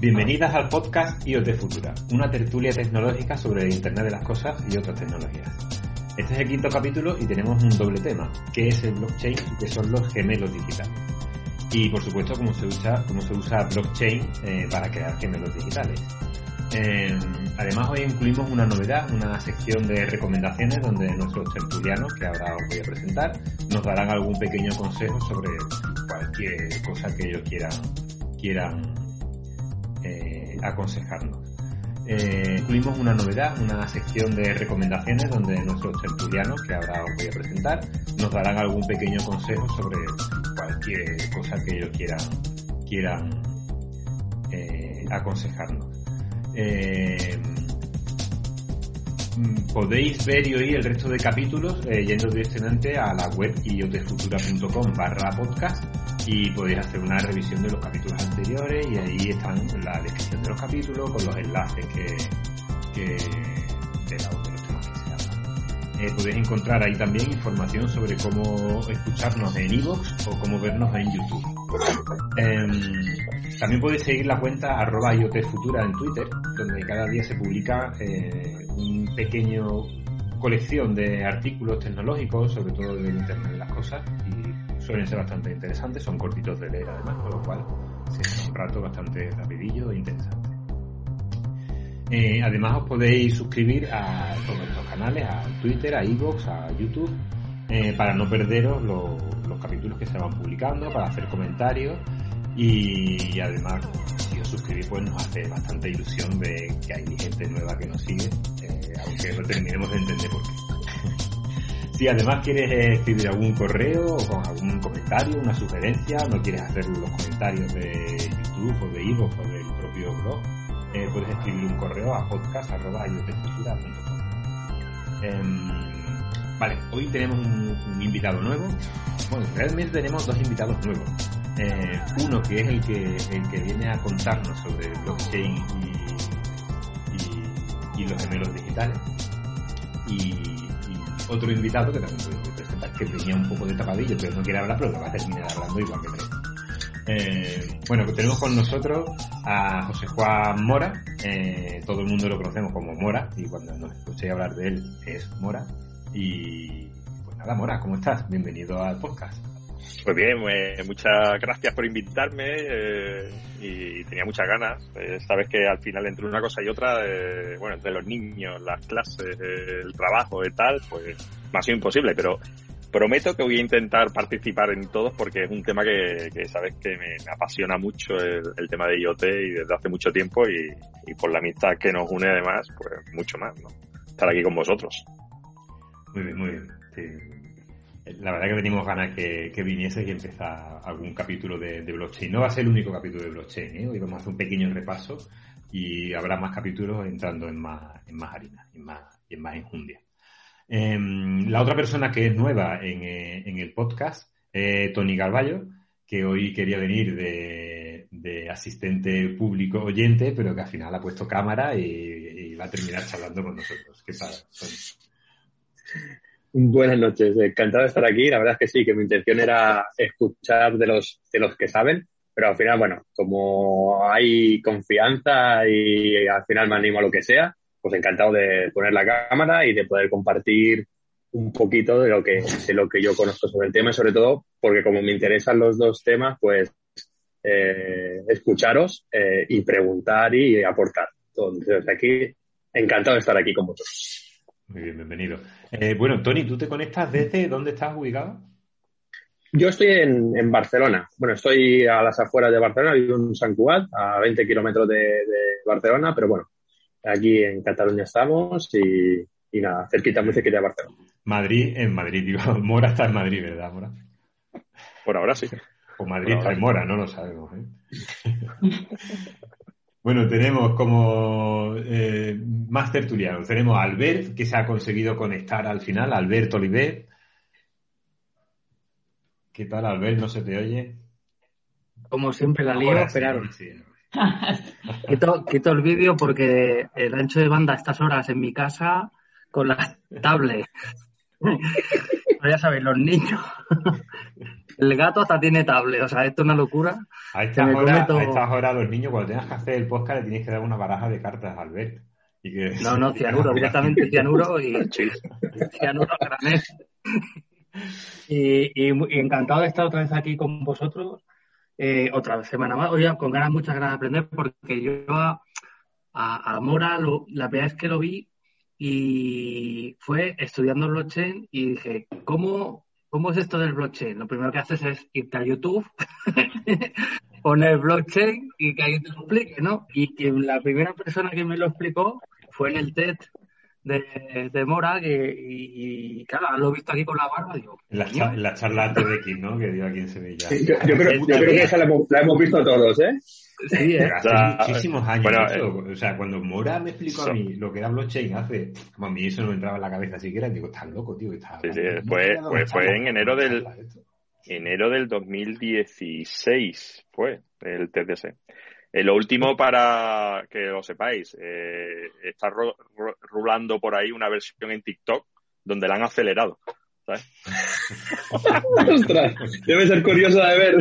Bienvenidas al podcast IoT Futura, una tertulia tecnológica sobre el Internet de las Cosas y otras tecnologías. Este es el quinto capítulo y tenemos un doble tema, que es el blockchain y que son los gemelos digitales. Y por supuesto, cómo se usa, cómo se usa blockchain eh, para crear gemelos digitales. Eh, además, hoy incluimos una novedad, una sección de recomendaciones donde nuestros tertulianos, que ahora os voy a presentar, nos darán algún pequeño consejo sobre cualquier cosa que ellos quieran, quieran eh, aconsejarnos. Eh, incluimos una novedad, una sección de recomendaciones donde nuestros tertulianos, que ahora os voy a presentar, nos darán algún pequeño consejo sobre cualquier cosa que ellos quieran, quieran eh, aconsejarnos. Eh, podéis ver y oír el resto de capítulos eh, yendo directamente a la web iotfutura.com barra podcast y podéis hacer una revisión de los capítulos anteriores y ahí están la descripción de los capítulos con los enlaces que, de, los temas que se hablan. Podéis encontrar ahí también información sobre cómo escucharnos en iVoox o cómo vernos en YouTube. Em, también podéis seguir la cuenta arroba iotfutura en Twitter, donde cada día se publica eh, un pequeño colección de artículos tecnológicos, sobre todo del Internet de las Cosas, suelen ser bastante interesantes, son cortitos de leer además, con lo cual se un rato bastante rapidillo e interesante. Eh, además os podéis suscribir a todos estos canales, a Twitter, a iVoox, a YouTube, eh, para no perderos los capítulos que se van publicando, para hacer comentarios y, además si os suscribís pues nos hace bastante ilusión de que hay gente nueva que nos sigue, eh, aunque no terminemos de entender por qué. Si además quieres escribir algún correo o algún comentario, una sugerencia, no quieres hacer los comentarios de YouTube o de Ivo o del propio blog, eh, puedes escribir un correo a podcast.iotescultura.com. Eh, vale, hoy tenemos un, invitado nuevo. Bueno, realmente tenemos dos invitados nuevos. Eh, uno que es el que, el que viene a contarnos sobre blockchain y, y, y los gemelos digitales. Y, otro invitado que también que tenía un poco de tapadillo, pero no quiere hablar, pero que va a terminar hablando igual que tres. Eh, bueno, pues tenemos con nosotros a José Juan Mora, eh, todo el mundo lo conocemos como Mora, y cuando nos escuchéis hablar de él es Mora. Y pues nada, Mora, ¿cómo estás? Bienvenido al podcast. Pues bien, eh, muchas gracias por invitarme eh, y tenía muchas ganas. Eh, Sabes que al final entre una cosa y otra, eh, bueno, entre los niños, las clases, el trabajo y tal, pues me ha sido imposible, pero prometo que voy a intentar participar en todos porque es un tema que, sabes que me, apasiona mucho el, el, tema de IoT y desde hace mucho tiempo y, y, por la amistad que nos une además, pues mucho más, ¿no? Estar aquí con vosotros. Muy bien, muy bien. Sí la verdad que tenemos ganas que, que viniese y empezar algún capítulo de, de, blockchain. No va a ser el único capítulo de blockchain, ¿eh? hoy vamos a hacer un pequeño repaso y habrá más capítulos entrando en más, en más harina, en más, en más enjundia. Eh, la otra persona que es nueva en, eh, el podcast es Tony Carballo, que hoy quería venir de, de, asistente público oyente, pero que al final ha puesto cámara y, y va a terminar charlando con nosotros. ¿Qué tal, Tony? Buenas noches, encantado de estar aquí. La verdad es que sí, que mi intención era escuchar de los, de los que saben, pero al final, bueno, como hay confianza y al final me animo a lo que sea, pues encantado de poner la cámara y de poder compartir un poquito de lo que, de lo que yo conozco sobre el tema y sobre todo porque como me interesan los dos temas, pues eh, escucharos eh, y preguntar y aportar. Entonces aquí, encantado de estar aquí con vosotros. Muy bien, bienvenido. Eh, bueno, Tony, ¿tú te conectas desde dónde estás ubicado? Yo estoy en, en, Barcelona. Bueno, estoy a las afueras de Barcelona, vivo en Sant Cugat, a 20 kilómetros de, de, Barcelona, pero bueno, aquí en Cataluña estamos y, y, nada, cerquita, muy cerquita de Barcelona. Madrid, en Madrid, digo, Mora está en Madrid, ¿verdad, Mora? Por ahora sí. O Madrid está en Mora, no lo sabemos. ¿eh? Bueno, tenemos como eh, más tertulianos. Tenemos a Albert, que se ha conseguido conectar al final. Albert Oliver. ¿Qué tal, Albert? ¿No se te oye? Como siempre, la lío, pero... quito, quito el vídeo porque el ancho de banda a estas horas en mi casa con la tablet. Pero ya sabéis, los niños. El gato hasta tiene tablet, o sea, esto es una locura. A estas, horas, a los niños, cuando tengas que hacer el podcast, le tienes que dar una baraja de cartas a Albert. Y que... No, no, cianuro, directamente cianuro y cianuro granés. Y, y, encantado de estar otra vez aquí con vosotros, eh, otra semana más. Oye, con ganas, muchas ganas de aprender, porque yo a, a, Mora la primera vez que lo vi y fue estudiando blockchain y dije, ¿cómo, ¿cómo es esto del blockchain? Lo primero que haces es irte a YouTube, poner blockchain y que alguien te lo explique, ¿no? Y que la primera persona que me lo explicó fue en el TED de, de Mora que, y, claro, lo he visto aquí con la barba. Digo, en la, charla, la charla TEDx, ¿no? Que dio aquí en Sevilla. yo, creo, yo creo que esa la hemos, la hemos visto todos, ¿eh? Sí, ¿eh? hace muchísimos años. o sea, cuando Mora me explicó a mí lo que era blockchain hace, como a mí eso no me entraba en la cabeza siquiera, digo, estás loco, tío. Estás, sí, sí, fue, fue, fue en enero del, enero del 2016, fue el TDC. Eh, lo último para que lo sepáis, eh, está rulando por ahí una versión en TikTok donde la han acelerado. ¿Sabes? Ostras, debe ser curioso de ver.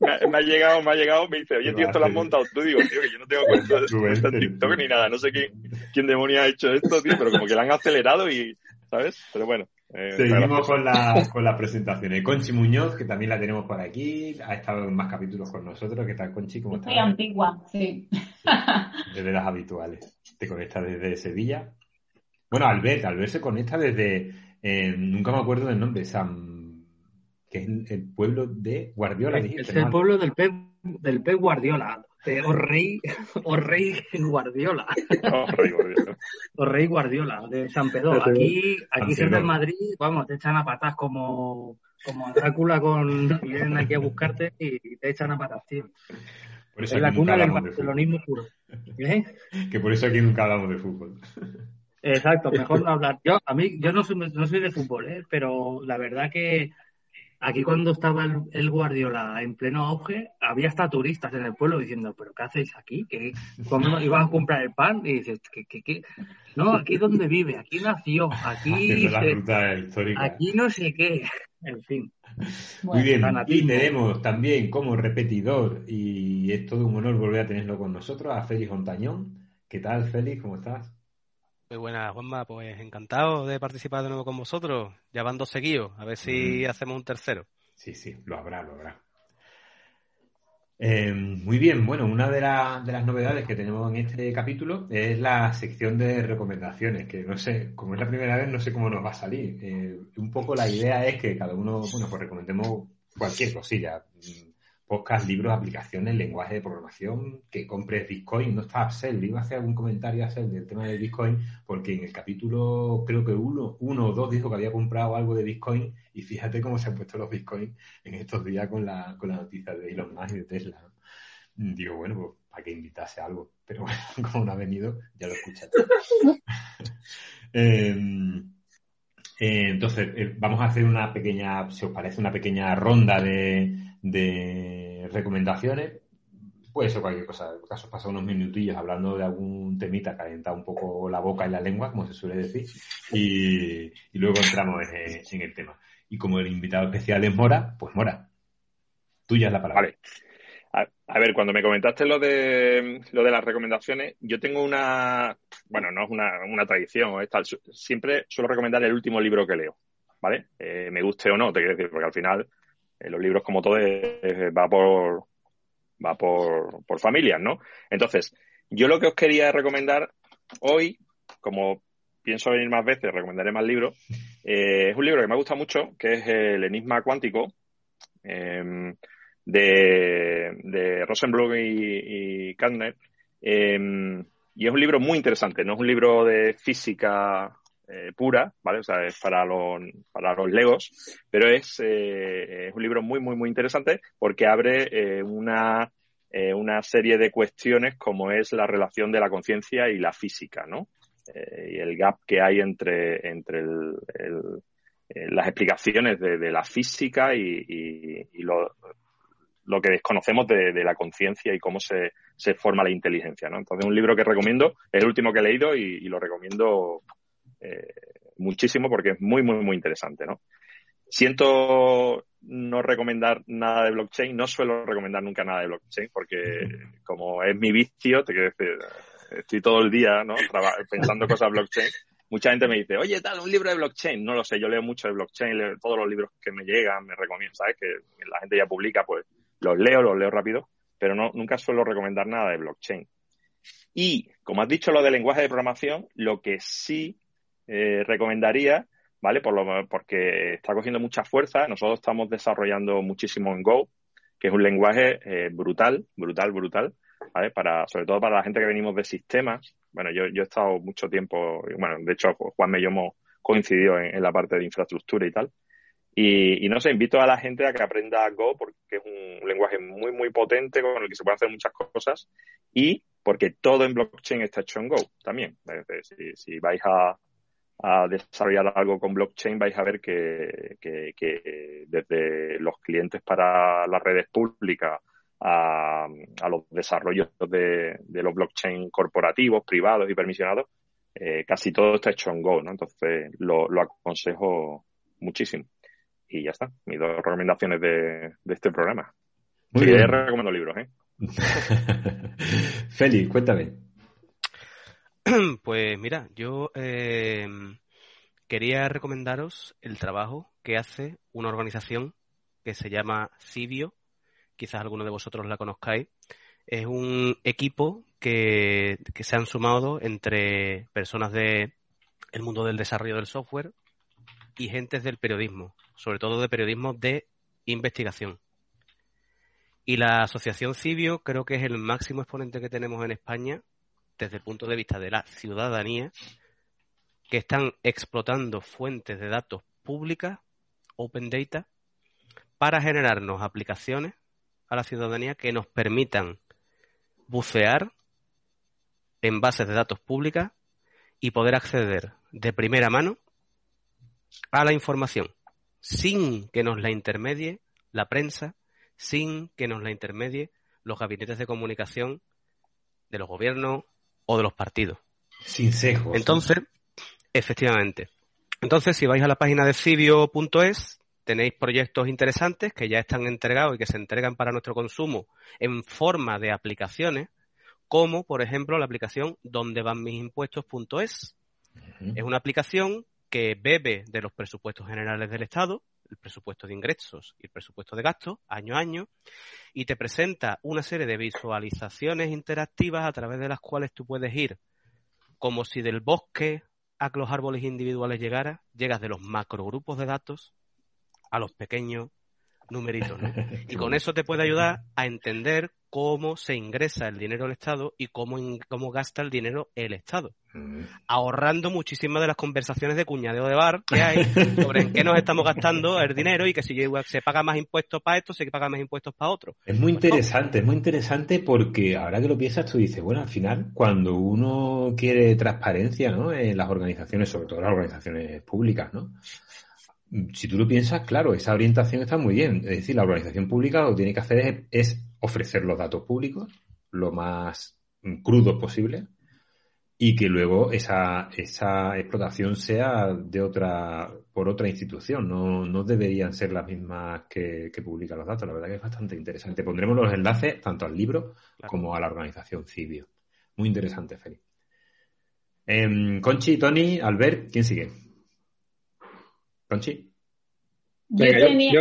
Me, ha llegado, me ha llegado, me dice, oye tío, esto lo has montado tú, digo, tío, que yo no tengo cuenta, en TikTok ni nada, no sé quién, quién demonio ha hecho esto, tío, pero como que la han acelerado y, ¿sabes? Pero bueno, eh, Seguimos con, la, con las presentaciones. Conchi Muñoz, que también la tenemos por aquí, ha estado en más capítulos con nosotros. ¿Qué tal, Conchi? ¿Cómo estás? antigua, sí. Desde las habituales. Te conectas desde Sevilla. Bueno, Albert, Albert se conecta desde, eh, nunca me acuerdo del nombre, San, que es el pueblo de Guardiola. Es, el pueblo del Pep, del Pep Guardiola o rey, o rey Guardiola. o rey Guardiola, de San Pedro. Aquí, aquí cerca en Madrid, vamos, te echan a patas como, como Drácula con vienen aquí a buscarte y te echan a patas, tío. Por eso es la cuna del barcelonismo puro. ¿Eh? Que por eso aquí nunca hablamos de fútbol. Exacto, mejor no hablar. Yo, a mí, yo no soy, no soy de fútbol, ¿eh? pero la verdad que Aquí cuando estaba el, Guardiola en pleno auge, había hasta turistas en el pueblo diciendo, pero ¿qué hacéis aquí? ¿Qué, ¿Cómo ibas a comprar el pan? Y dices, ¿qué, qué, qué? No, aquí es donde vive, aquí nació, aquí... aquí no sé qué, en fin. Muy bien, y tenemos también como repetidor, y es todo un honor volver a tenerlo con nosotros, a Félix Montañón. ¿Qué tal, Félix? ¿Cómo estás? Muy buenas, Juanma. Pues encantado de participar de nuevo con vosotros. Ya van dos seguidos. A ver si mm. hacemos un tercero. Sí, sí, lo habrá, lo habrá. Eh, muy bien, bueno, una de, de, las novedades que tenemos en este capítulo es la sección de recomendaciones, que no sé, como es la primera vez, no sé cómo nos va a salir. Eh, un poco la idea es que cada uno, bueno, pues recomendemos cualquier cosilla, podcast, libros, aplicaciones, lenguaje de programación, que compres Bitcoin, no está Axel, iba a hacer algún comentario Axel del tema de Bitcoin, porque en el capítulo creo que uno, uno o dos dijo que había comprado algo de Bitcoin y fíjate cómo se han puesto los Bitcoin en estos días con la, con la noticia de Elon Musk y de Tesla. Digo, bueno, pues para que invitase algo, pero bueno, como no ha venido, ya lo escuchaste. Em, eh, entonces, eh, vamos a hacer una pequeña, si os parece, una pequeña ronda de, de recomendaciones. Puede ser cualquier cosa. En caso, pasa unos minutillos hablando de algún temita, calentar un poco la boca y la lengua, como se suele decir, y, luego entramos en, el tema. Y como el invitado especial es Mora, pues Mora, tuya es la palabra. Vale. A, ver, cuando me comentaste lo de lo de las recomendaciones, yo tengo una, bueno, no es una, una tradición, es tal, siempre suelo recomendar el último libro que leo, ¿vale? Eh, me guste o no, te quiero decir, porque al final eh, los libros, como todo, va por va por, por familias, ¿no? Entonces, yo lo que os quería recomendar hoy, como pienso venir más veces, recomendaré más libros, eh, es un libro que me gusta mucho, que es El Enigma Cuántico, em, de, de Rosenblum y, y em, y es un libro muy interesante, no es un libro de física eh, pura, ¿vale? O sea, es para los, para los legos, pero es, eh, es un libro muy, muy, muy interesante porque abre eh, una, una serie de cuestiones como es la relación de la conciencia y la física, ¿no? y el gap que hay entre, entre las explicaciones de, la física y, lo, lo, que desconocemos de, la conciencia y cómo se, se, forma la inteligencia, ¿no? Entonces, un libro que recomiendo, es el último que he leído y lo recomiendo eh, muchísimo porque es muy, muy, muy interesante, ¿no? Siento no recomendar nada de blockchain. No suelo recomendar nunca nada de blockchain porque como es mi vicio, te quiero decir, estoy todo el día ¿no? pensando cosas blockchain. Mucha gente me dice, oye, tal, un libro de blockchain. No lo sé, yo leo mucho de blockchain, leo todos los libros que me llegan, me recomiendo, ¿sabes? Que la gente ya publica, pues los leo, los leo rápido, pero no, nunca suelo recomendar nada de blockchain. Y, como has dicho lo del lenguaje de programación, lo que sí eh, recomendaría, ¿vale? Por lo, porque está cogiendo mucha fuerza. Nosotros estamos desarrollando muchísimo en Go, que es un lenguaje eh, brutal, brutal, brutal, ¿vale? Para, sobre todo para la gente que venimos de sistemas. Bueno, yo, yo he estado mucho tiempo, bueno, de hecho, Juan y yo hemos coincidido en, la parte de infraestructura y tal. Y, y, no sé, invito a la gente a que aprenda Go porque es un lenguaje muy, muy potente con el que se pueden hacer muchas cosas y porque todo en blockchain está hecho en Go también. Si, si vais a, a desarrollar algo con blockchain, vais a ver que, que, desde los clientes para las redes públicas a, a los desarrollos de, de, los blockchain corporativos, privados y permisionados, eh, casi todo está hecho en Go, ¿no? Entonces lo, lo aconsejo muchísimo. Y ya está, mis dos recomendaciones de, de este programa. Muy sí, bien. recomiendo libros, ¿eh? Félix, cuéntame. Pues mira, yo eh, quería recomendaros el trabajo que hace una organización que se llama Cibio. Quizás alguno de vosotros la conozcáis. Es un equipo que, que se han sumado entre personas del el mundo del desarrollo del software y gentes del periodismo, sobre todo de periodismo de investigación. Y la asociación Cibio creo que es el máximo exponente que tenemos en España desde el punto de vista de la ciudadanía, que están explotando fuentes de datos públicas, open data, para generarnos aplicaciones a la ciudadanía que nos permitan bucear en bases de datos públicas y poder acceder de primera mano a la información sin que nos la intermedie la prensa, sin que nos la intermedie los gabinetes de comunicación de los gobiernos o de los partidos. Sin sesgos. Entonces, efectivamente. Entonces, si vais a la página de cibio.es, tenéis proyectos interesantes que ya están entregados y que se entregan para nuestro consumo en forma de aplicaciones, como por ejemplo la aplicación donde van mis impuestos.es. Es una aplicación que bebe de los presupuestos generales del Estado, el presupuesto de ingresos y el presupuesto de gastos, año a año, y te presenta una serie de visualizaciones interactivas a través de las cuales tú puedes ir como si del bosque a los árboles individuales llegara, llegas de los macrogrupos de datos a los pequeños numeritos. ¿no? Y con eso te puede ayudar a entender cómo se ingresa el dinero del Estado y cómo, cómo gasta el dinero el Estado. Mm. Ahorrando muchísimas de las conversaciones de cuñadeo de bar que hay sobre en qué nos estamos gastando el dinero y que si se paga más impuestos para esto, se paga más impuestos para otro. Es muy interesante, es muy interesante porque ahora que lo piensas tú dices, bueno, al final, cuando uno quiere transparencia ¿no? en las organizaciones, sobre todo las organizaciones públicas, ¿no? Si tú lo piensas, claro, esa orientación está muy bien. Es decir, la organización pública lo que tiene que hacer es, ofrecer los datos públicos lo más crudos posible y que luego esa, esa explotación sea de otra, por otra institución. No, no deberían ser las mismas que, que publican los datos. La verdad que es bastante interesante. Pondremos los enlaces tanto al libro como a la organización Cibio. Muy interesante, Félix. Eh, Conchi, Tony, Albert, ¿quién sigue? Conchi. Yo, tenía, yo,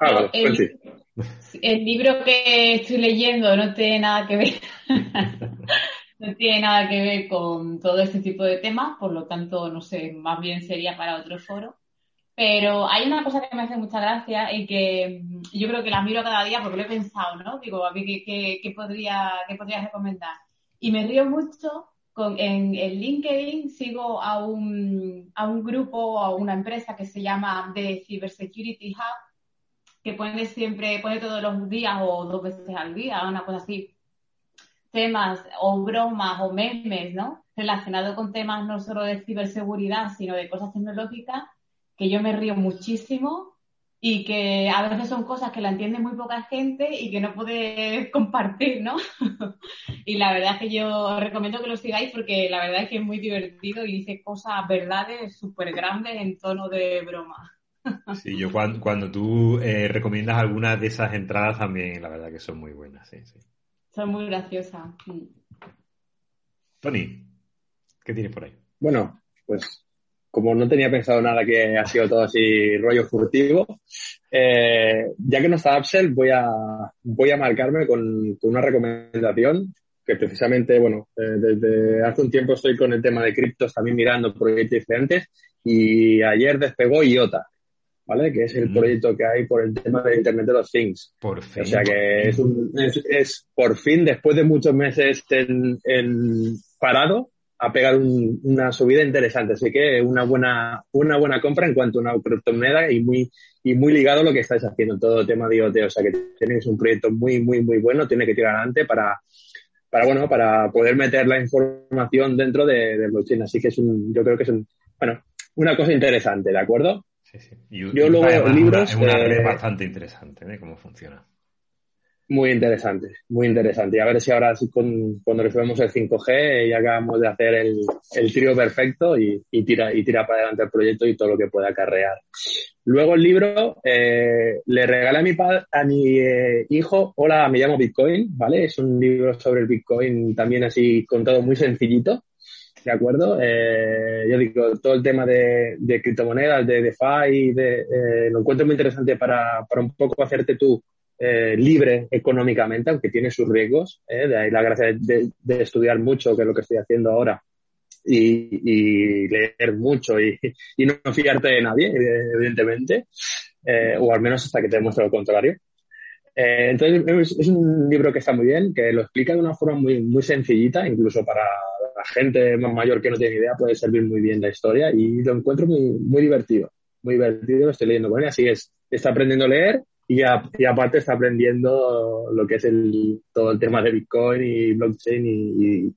ah, el, libro, que estoy leyendo no tiene nada que ver. no tiene nada que ver con todo este tipo de temas, por lo tanto, no sé, más bien sería para otro foro. Pero hay una cosa que me hace mucha gracia y que yo creo que la miro cada día porque lo he pensado, ¿no? Digo, a mí, ¿qué, podría, qué podría recomendar? Y me río mucho en, LinkedIn sigo a un, a un grupo, a una empresa que se llama The Cybersecurity Hub, que pone siempre, pone todos los días o dos veces al día, una cosa así, temas o bromas o memes, ¿no? Relacionados con temas no solo de ciberseguridad, sino de cosas tecnológicas, que yo me río muchísimo y que a veces son cosas que la entiende muy poca gente y que no puede compartir, ¿no? y la verdad es que yo recomiendo que lo sigáis porque la verdad es que es muy divertido y dice cosas, verdades súper grandes en tono de broma. Sí, yo cuando, cuando tú eh, recomiendas algunas de esas entradas también, la verdad que son muy buenas, sí, sí. Son muy graciosas. Tony, ¿qué tienes por ahí? Bueno, pues como no tenía pensado nada que ha sido todo así rollo furtivo, eh, ya que no está Upsell, voy a, voy a marcarme con, una recomendación que precisamente, bueno, eh, desde hace un tiempo estoy con el tema de criptos también mirando proyectos diferentes y ayer despegó IOTA, ¿vale? Que es el mm. proyecto que hay por el tema del Internet de los Things. Por fin. O sea que es, un, es, por fin, después de muchos meses en, en parado, a pegar una subida interesante. Así que una buena, una buena compra en cuanto a una criptomoneda y muy, y muy ligado a lo que estáis haciendo, todo el tema de IoT. O sea que tenéis un proyecto muy, muy, muy bueno, tiene que tirar adelante para, para bueno, para poder meter la información dentro de, de blockchain. Así que es un, yo creo que es un, bueno, una cosa interesante, ¿de acuerdo? Sí, sí. yo luego libros. Es una, red bastante interesante, ¿eh? Cómo funciona. Muy interesante, muy interesante. Y a ver si ahora con, cuando recibamos el 5G ya acabamos de hacer el, el trío perfecto y, y, tira, y tira para adelante el proyecto y todo lo que pueda acarrear. Luego el libro eh, le regalé a mi, a mi eh, hijo, hola, me llamo Bitcoin, ¿vale? Es un libro sobre el Bitcoin también así contado muy sencillito, ¿de acuerdo? Eh, yo digo, todo el tema de, de criptomonedas, de DeFi, de, eh, lo encuentro muy interesante para, para un poco hacerte tú eh, libre económicamente, aunque tiene sus riesgos. Eh, de ahí la gracia de, estudiar mucho, que es lo que estoy haciendo ahora, y, leer mucho y, no fiarte de nadie, evidentemente, eh, o al menos hasta que te demuestre lo contrario. entonces, es, un libro que está muy bien, que lo explica de una forma muy, muy sencillita, incluso para la gente más mayor que no tiene idea, puede servir muy bien la historia y lo encuentro muy, muy divertido. Muy divertido, lo estoy leyendo con él, así es. Está aprendiendo a leer y, aparte está aprendiendo lo que es el, todo el tema de Bitcoin y blockchain y,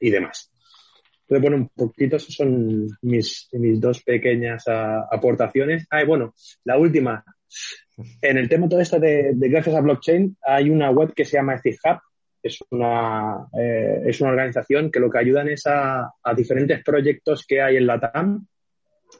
y, demás. Entonces, bueno, un poquito esos son mis, mis dos pequeñas aportaciones. Ah, y bueno, la última. En el tema todo esto de, gracias a blockchain, hay una web que se llama EthicHub. Es una, eh, es una organización que lo que ayudan es a, a diferentes proyectos que hay en la TAM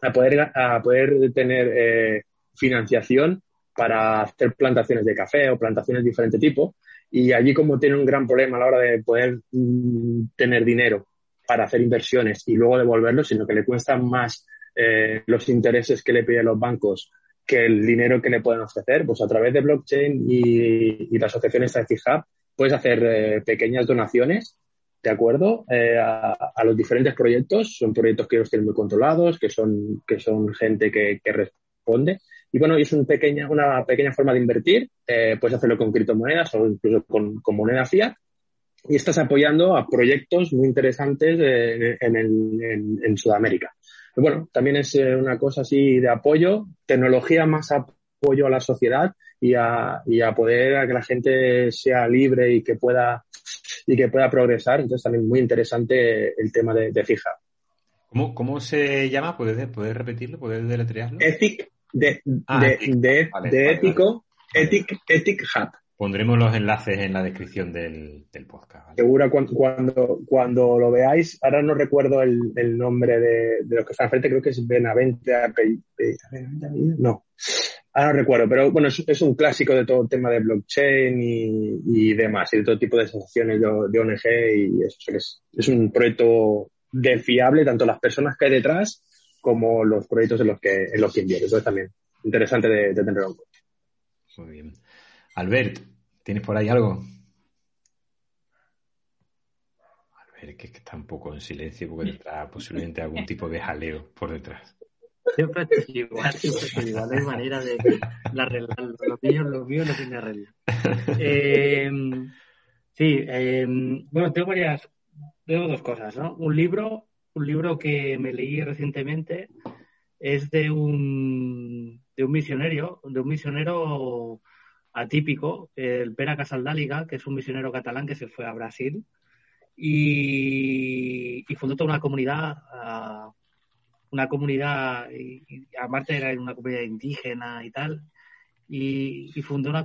a poder, a poder tener eh, financiación para hacer plantaciones de café o plantaciones de diferente tipo. Y allí como tiene un gran problema a la hora de poder mm, tener dinero para hacer inversiones y luego devolverlo, sino que le cuestan más eh, los intereses que le piden los bancos que el dinero que le pueden ofrecer, pues a través de blockchain y, y la asociación de Hub puedes hacer eh, pequeñas donaciones, ¿de acuerdo? Eh, a, a, los diferentes proyectos. Son proyectos que los tienen muy controlados, que son, que son gente que, que responde y bueno, es un pequeña, una pequeña forma de invertir. Eh, puedes hacerlo con criptomonedas o incluso con, con moneda fiat. Y estás apoyando a proyectos muy interesantes en, en, en, Sudamérica. bueno, también es eh, una cosa así de apoyo, tecnología más apoyo a la sociedad y a, y a poder a que la gente sea libre y que pueda y que pueda progresar. Entonces también muy interesante el tema de, de fija. ¿Cómo, ¿Cómo se llama? ¿Puedes, ¿Puedes repetirlo? ¿Puedes deletrearlo? Ethic de, ah, de, de, de ético, Ethic, Ethic Hub. Pondremos los enlaces en la descripción del, del podcast. Seguro cuando, cuando, cuando, lo veáis, ahora no recuerdo el, el nombre de, de, los que están frente, creo que es Benavente, no, ahora no recuerdo, pero bueno, es, es, un clásico de todo el tema de blockchain y, y demás, y de todo tipo de asociaciones de, de ONG y eso, es, es un proyecto de fiable, tanto las personas que hay detrás como los proyectos en los que, en los que invierte. Eso es también interesante de, de tenerlo en cuenta. Muy bien. Albert, ¿tienes por ahí algo? Albert, que, está un poco en silencio porque tendrá posiblemente algún tipo de jaleo por detrás. Siempre estoy igual, siempre estoy igual. No hay manera de, arreglarlo. Lo mío, lo mío no tiene arreglo. Eh, sí, eh, bueno, tengo varias, tengo dos cosas, ¿no? Un libro un libro que me leí recientemente. Es de un, de un misionero, de un misionero atípico, el Pera Casaldáliga, que es un misionero catalán que se fue a Brasil y, fundó toda una comunidad, ah, una comunidad, y, aparte era una comunidad indígena y tal, y, fundó, una,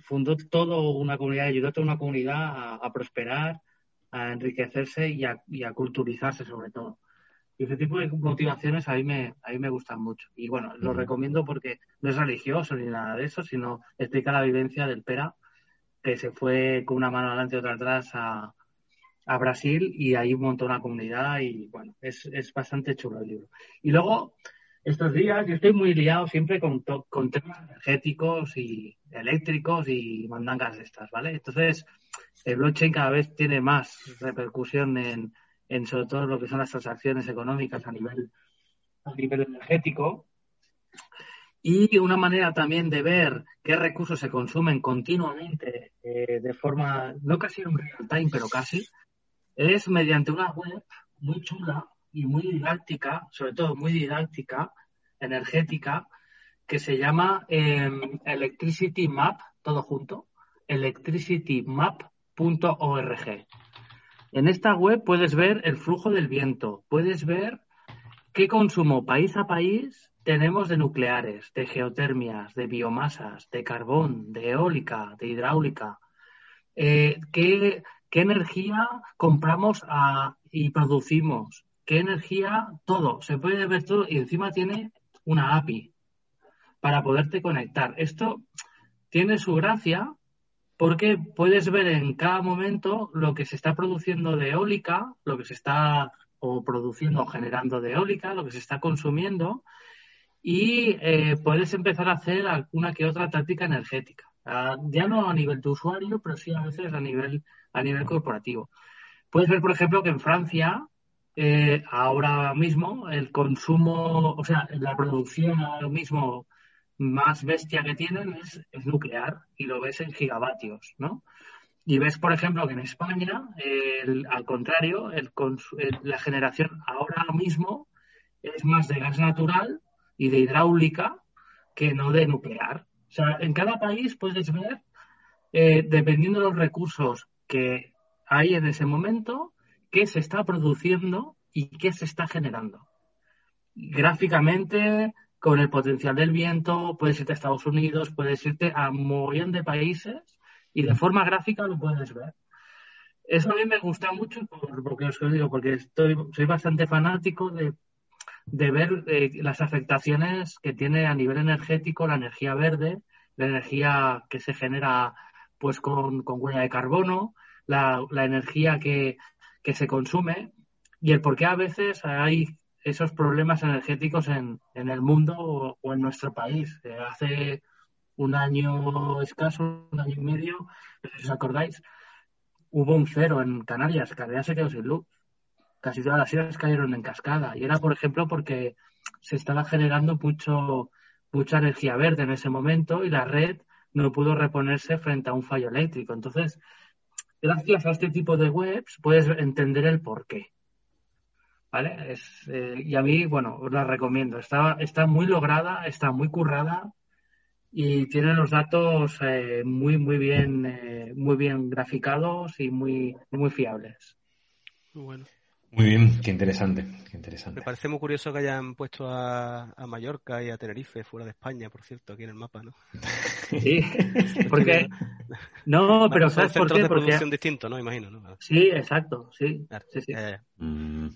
fundó todo una comunidad, ayudó a toda una comunidad a prosperar a enriquecerse y a, culturizarse sobre todo. Y ese tipo de motivaciones a mí me, a mí me gustan mucho. Y bueno, lo recomiendo porque no es religioso ni nada de eso, sino explica la vivencia del Pera, que se fue con una mano adelante y otra atrás a, a Brasil y ahí montó una comunidad y bueno, es, es bastante chulo el libro. Y luego, estos días yo estoy muy liado siempre con, con temas energéticos y eléctricos y mandangas estas, ¿vale? Entonces, el blockchain cada vez tiene más repercusión en, en sobre todo lo que son las transacciones económicas a nivel, a nivel energético. Y una manera también de ver qué recursos se consumen continuamente eh, de forma, no casi en real time, pero casi, es mediante una web muy chula y muy didáctica, sobre todo muy didáctica, energética, que se llama em, Electricity Map, todo junto, En esta web puedes ver el flujo del viento, puedes ver qué consumo país a país tenemos de nucleares, de geotermias, de biomasas, de carbón, de eólica, de hidráulica, eh, qué, energía compramos y producimos, qué energía, todo, se puede ver todo y encima tiene una API para poderte conectar. Esto tiene su gracia porque puedes ver en cada momento lo que se está produciendo de eólica, lo que se está o produciendo o generando de eólica, lo que se está consumiendo y eh, puedes empezar a hacer alguna que otra táctica energética. Ah, ya no a nivel de usuario, pero sí a veces a nivel, a nivel corporativo. Puedes ver, por ejemplo, que en Francia eh, ahora mismo el consumo, o sea, la producción ahora mismo más bestia que tienen es, nuclear y lo ves en gigavatios, ¿no? Y ves, por ejemplo, que en España, al contrario, la generación ahora mismo es más de gas natural y de hidráulica que no de nuclear. O sea, en cada país puedes ver, eh, dependiendo de los recursos que hay en ese momento, qué se está produciendo y qué se está generando. Gráficamente, con el potencial del viento, puedes irte a Estados Unidos, puedes irte a un montón de países y de forma gráfica lo puedes ver. Eso a mí me gusta mucho porque os digo, porque estoy, soy bastante fanático de, ver eh, las afectaciones que tiene a nivel energético la energía verde, la energía que se genera pues con, huella de carbono, la, energía que, que se consume y el por qué a veces hay esos problemas energéticos en, en el mundo o, en nuestro país. Eh, hace un año escaso, un año y medio, si os acordáis, hubo un cero en Canarias, Canarias se quedó sin luz. Casi todas las islas cayeron en cascada. Y era, por ejemplo, porque se estaba generando mucho, mucha energía verde en ese momento y la red no pudo reponerse frente a un fallo eléctrico. Entonces, gracias a este tipo de webs puedes entender el porqué. ¿Vale? Es, eh, y a mí, bueno, os la recomiendo. Está, está muy lograda, está muy currada y tiene los datos eh, muy, muy bien, eh, muy bien graficados y muy, muy fiables. Muy bueno. Muy bien, qué interesante, qué interesante. Me parece muy curioso que hayan puesto a, a, Mallorca y a Tenerife fuera de España, por cierto, aquí en el mapa, ¿no? Sí, porque no, pero ¿sabes por qué? de producción distintos, ¿no? Imagino, ¿no? Sí, exacto, sí. sí, sí. Mm.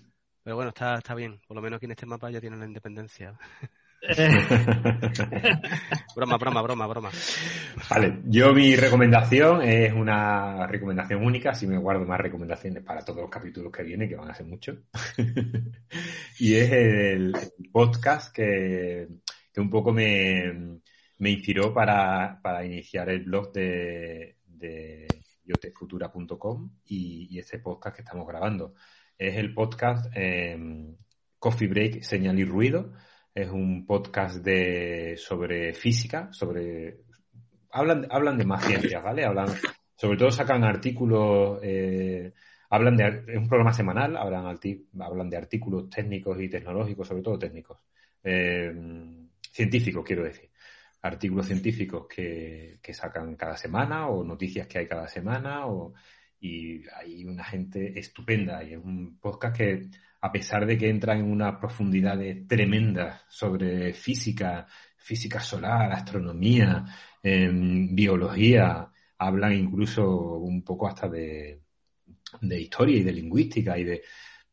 Pero bueno, está, está bien. Por lo menos aquí en este mapa ya tienen la independencia. broma, broma, broma, broma. Vale, yo mi recomendación es una recomendación única, si me guardo más recomendaciones para todos los capítulos que vienen, que van a ser muchos. y es el, podcast que, un poco me, inspiró para, iniciar el blog de, de yotefutura.com y, y este podcast que estamos grabando es el podcast em, Coffee Break, Señal y Ruido. Es un podcast de, sobre física, sobre... Hablan, hablan de más ciencias, ¿vale? Hablan, sobre todo sacan artículos, eh, hablan de... Es un programa semanal, hablan, hablan de artículos técnicos y tecnológicos, sobre todo técnicos. Em, científicos, quiero decir artículos científicos que, que, sacan cada semana o noticias que hay cada semana o, y hay una gente estupenda y es un podcast que a pesar de que entra en una profundidad tremenda sobre física, física solar, astronomía, em, biología, hablan incluso un poco hasta de, de, historia y de lingüística y de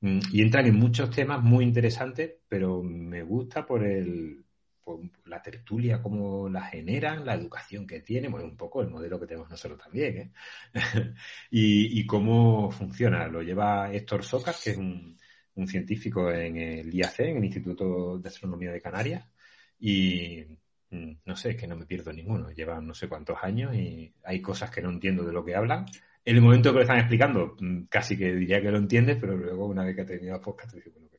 Mm, y entran en muchos temas muy interesantes, pero me gusta por el por la tertulia, cómo la generan, la educación que tiene, bueno, un poco el modelo que tenemos nosotros también, ¿eh? y, cómo funciona. Lo lleva Héctor Socas, que es un, un científico en el IAC, en el Instituto de Astronomía de Canarias, y mm, no sé, es que no me pierdo ninguno. Llevan no sé cuántos años y hay cosas que no entiendo de lo que hablan en el momento que lo están explicando, mm, casi que diría que lo entiendes, pero luego una vez que ha terminado el podcast, te digo, bueno,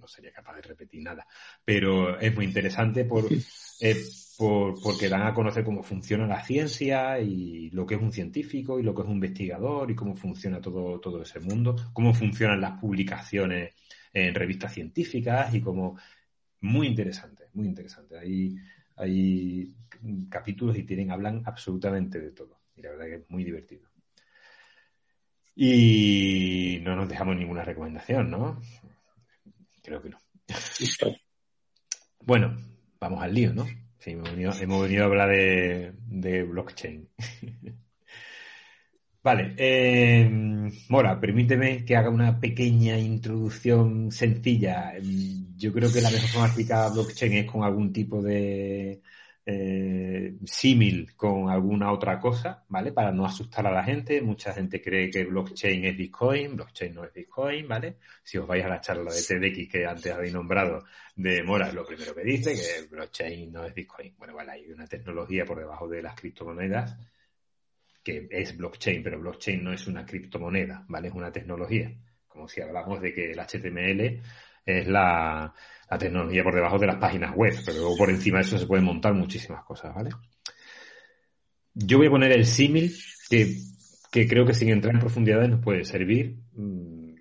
no sería capaz de repetir nada. Pero es muy interesante por, eh, por, porque dan a conocer cómo funciona la ciencia y lo que es un científico y lo que es un investigador y cómo funciona todo, todo ese mundo, cómo funcionan las publicaciones en revistas científicas y cómo... Muy interesante, muy interesante. Hay, hay capítulos y tienen, hablan absolutamente de todo. Y la verdad que es muy divertido. Y no nos dejamos ninguna recomendación, ¿no? Creo que no. bueno, vamos al lío, ¿no? Sí, hemos venido, a hablar de, blockchain. vale, eh, Mora, permíteme que haga una pequeña introducción sencilla. Yo creo que la mejor forma de explicar blockchain es con algún tipo de, eh, símil con alguna otra cosa, ¿vale? Para no asustar a la gente. Mucha gente cree que blockchain es Bitcoin, blockchain no es Bitcoin, ¿vale? Si os vais a la charla de TDX que antes habéis nombrado de Mora, lo primero que dice que blockchain no es Bitcoin. Bueno, vale, hay una tecnología por debajo de las criptomonedas que es blockchain, pero blockchain no es una criptomoneda, ¿vale? Es una tecnología. Como si hablamos de que el HTML es la, la tecnología por debajo de las páginas web, pero luego por encima de eso se pueden montar muchísimas cosas, ¿vale? Yo voy a poner el símil que, creo que sin entrar en profundidades nos puede servir mm,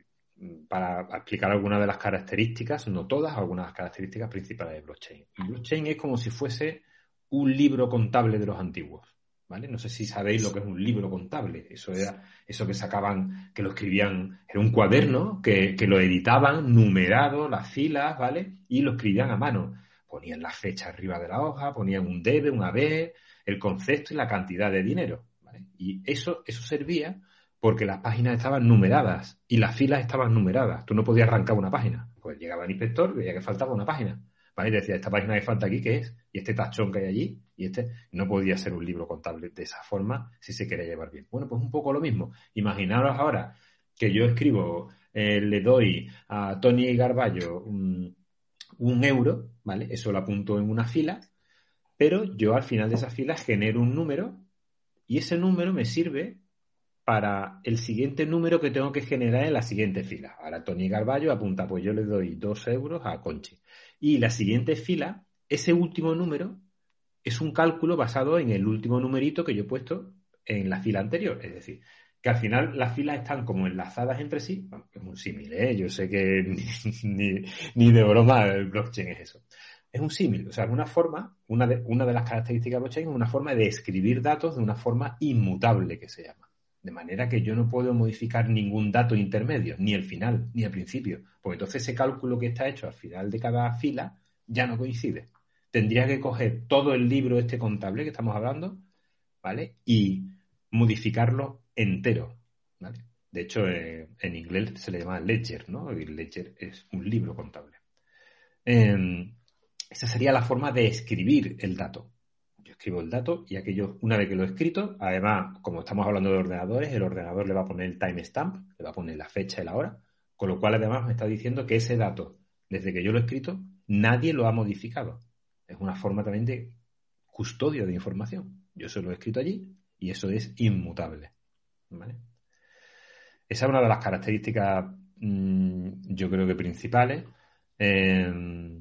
para explicar algunas de las características, no todas, algunas características principales de blockchain. blockchain es como si fuese un libro contable de los antiguos. ¿Vale? No sé si sabéis lo que es un libro contable. Eso era eso que sacaban, que lo escribían, era un cuaderno que, lo editaban numerado, las filas, ¿vale? Y lo escribían a mano. Ponían la fecha arriba de la hoja, ponían un debe, un AB, el concepto y la cantidad de dinero, ¿vale? Y eso, eso servía porque las páginas estaban numeradas y las filas estaban numeradas. Tú no podías arrancar una página. Pues llegaba el inspector, veía que faltaba una página. ¿vale? Y decía, esta página que falta aquí, ¿qué es? Y este tachón que hay allí, y este no podía ser un libro contable de esa forma si se quería llevar bien. Bueno, pues un poco lo mismo. Imaginaros ahora que yo escribo, eh, le doy a Tony Garballo un, euro, ¿vale? Eso lo apunto en una fila, pero yo al final de esa fila genero un número y ese número me sirve para el siguiente número que tengo que generar en la siguiente fila. Ahora Tony Garballo apunta, pues yo le doy dos euros a Conchi. Y la siguiente fila, ese último número es un cálculo basado en el último numerito que yo he puesto en la fila anterior. Es decir, que al final las filas están como enlazadas entre sí. es un símil, ¿eh? Yo sé que ni, de broma el blockchain es eso. Es un símil, o sea, una forma, una de, una de las características de blockchain es una forma de escribir datos de una forma inmutable que se llama. De manera que yo no puedo modificar ningún dato intermedio, ni el final, ni el principio. Porque entonces ese cálculo que está hecho al final de cada fila ya no coincide tendría que coger todo el libro este contable que estamos hablando, ¿vale? Y modificarlo entero, ¿vale? De hecho, eh, en inglés se le llama ledger, ¿no? El ledger es un libro contable. Em, esa sería la forma de escribir el dato. Yo escribo el dato y aquello, una vez que lo he escrito, además, como estamos hablando de ordenadores, el ordenador le va a poner el timestamp, le va a poner la fecha y la hora, con lo cual además me está diciendo que ese dato, desde que yo lo he escrito, nadie lo ha modificado es una forma también de custodio de información. Yo se lo he escrito allí y eso es inmutable. Esa es una de las características, mm, yo creo que principales. Eh,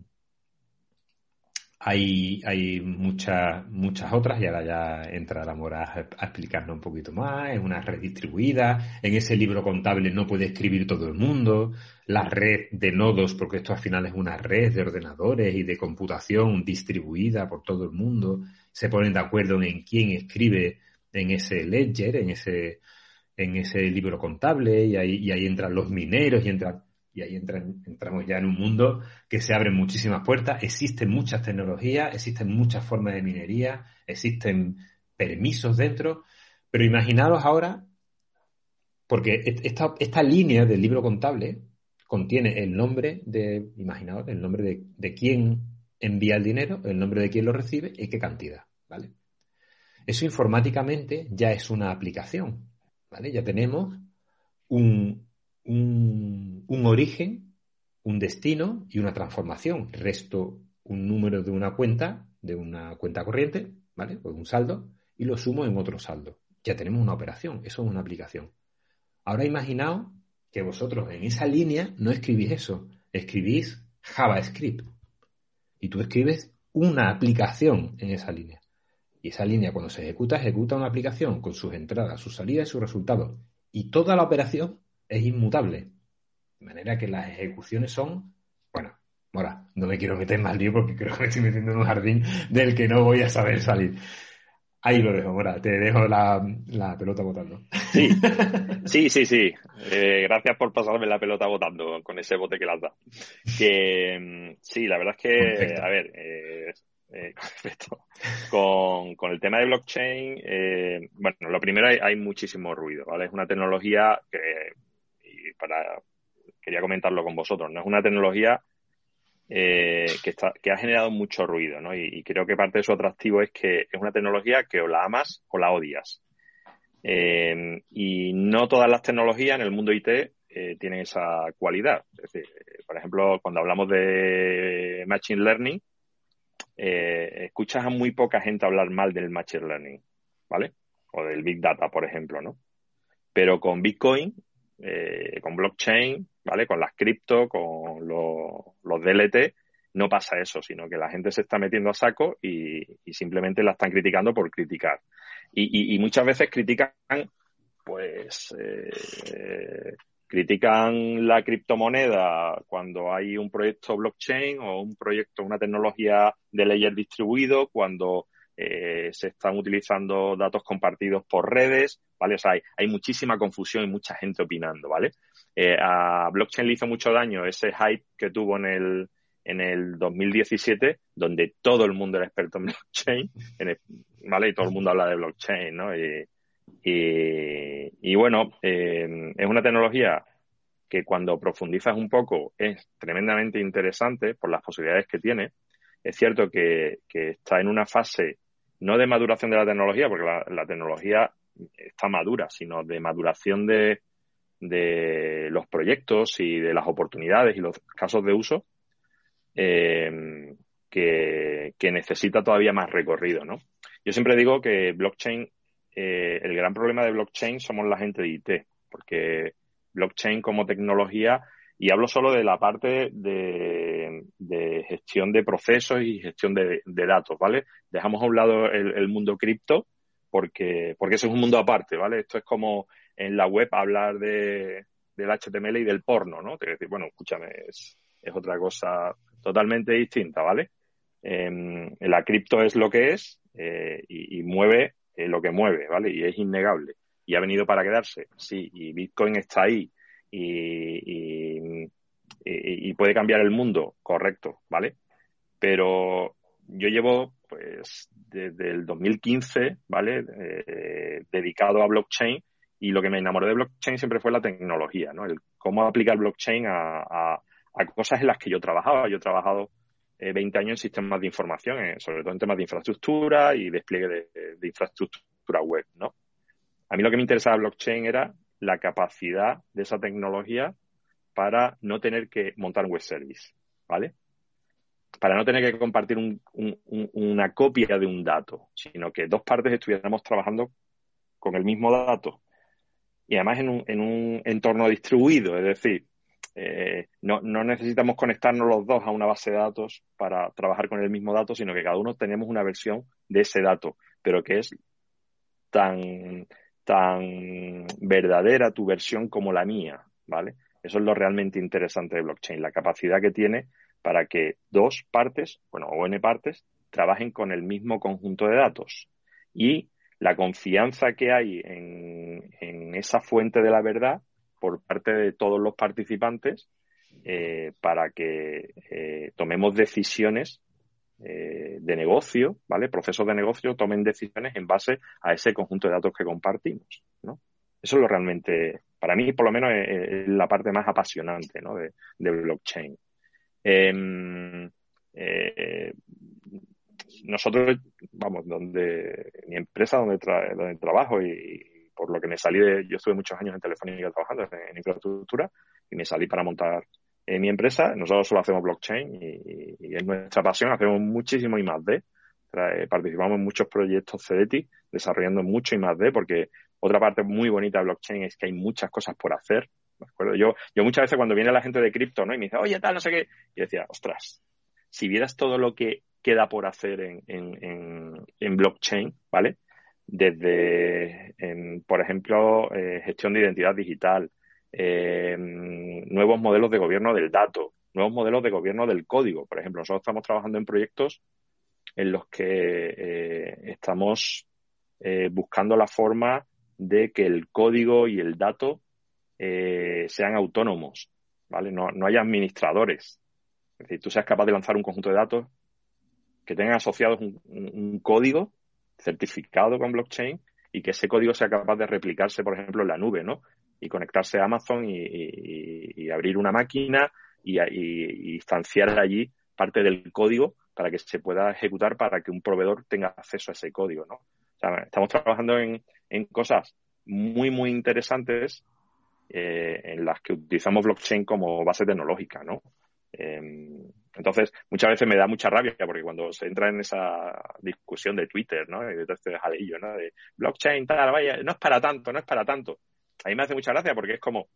hay, hay muchas, muchas otras y ahora ya entra la Mora a, explicarnos un poquito más. Es una red distribuida. En ese libro contable no puede escribir todo el mundo. La red de nodos, porque esto al final es una red de ordenadores y de computación distribuida por todo el mundo. Se ponen de acuerdo en quién escribe en ese ledger, en ese, en ese libro contable y ahí, y ahí entran los mineros y entran y ahí entramos ya en un mundo que se abren muchísimas puertas, existen muchas tecnologías, existen muchas formas de minería, existen permisos dentro, pero imaginaros ahora, porque esta, línea del libro contable contiene el nombre de, imaginaos, el nombre de, de quién envía el dinero, el nombre de quién lo recibe y qué cantidad, ¿vale? Eso informáticamente ya es una aplicación, ¿vale? Ya tenemos un, un, un origen, un destino y una transformación. Resto un número de una cuenta, de una cuenta corriente, ¿vale? Pues un saldo, y lo sumo en otro saldo. Ya tenemos una operación, eso es una aplicación. Ahora imaginaos que vosotros en esa línea no escribís eso, escribís JavaScript. Y tú escribes una aplicación en esa línea. Y esa línea cuando se ejecuta, ejecuta una aplicación con sus entradas, sus salidas y sus resultados. Y toda la operación es inmutable. De manera que las ejecuciones son, bueno, ahora no me quiero meter más lío porque creo que me estoy metiendo en un jardín del que no voy a saber salir. Ahí lo dejo, Mora, te dejo la, pelota votando. Sí, sí, sí, sí. Eh, gracias por pasarme la pelota votando con ese bote que la da. Que mm, sí, la verdad es que, a ver, eh, eh, con, con, el tema de blockchain, eh, bueno, lo primero hay, hay, muchísimo ruido, ¿vale? Es una tecnología que, quería comentarlo con vosotros, ¿no? Es una tecnología eh, que, ha generado mucho ruido, ¿no? Y, creo que parte de su atractivo es que es una tecnología que o la amas o la odias. Eh, y no todas las tecnologías en el mundo IT eh, tienen esa cualidad. Por ejemplo, cuando hablamos de Machine Learning, escuchas a muy poca gente hablar mal del Machine Learning, ¿vale? O del Big Data, por ejemplo, ¿no? Pero con Bitcoin, con blockchain, ¿vale? Con las cripto, con los DLT, no pasa eso, sino que la gente se está metiendo a saco y, simplemente la están criticando por criticar. Y, muchas veces critican, pues, eh, critican la criptomoneda cuando hay un proyecto blockchain o un proyecto, una tecnología de layer distribuido, cuando eh, se están utilizando datos compartidos por redes, ¿vale? O sea, hay, muchísima confusión y mucha gente opinando, ¿vale? Eh, a blockchain le hizo mucho daño ese hype que tuvo en el, en el 2017, donde todo el mundo era experto en blockchain, ¿vale? Y todo el mundo habla de blockchain, ¿no? Y, bueno, eh, es una tecnología que cuando profundizas un poco es tremendamente interesante por las posibilidades que tiene. Es cierto que está en una fase no de maduración de la tecnología, porque la, tecnología está madura, sino de maduración de, de, los proyectos y de las oportunidades y los casos de uso eh, que, necesita todavía más recorrido, ¿no? Yo siempre digo que blockchain, eh, el gran problema de blockchain somos la gente de IT, porque blockchain como tecnología y hablo solo de la parte de, gestión de procesos y gestión de, datos, ¿vale? Dejamos a un lado el, mundo cripto porque, porque eso es un mundo aparte, ¿vale? Esto es como en la web hablar de, del HTML y del porno, ¿no? Te decir, bueno, escúchame, es, otra cosa totalmente distinta, ¿vale? Eh, la cripto es lo que es eh, y, mueve eh, lo que mueve, ¿vale? Y es innegable. Y ha venido para quedarse, sí, y Bitcoin está ahí y, y, puede cambiar el mundo, correcto, ¿vale? Pero yo llevo, pues, desde el 2015, ¿vale? Eh, dedicado a blockchain y lo que me enamoró de blockchain siempre fue la tecnología, ¿no? El cómo aplicar blockchain a, a, cosas en las que yo trabajaba. Yo he trabajado 20 eh, años en sistemas de información, eh, sobre todo en temas de infraestructura y despliegue de, de infraestructura web, ¿no? A mí lo que me interesaba blockchain era la capacidad de esa tecnología para no tener que montar un web service, ¿vale? Para no tener que compartir una copia de un dato, sino que dos partes estuviéramos trabajando con el mismo dato y además en un, entorno distribuido, es decir, eh, no, no, necesitamos conectarnos los dos a una base de datos para trabajar con el mismo dato, sino que cada uno tenemos una versión de ese dato, pero que es tan tan verdadera tu versión como la mía, ¿vale? Eso es lo realmente interesante de blockchain, la capacidad que tiene para que dos partes, bueno, o n partes, trabajen con el mismo conjunto de datos. Y la confianza que hay en, esa fuente de la verdad por parte de todos los participantes eh, para que eh, tomemos decisiones eh, de negocio, ¿vale? Procesos de negocio tomen decisiones en base a ese conjunto de datos que compartimos, ¿no? Eso es lo realmente, para mí por lo menos es, la parte más apasionante ¿no? de, blockchain. Em, eh, nosotros, vamos, donde mi empresa, donde, donde trabajo y, por lo que me salí de, yo estuve muchos años en Telefónica trabajando en, infraestructura y me salí para montar eh, mi empresa. Nosotros solo hacemos blockchain y, es nuestra pasión, hacemos muchísimo y más de. Participamos en muchos proyectos CDT, desarrollando mucho y más de, porque otra parte muy bonita de blockchain es que hay muchas cosas por hacer. Yo, yo muchas veces cuando viene la gente de cripto, ¿no? Y me dice, oye, tal, no sé qué. Y decía, ostras, si vieras todo lo que queda por hacer en, en, en, blockchain, ¿vale? Desde, por ejemplo, eh, gestión de identidad digital, eh, nuevos modelos de gobierno del dato, nuevos modelos de gobierno del código. Por ejemplo, nosotros estamos trabajando en proyectos en los que eh, estamos buscando la forma de que el código y el dato sean autónomos, ¿vale? No, no haya administradores. Es decir, tú seas capaz de lanzar un conjunto de datos que tengan asociados un, código certificado con blockchain y que ese código sea capaz de replicarse, por ejemplo, en la nube, ¿no? Y conectarse a Amazon y, abrir una máquina y, instanciar allí parte del código para que se pueda ejecutar para que un proveedor tenga acceso a ese código, ¿no? O sea, estamos trabajando en, cosas muy, muy interesantes eh, en las que utilizamos blockchain como base tecnológica, ¿no? Em, entonces, muchas veces me da mucha rabia porque cuando se entra en esa discusión de Twitter, ¿no? Y de todo este jalillo, ¿no? De blockchain, tal, vaya, no es para tanto, no es para tanto. A mí me hace mucha gracia porque es como,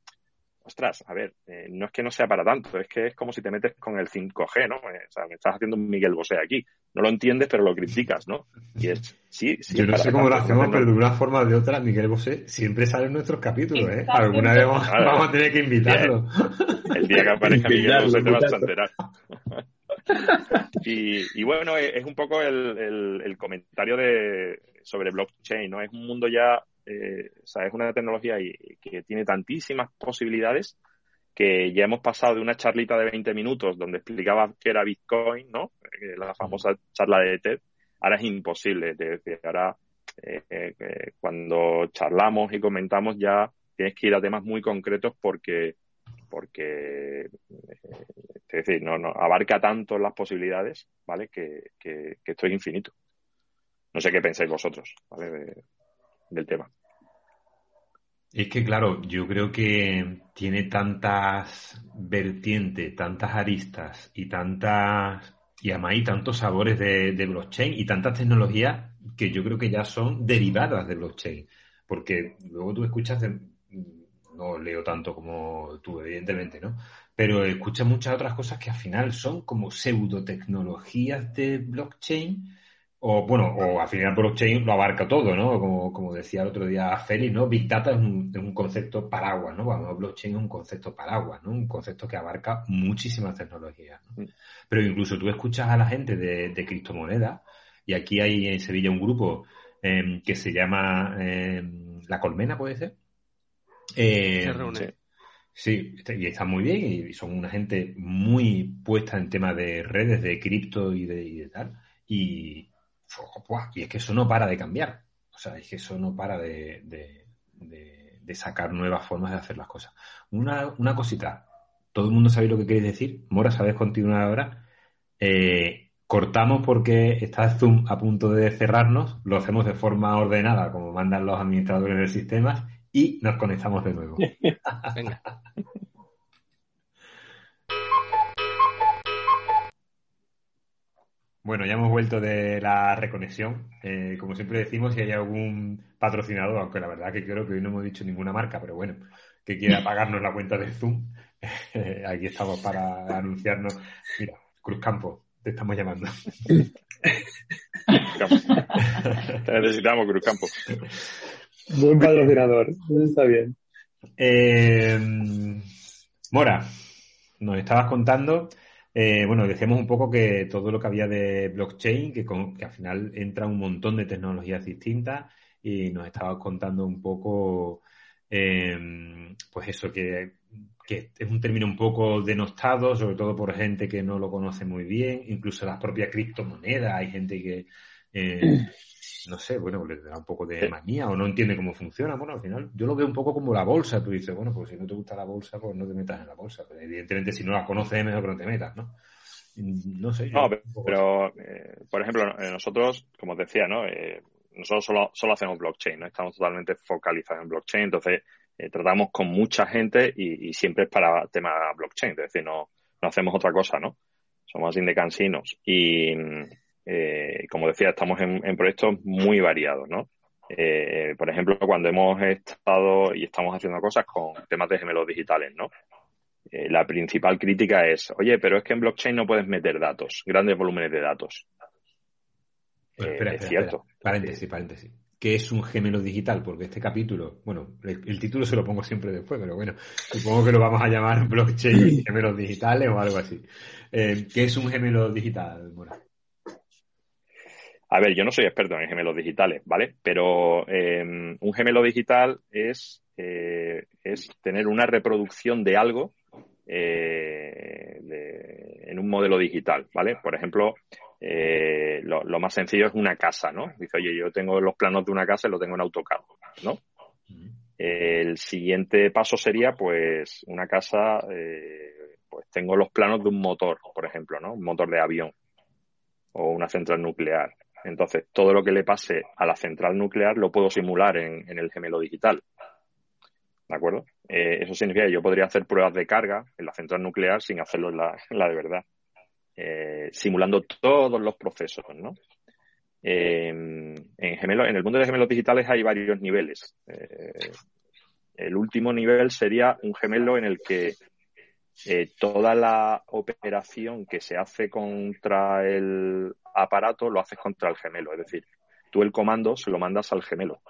ostras, a ver, eh, no es que no sea para tanto, es que es como si te metes con el 5G, ¿no? Eh, o sea, me estás haciendo un Miguel Bosé aquí. No lo entiendes, pero lo criticas, ¿no? Y es, sí, sí. Yo no sé cómo lo hacemos, pero de una forma o de otra, Miguel Bosé siempre sale en nuestros capítulos, ¿eh? Alguna vez vamos, a tener que invitarlo. El día que aparezca Miguel Bosé te vas a enterar. y, bueno, es, un poco el, comentario de sobre blockchain, ¿no? Es un mundo ya eh, o sea, es una tecnología que tiene tantísimas posibilidades que ya hemos pasado de una charlita de 20 minutos donde explicaba que era Bitcoin, ¿no? Eh, la famosa charla de TED. Ahora es imposible. decir, ahora, eh, eh, cuando charlamos y comentamos, ya tienes que ir a temas muy concretos porque, porque es decir, no, no, abarca tanto las posibilidades, ¿vale? Que, que, esto es infinito. No sé qué pensáis vosotros, ¿vale? Del tema. Es que, claro, yo creo que tiene tantas vertientes, tantas aristas y tantas, y además hay tantos sabores de, blockchain y tantas tecnologías que yo creo que ya son derivadas de blockchain. Porque luego tú escuchas, no leo tanto como tú, evidentemente, ¿no? Pero escuchas muchas otras cosas que al final son como pseudotecnologías de blockchain o bueno, o al final blockchain lo abarca todo, ¿no? Como, como decía el otro día Félix, ¿no? Big Data es un, es un concepto paraguas, ¿no? Bueno, blockchain es un concepto paraguas, ¿no? Un concepto que abarca muchísimas tecnologías. ¿no? Pero incluso tú escuchas a la gente de, de criptomonedas, y aquí hay en Sevilla un grupo em, que se llama em, La Colmena, ¿puede ser? Eh, Sí, y está muy bien y son una gente muy puesta en temas de redes, de cripto y de, y de tal. Y, y es que eso no para de cambiar. O sea, es que eso no para de, sacar nuevas formas de hacer las cosas. Una, una cosita, todo el mundo sabe lo que queréis decir. Mora, ¿sabes continuar ahora? Eh, cortamos porque está Zoom a punto de cerrarnos, lo hacemos de forma ordenada, como mandan los administradores del sistema, y nos conectamos de nuevo. Venga. Bueno, ya hemos vuelto de la reconexión. Eh, como siempre decimos, si hay algún patrocinador, aunque la verdad que creo que hoy no hemos dicho ninguna marca, pero bueno, que quiera pagarnos la cuenta de Zoom, aquí estamos para anunciarnos. Mira, Cruzcampo, te estamos llamando. necesitamos Cruzcampo. Buen patrocinador, está bien. Eh, Mora, nos estabas contando eh, bueno, decíamos un poco que todo lo que había de blockchain, que, que al final entra un montón de tecnologías distintas y nos estabas contando un poco, em, pues eso, que, es un término un poco denostado, sobre todo por gente que no lo conoce muy bien, incluso las propias criptomonedas, hay gente que, eh, no sé, bueno, le da un poco de manía o no entiende cómo funciona. Bueno, al final yo lo veo un poco como la bolsa. Tú dices, bueno, pues si no te gusta la bolsa, pues no te metas en la bolsa. Pero evidentemente, si no la conoces, es mejor que no te metas, ¿no? No sé. No, pero, eh, por ejemplo, nosotros, como te decía, ¿no? Eh, nosotros solo, solo hacemos blockchain, ¿no? Estamos totalmente focalizados en blockchain, entonces eh, tratamos con mucha gente y, siempre es para tema blockchain, es decir, no, no hacemos otra cosa, ¿no? Somos indecansinos y, eh, como decía, estamos en, en proyectos muy variados, ¿no? Eh, por ejemplo, cuando hemos estado y estamos haciendo cosas con temas de gemelos digitales, ¿no? Eh, la principal crítica es, oye, pero es que en blockchain no puedes meter datos, grandes volúmenes de datos. espera, es cierto. Paréntesis, paréntesis. ¿Qué es un gemelo digital? Porque este capítulo, bueno, el, título se lo pongo siempre después, pero bueno, supongo que lo vamos a llamar blockchain gemelos digitales o algo así. ¿Qué es un gemelo digital, Mora? A ver, yo no soy experto en gemelos digitales, ¿vale? Pero em, un gemelo digital es, eh, es tener una reproducción de algo eh, en un modelo digital, ¿vale? Por ejemplo, eh, lo, más sencillo es una casa, ¿no? Dice, oye, yo tengo los planos de una casa y lo tengo en AutoCAD, ¿no? El siguiente paso sería, pues, una casa, pues tengo los planos de un motor, por ejemplo, ¿no? Un motor de avión o una central nuclear. Entonces, todo lo que le pase a la central nuclear lo puedo simular en, el gemelo digital. ¿De acuerdo? Eh, eso significa que yo podría hacer pruebas de carga en la central nuclear sin hacerlo en la, de verdad. Eh, simulando todos los procesos, ¿no? Eh, en, gemelo, en el mundo de gemelos digitales hay varios niveles. el último nivel sería un gemelo en el que toda la operación que se hace contra el aparato lo haces contra el gemelo. Es decir, tú el comando se lo mandas al gemelo.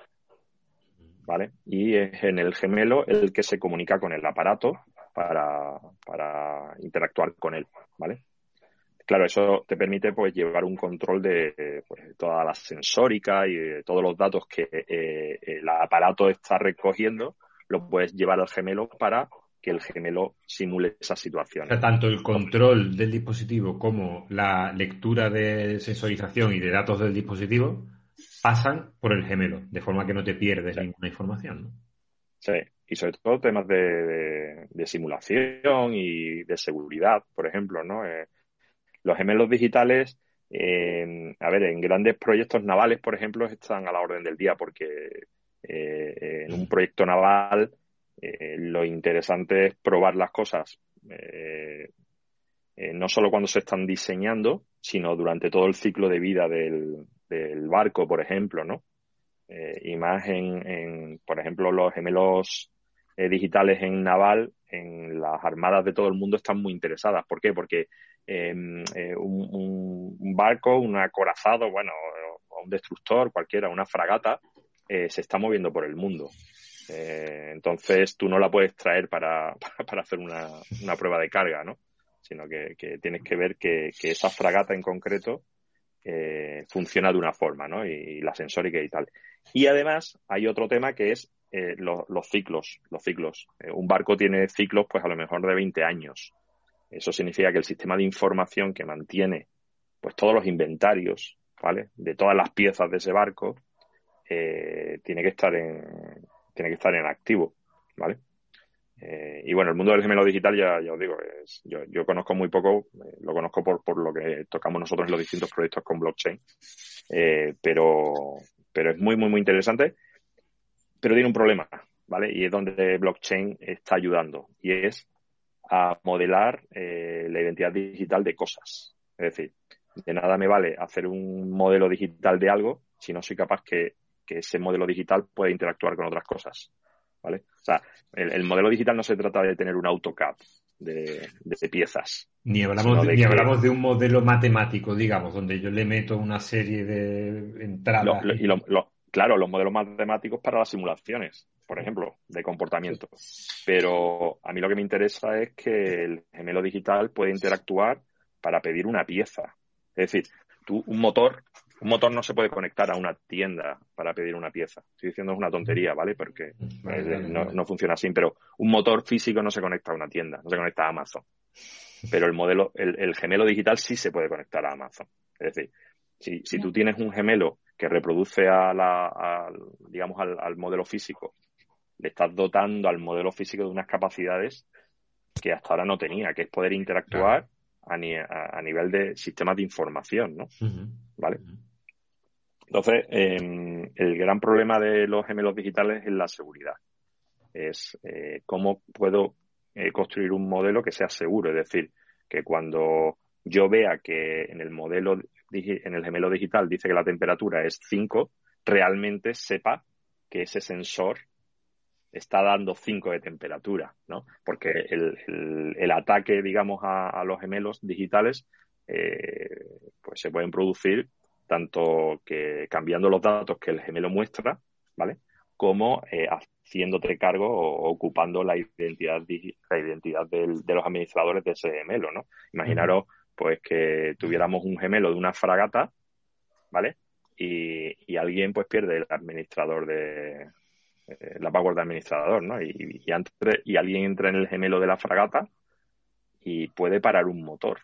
¿Vale? Y es en el gemelo el que se comunica con el aparato para, interactuar con él. ¿Vale? Claro, eso te permite pues llevar un control de pues, toda la sensórica y todos los datos que eh, el aparato está recogiendo, lo puedes llevar al gemelo para que el gemelo simule esa situación. tanto el control del dispositivo como la lectura de sensorización y de datos del dispositivo pasan por el gemelo, de forma que no te pierdes ninguna información. ¿no? Sí, y sobre todo temas de, simulación y de seguridad, por ejemplo, ¿no? Eh, los gemelos digitales, eh, a ver, en grandes proyectos navales, por ejemplo, están a la orden del día porque eh, en un proyecto naval eh, lo interesante es probar las cosas eh, eh, no solo cuando se están diseñando, sino durante todo el ciclo de vida del, barco, por ejemplo, ¿no? y más en, por ejemplo, los gemelos digitales en naval, en las armadas de todo el mundo están muy interesadas. ¿Por qué? Porque em, un, un, barco, un acorazado, bueno, un destructor, cualquiera, una fragata, se está moviendo por el mundo. Eh, entonces tú no la puedes traer para, para hacer una, una, prueba de carga, ¿no? Sino que, tienes que ver que, esa fragata en concreto eh, funciona de una forma, ¿no? Y, la sensórica y tal. Y además hay otro tema que es eh, los ciclos. Los ciclos. un barco tiene ciclos, pues a lo mejor de 20 años. Eso significa que el sistema de información que mantiene, pues todos los inventarios, ¿vale? De todas las piezas de ese barco, tiene que estar en, tiene que estar en activo, ¿vale? Eh, y bueno, el mundo del gemelo digital, ya, ya os digo, es, yo, conozco muy poco, eh, lo conozco por, por lo que tocamos nosotros en los distintos proyectos con blockchain, eh, pero, pero es muy, muy, muy interesante, pero tiene un problema, ¿vale? Y es donde blockchain está ayudando, y es a modelar la identidad digital de cosas. Es decir, de nada me vale hacer un modelo digital de algo si no soy capaz que que ese modelo digital puede interactuar con otras cosas. ¿Vale? O sea, el, modelo digital no se trata de tener un AutoCAD de, piezas. Ni hablamos, de, ni hablamos de un modelo matemático, digamos, donde yo le meto una serie de entradas. y claro, los modelos matemáticos para las simulaciones, por ejemplo, de comportamiento. Pero a mí lo que me interesa es que el gemelo digital puede interactuar para pedir una pieza. Es decir, tú, un motor un motor no se puede conectar a una tienda para pedir una pieza. Estoy diciendo es una tontería, ¿vale? Porque eh, no, funciona así, pero un motor físico no se conecta a una tienda, no se conecta a Amazon. Pero el modelo, el, gemelo digital sí se puede conectar a Amazon. Es decir, Si, si tú tienes un gemelo que reproduce a la, digamos, al, modelo físico, le estás dotando al modelo físico de unas capacidades que hasta ahora no tenía, que es poder interactuar a, nivel de sistemas de información, ¿no? ¿Vale? Entonces, em, el gran problema de los gemelos digitales es la seguridad. Es eh, cómo puedo eh, construir un modelo que sea seguro, es decir, que cuando yo vea que en el modelo en el gemelo digital dice que la temperatura es 5, realmente sepa que ese sensor está dando 5 de temperatura, ¿no? Porque el, ataque, digamos, a, los gemelos digitales, eh, pues se pueden producir tanto que cambiando los datos que el gemelo muestra, ¿vale? Como eh, haciéndote cargo o ocupando la identidad, la identidad de los administradores de ese gemelo, ¿no? Imaginaros pues que tuviéramos un gemelo de una fragata, ¿vale? Y, alguien pues pierde el administrador de eh, la password de administrador, ¿no? Y, y, alguien entra en el gemelo de la fragata y puede parar un motor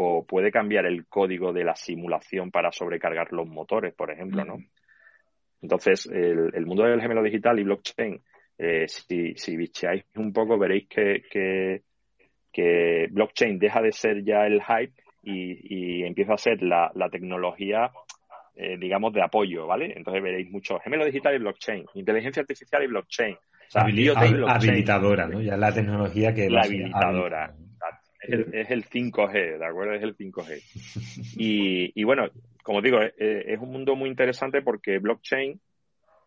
o puede cambiar el código de la simulación para sobrecargar los motores, por ejemplo, ¿no? Entonces, el, mundo del gemelo digital y blockchain, eh, si, si bicheáis un poco, veréis que, que blockchain deja de ser ya el hype y, empieza a ser la, tecnología, eh, digamos, de apoyo, ¿vale? Entonces veréis mucho gemelo digital y blockchain, inteligencia artificial y blockchain. habilitadora, ¿no? Ya la tecnología que... La habilitadora. Es el, 5G, ¿de acuerdo? Es el 5G. Y, bueno, como digo, eh, eh, es, un mundo muy interesante porque blockchain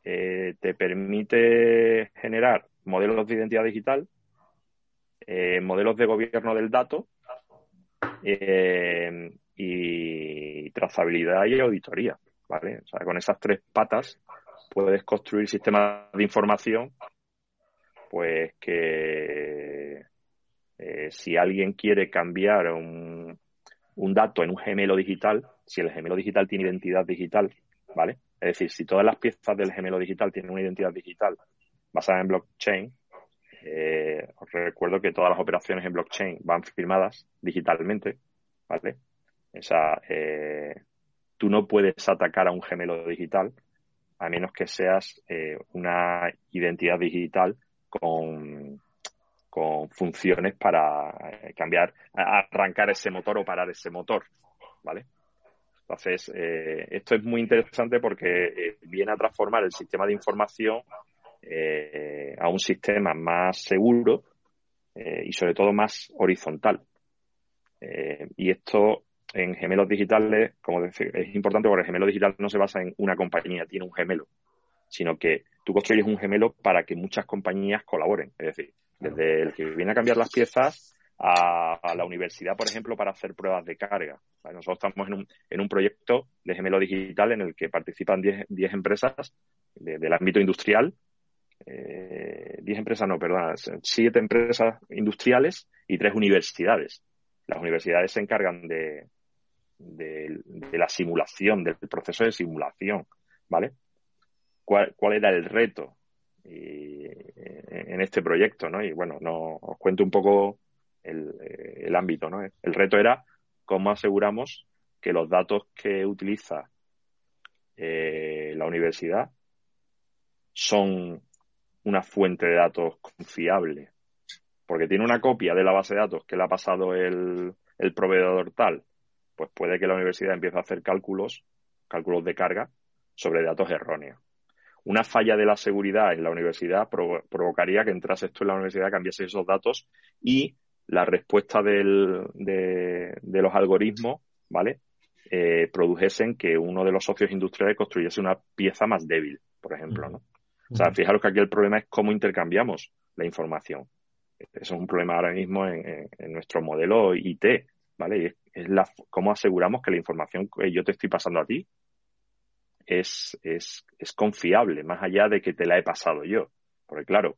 te permite generar modelos de identidad digital eh, modelos de gobierno del dato eh, y trazabilidad y auditoría. ¿vale? O sea, con esas tres patas puedes construir sistemas de información pues que eh, si alguien quiere cambiar un, un, dato en un gemelo digital, si el gemelo digital tiene identidad digital, ¿vale? Es decir, si todas las piezas del gemelo digital tienen una identidad digital basada en blockchain, eh, os recuerdo que todas las operaciones en blockchain van firmadas digitalmente, ¿vale? O sea, eh, tú no puedes atacar a un gemelo digital a menos que seas eh, una identidad digital con, con funciones para cambiar, arrancar ese motor o parar ese motor, ¿vale? Entonces, esto es muy interesante porque viene a transformar el sistema de información eh, a un sistema más seguro eh, y sobre todo más horizontal. Eh, y esto en gemelos digitales, como decir, es importante porque el gemelo digital no se basa en una compañía, tiene un gemelo, sino que tú construyes un gemelo para que muchas compañías colaboren. Es decir, desde el que viene a cambiar las piezas a, la universidad, por ejemplo, para hacer pruebas de carga. Nosotros estamos en un, en un proyecto de gemelo digital en el que participan 10 empresas del ámbito industrial eh, 10 empresas, no, perdón, 7 empresas industriales y 3 universidades. Las universidades se encargan de, de, la simulación, del proceso de simulación, ¿vale? ¿Cuál, cuál era el reto en este proyecto, ¿no? Y bueno, no, os cuento un poco el, el ámbito, ¿no? El reto era cómo aseguramos que los datos que utiliza eh, la universidad son una fuente de datos confiable, porque tiene una copia de la base de datos que le ha pasado el, el proveedor tal, pues puede que la universidad empiece a hacer cálculos, cálculos de carga, sobre datos erróneos. Una falla de la seguridad en la universidad provocaría que entrase esto en la universidad, cambiase esos datos y la respuesta del, de, de, los algoritmos, ¿vale? Eh, produjesen que uno de los socios industriales construyese una pieza más débil, por ejemplo, ¿no? O sea, fijaros que aquí el problema es cómo intercambiamos la información. Eso es un problema ahora mismo en, nuestro modelo IT, ¿vale? Y es, la, cómo aseguramos que la información que yo te estoy pasando a ti es, es, es confiable, más allá de que te la he pasado yo. Porque claro,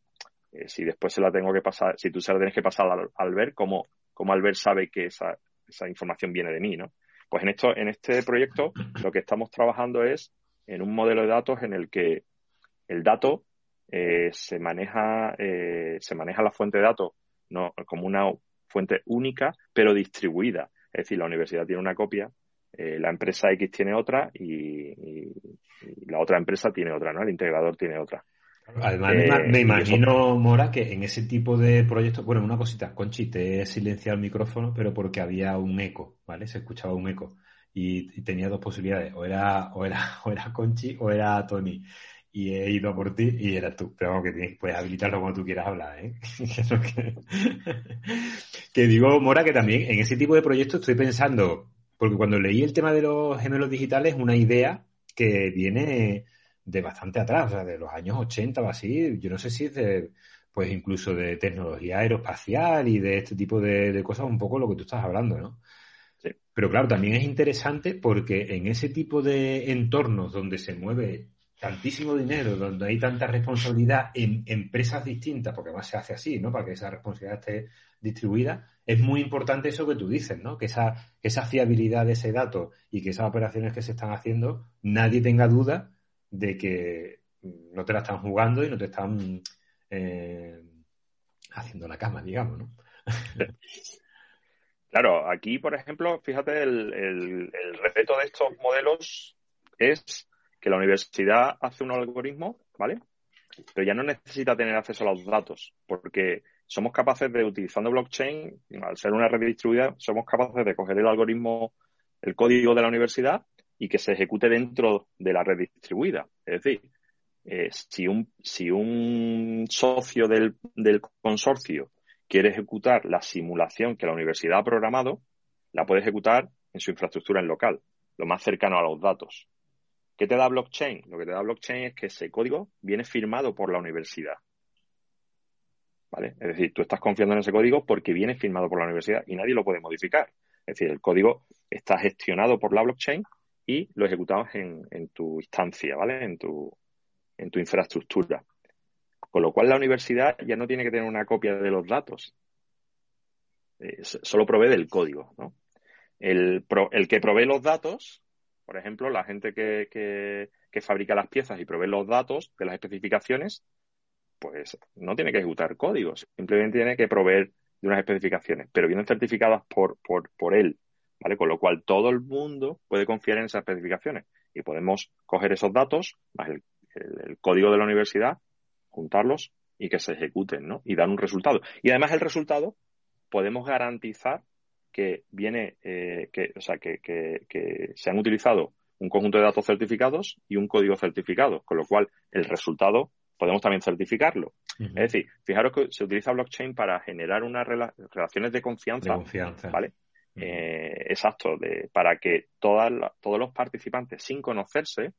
eh, si después se la tengo que pasar, si tú se la tienes que pasar al, ¿cómo, cómo Albert sabe que esa, esa información viene de mí, no? Pues en esto, en este proyecto, lo que estamos trabajando es en un modelo de datos en el que el dato eh, se maneja eh, se maneja la fuente de datos no como una fuente única pero distribuida es decir la universidad tiene una copia eh, la empresa X tiene otra y, la otra empresa tiene otra, ¿no? El integrador tiene otra. Además, me, eh, imagino, Mora, que en ese tipo de proyectos, bueno, una cosita, Conchi, te he silenciado el micrófono, pero porque había un eco, ¿vale? Se escuchaba un eco y, tenía dos posibilidades, o era, o era, o era Conchi o era Tony. Y he ido a por ti y eras tú. Pero vamos, que puedes habilitarlo como tú quieras hablar, ¿eh? que digo, Mora, que también en ese tipo de proyectos estoy pensando, porque cuando leí el tema de los gemelos digitales, una idea que viene de bastante atrás, o sea, de los años 80 o así, yo no sé si es de, pues incluso de tecnología aeroespacial y de este tipo de, cosas, un poco lo que tú estás hablando, ¿no? Sí. Pero claro, también es interesante porque en ese tipo de entornos donde se mueve tantísimo dinero, donde hay tanta responsabilidad en empresas distintas, porque además se hace así, ¿no? Para que esa responsabilidad esté distribuida, es muy importante eso que tú dices, ¿no? Que esa, esa fiabilidad de ese dato y que esas operaciones que se están haciendo, nadie tenga duda de que no te la están jugando y no te están eh, haciendo la cama, digamos, ¿no? Claro, aquí, por ejemplo, fíjate, el, el, el de estos modelos es que la universidad hace un algoritmo, ¿vale? Pero ya no necesita tener acceso a los datos, porque somos capaces de, utilizando blockchain, al ser una red distribuida, somos capaces de coger el algoritmo, el código de la universidad y que se ejecute dentro de la red distribuida. Es decir, eh, si, un, socio del, del consorcio quiere ejecutar la simulación que la universidad ha programado, la puede ejecutar en su infraestructura en local, lo más cercano a los datos. ¿Qué te da blockchain? Lo que te da blockchain es que ese código viene firmado por la universidad. ¿Vale? Es decir, tú estás confiando en ese código porque viene firmado por la universidad y nadie lo puede modificar. Es decir, el código está gestionado por la blockchain y lo ejecutamos en, tu instancia, ¿vale? En tu, en tu infraestructura. Con lo cual la universidad ya no tiene que tener una copia de los datos. Eh, solo provee del código, ¿no? El, el que provee los datos, por ejemplo, la gente que, que, fabrica las piezas y provee los datos de las especificaciones, pues no tiene que ejecutar códigos, simplemente tiene que proveer de unas especificaciones, pero vienen certificadas por, por, por él, ¿vale? Con lo cual todo el mundo puede confiar en esas especificaciones y podemos coger esos datos, más el, código de la universidad, juntarlos y que se ejecuten, ¿no? Y dar un resultado. Y además el resultado podemos garantizar que viene, eh, que, o sea, que, que, que se han utilizado un conjunto de datos certificados y un código certificado, con lo cual el resultado podemos también certificarlo. Es decir, fijaros que se utiliza blockchain para generar unas relaciones de confianza, ¿vale? Eh, exacto, de, para que todas todos los participantes, sin conocerse,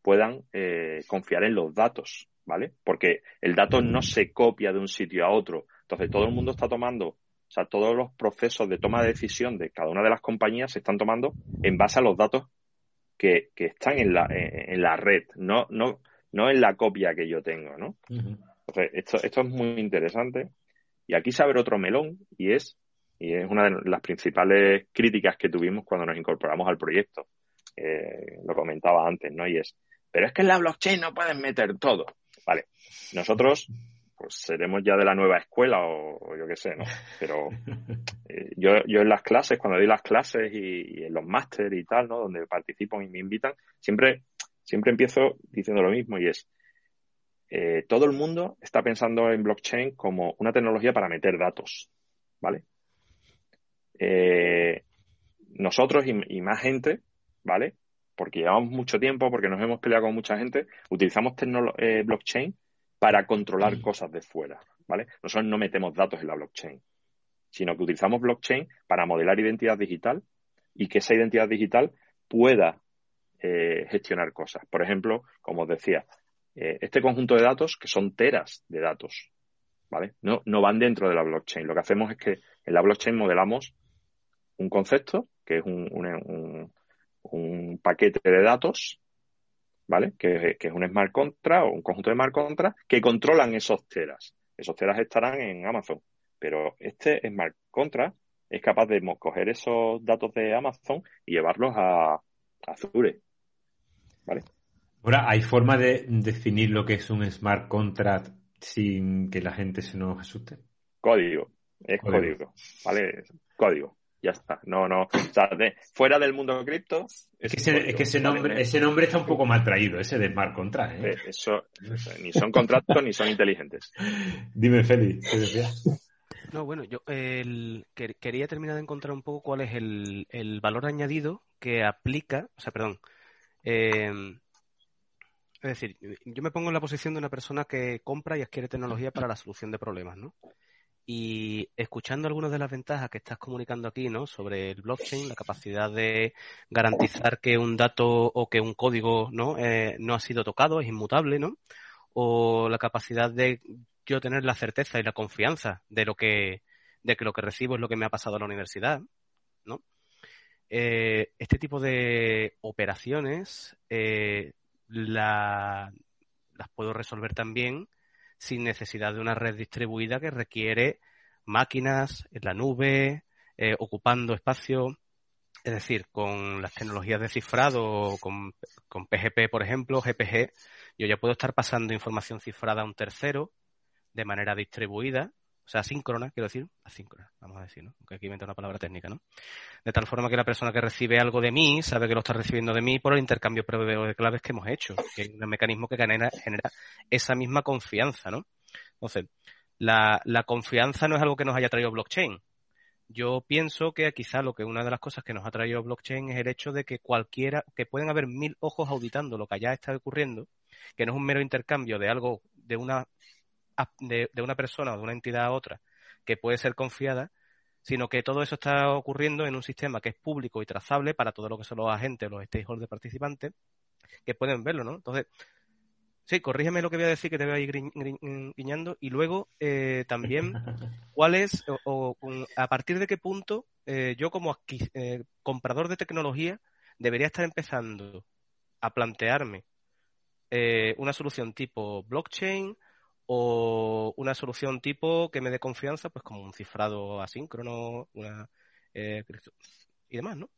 puedan eh, confiar en los datos, ¿vale? Porque el dato no se copia de un sitio a otro. Entonces, todo el mundo está tomando, o sea, todos los procesos de toma de decisión de cada una de las compañías se están tomando en base a los datos que, que están en la, en la red. No, no, no es la copia que yo tengo, ¿no? Entonces, esto, esto es muy interesante. Y aquí se abre otro melón y es, y es una de las principales críticas que tuvimos cuando nos incorporamos al proyecto. Eh, lo comentaba antes, ¿no? Y es, pero es que en la blockchain no pueden meter todo. Vale, nosotros pues seremos ya de la nueva escuela o, yo qué sé, ¿no? Pero eh, yo, yo en las clases, cuando doy las clases y, y en los máster y tal, ¿no? Donde participo y me invitan, siempre siempre empiezo diciendo lo mismo y es, eh, todo el mundo está pensando en blockchain como una tecnología para meter datos, ¿vale? Eh, nosotros y, más gente, ¿vale? Porque llevamos mucho tiempo, porque nos hemos peleado con mucha gente, utilizamos eh, blockchain para controlar mm. cosas de fuera, ¿vale? Nosotros no metemos datos en la blockchain, sino que utilizamos blockchain para modelar identidad digital y que esa identidad digital pueda eh, gestionar cosas. Por ejemplo, como os decía, eh, este conjunto de datos, que son teras de datos, ¿vale? No, no van dentro de la blockchain. Lo que hacemos es que en la blockchain modelamos un concepto, que es un, un, paquete de datos, ¿vale? Que, que, es un smart contract o un conjunto de smart contracts que controlan esos teras. Esos teras estarán en Amazon, pero este smart contract es capaz de coger esos datos de Amazon y llevarlos a, a Azure ¿Vale? Ahora, ¿hay forma de definir lo que es un smart contract sin que la gente se nos asuste? Código, es código, ¿vale? Código. Ya está. No, no. O sea, fuera del mundo cripto. Es que, ese, nombre, ese nombre está un poco mal traído, ese de smart contract. ¿eh? Eh, eso, ni son contratos ni son inteligentes. Dime, Félix, ¿qué decías? No, bueno, yo quería terminar de encontrar un poco cuál es el, el valor añadido que aplica, o sea, perdón, eh, es decir, yo me pongo en la posición de una persona que compra y adquiere tecnología para la solución de problemas, ¿no? Y escuchando algunas de las ventajas que estás comunicando aquí, ¿no? Sobre el blockchain, la capacidad de garantizar que un dato o que un código, ¿no? Eh, no ha sido tocado, es inmutable, ¿no? O la capacidad de yo tener la certeza y la confianza de lo que, de que lo que recibo es lo que me ha pasado a la universidad, ¿no? Eh, este tipo de operaciones eh, las puedo resolver también sin necesidad de una red distribuida que requiere máquinas en la nube, eh, ocupando espacio. Es decir, con las tecnologías de cifrado, con, con PGP, por ejemplo, GPG, yo ya puedo estar pasando información cifrada a un tercero de manera distribuida o sea, asíncrona, quiero decir, asíncrona, vamos a decir, ¿no? Aunque aquí inventa una palabra técnica, ¿no? De tal forma que la persona que recibe algo de mí sabe que lo está recibiendo de mí por el intercambio previo de claves que hemos hecho, que es un mecanismo que genera, genera esa misma confianza, ¿no? Entonces, la, la confianza no es algo que nos haya traído blockchain. Yo pienso que quizá lo que una de las cosas que nos ha traído blockchain es el hecho de que cualquiera, que pueden haber mil ojos auditando lo que allá está ocurriendo, que no es un mero intercambio de algo, de una de, una persona o de una entidad a otra que puede ser confiada, sino que todo eso está ocurriendo en un sistema que es público y trazable para todo lo que son los agentes, los stakeholders participantes, que pueden verlo, ¿no? Entonces, sí, corrígeme lo que voy a decir, que te voy a ir guiñando, y luego eh, también, ¿cuál es, o, a partir de qué punto eh, yo como eh, comprador de tecnología debería estar empezando a plantearme una solución tipo blockchain o una solución tipo que me dé confianza, pues como un cifrado asíncrono, una eh, y demás, ¿no?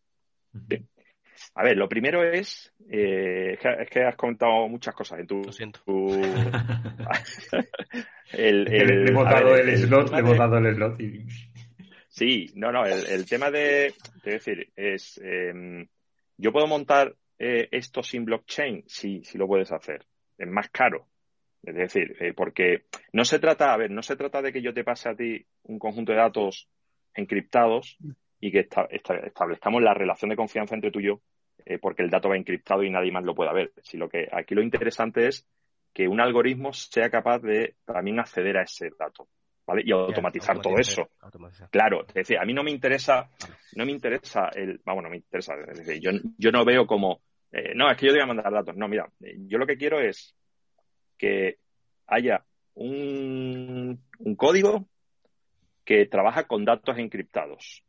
A ver, lo primero es, eh, es, que, has contado muchas cosas en tu... Lo siento. el, le hemos dado el, slot, le hemos dado el slot Sí, no, no, el, tema de, de decir, es, em, yo puedo montar eh, esto sin blockchain, sí, sí lo puedes hacer. Es más caro, es decir, eh, porque no se trata, a ver, no se trata de que yo te pase a ti un conjunto de datos encriptados y que establezcamos la relación de confianza entre tú y yo, eh, porque el dato va encriptado y nadie más lo pueda ver. Si lo que aquí lo interesante es que un algoritmo sea capaz de también acceder a ese dato. ¿Vale? Y automatizar todo eso. Claro, es decir, a mí no me interesa, no me interesa el, vamos, no me interesa, es decir, yo, yo no veo como, eh, no, es que yo te voy a mandar datos. No, mira, yo lo que quiero es que haya un, código que trabaja con datos encriptados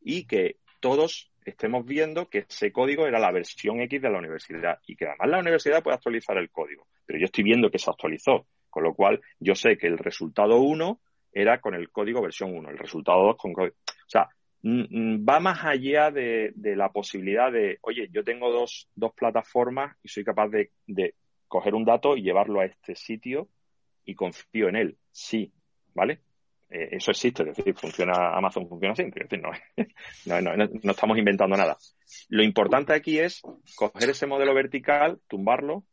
y que todos estemos viendo que ese código era la versión X de la universidad y que además la universidad puede actualizar el código. Pero yo estoy viendo que se actualizó, con lo cual yo sé que el resultado 1 era con el código versión 1, el resultado 2 con código. O sea, va más allá de, la posibilidad de, oye, yo tengo dos, dos plataformas y soy capaz de, coger un dato y llevarlo a este sitio y confío en él. Sí, ¿vale? Eh, eso existe, es decir, funciona Amazon funciona siempre, es decir, no, no, estamos inventando nada. Lo importante aquí es coger ese modelo vertical, tumbarlo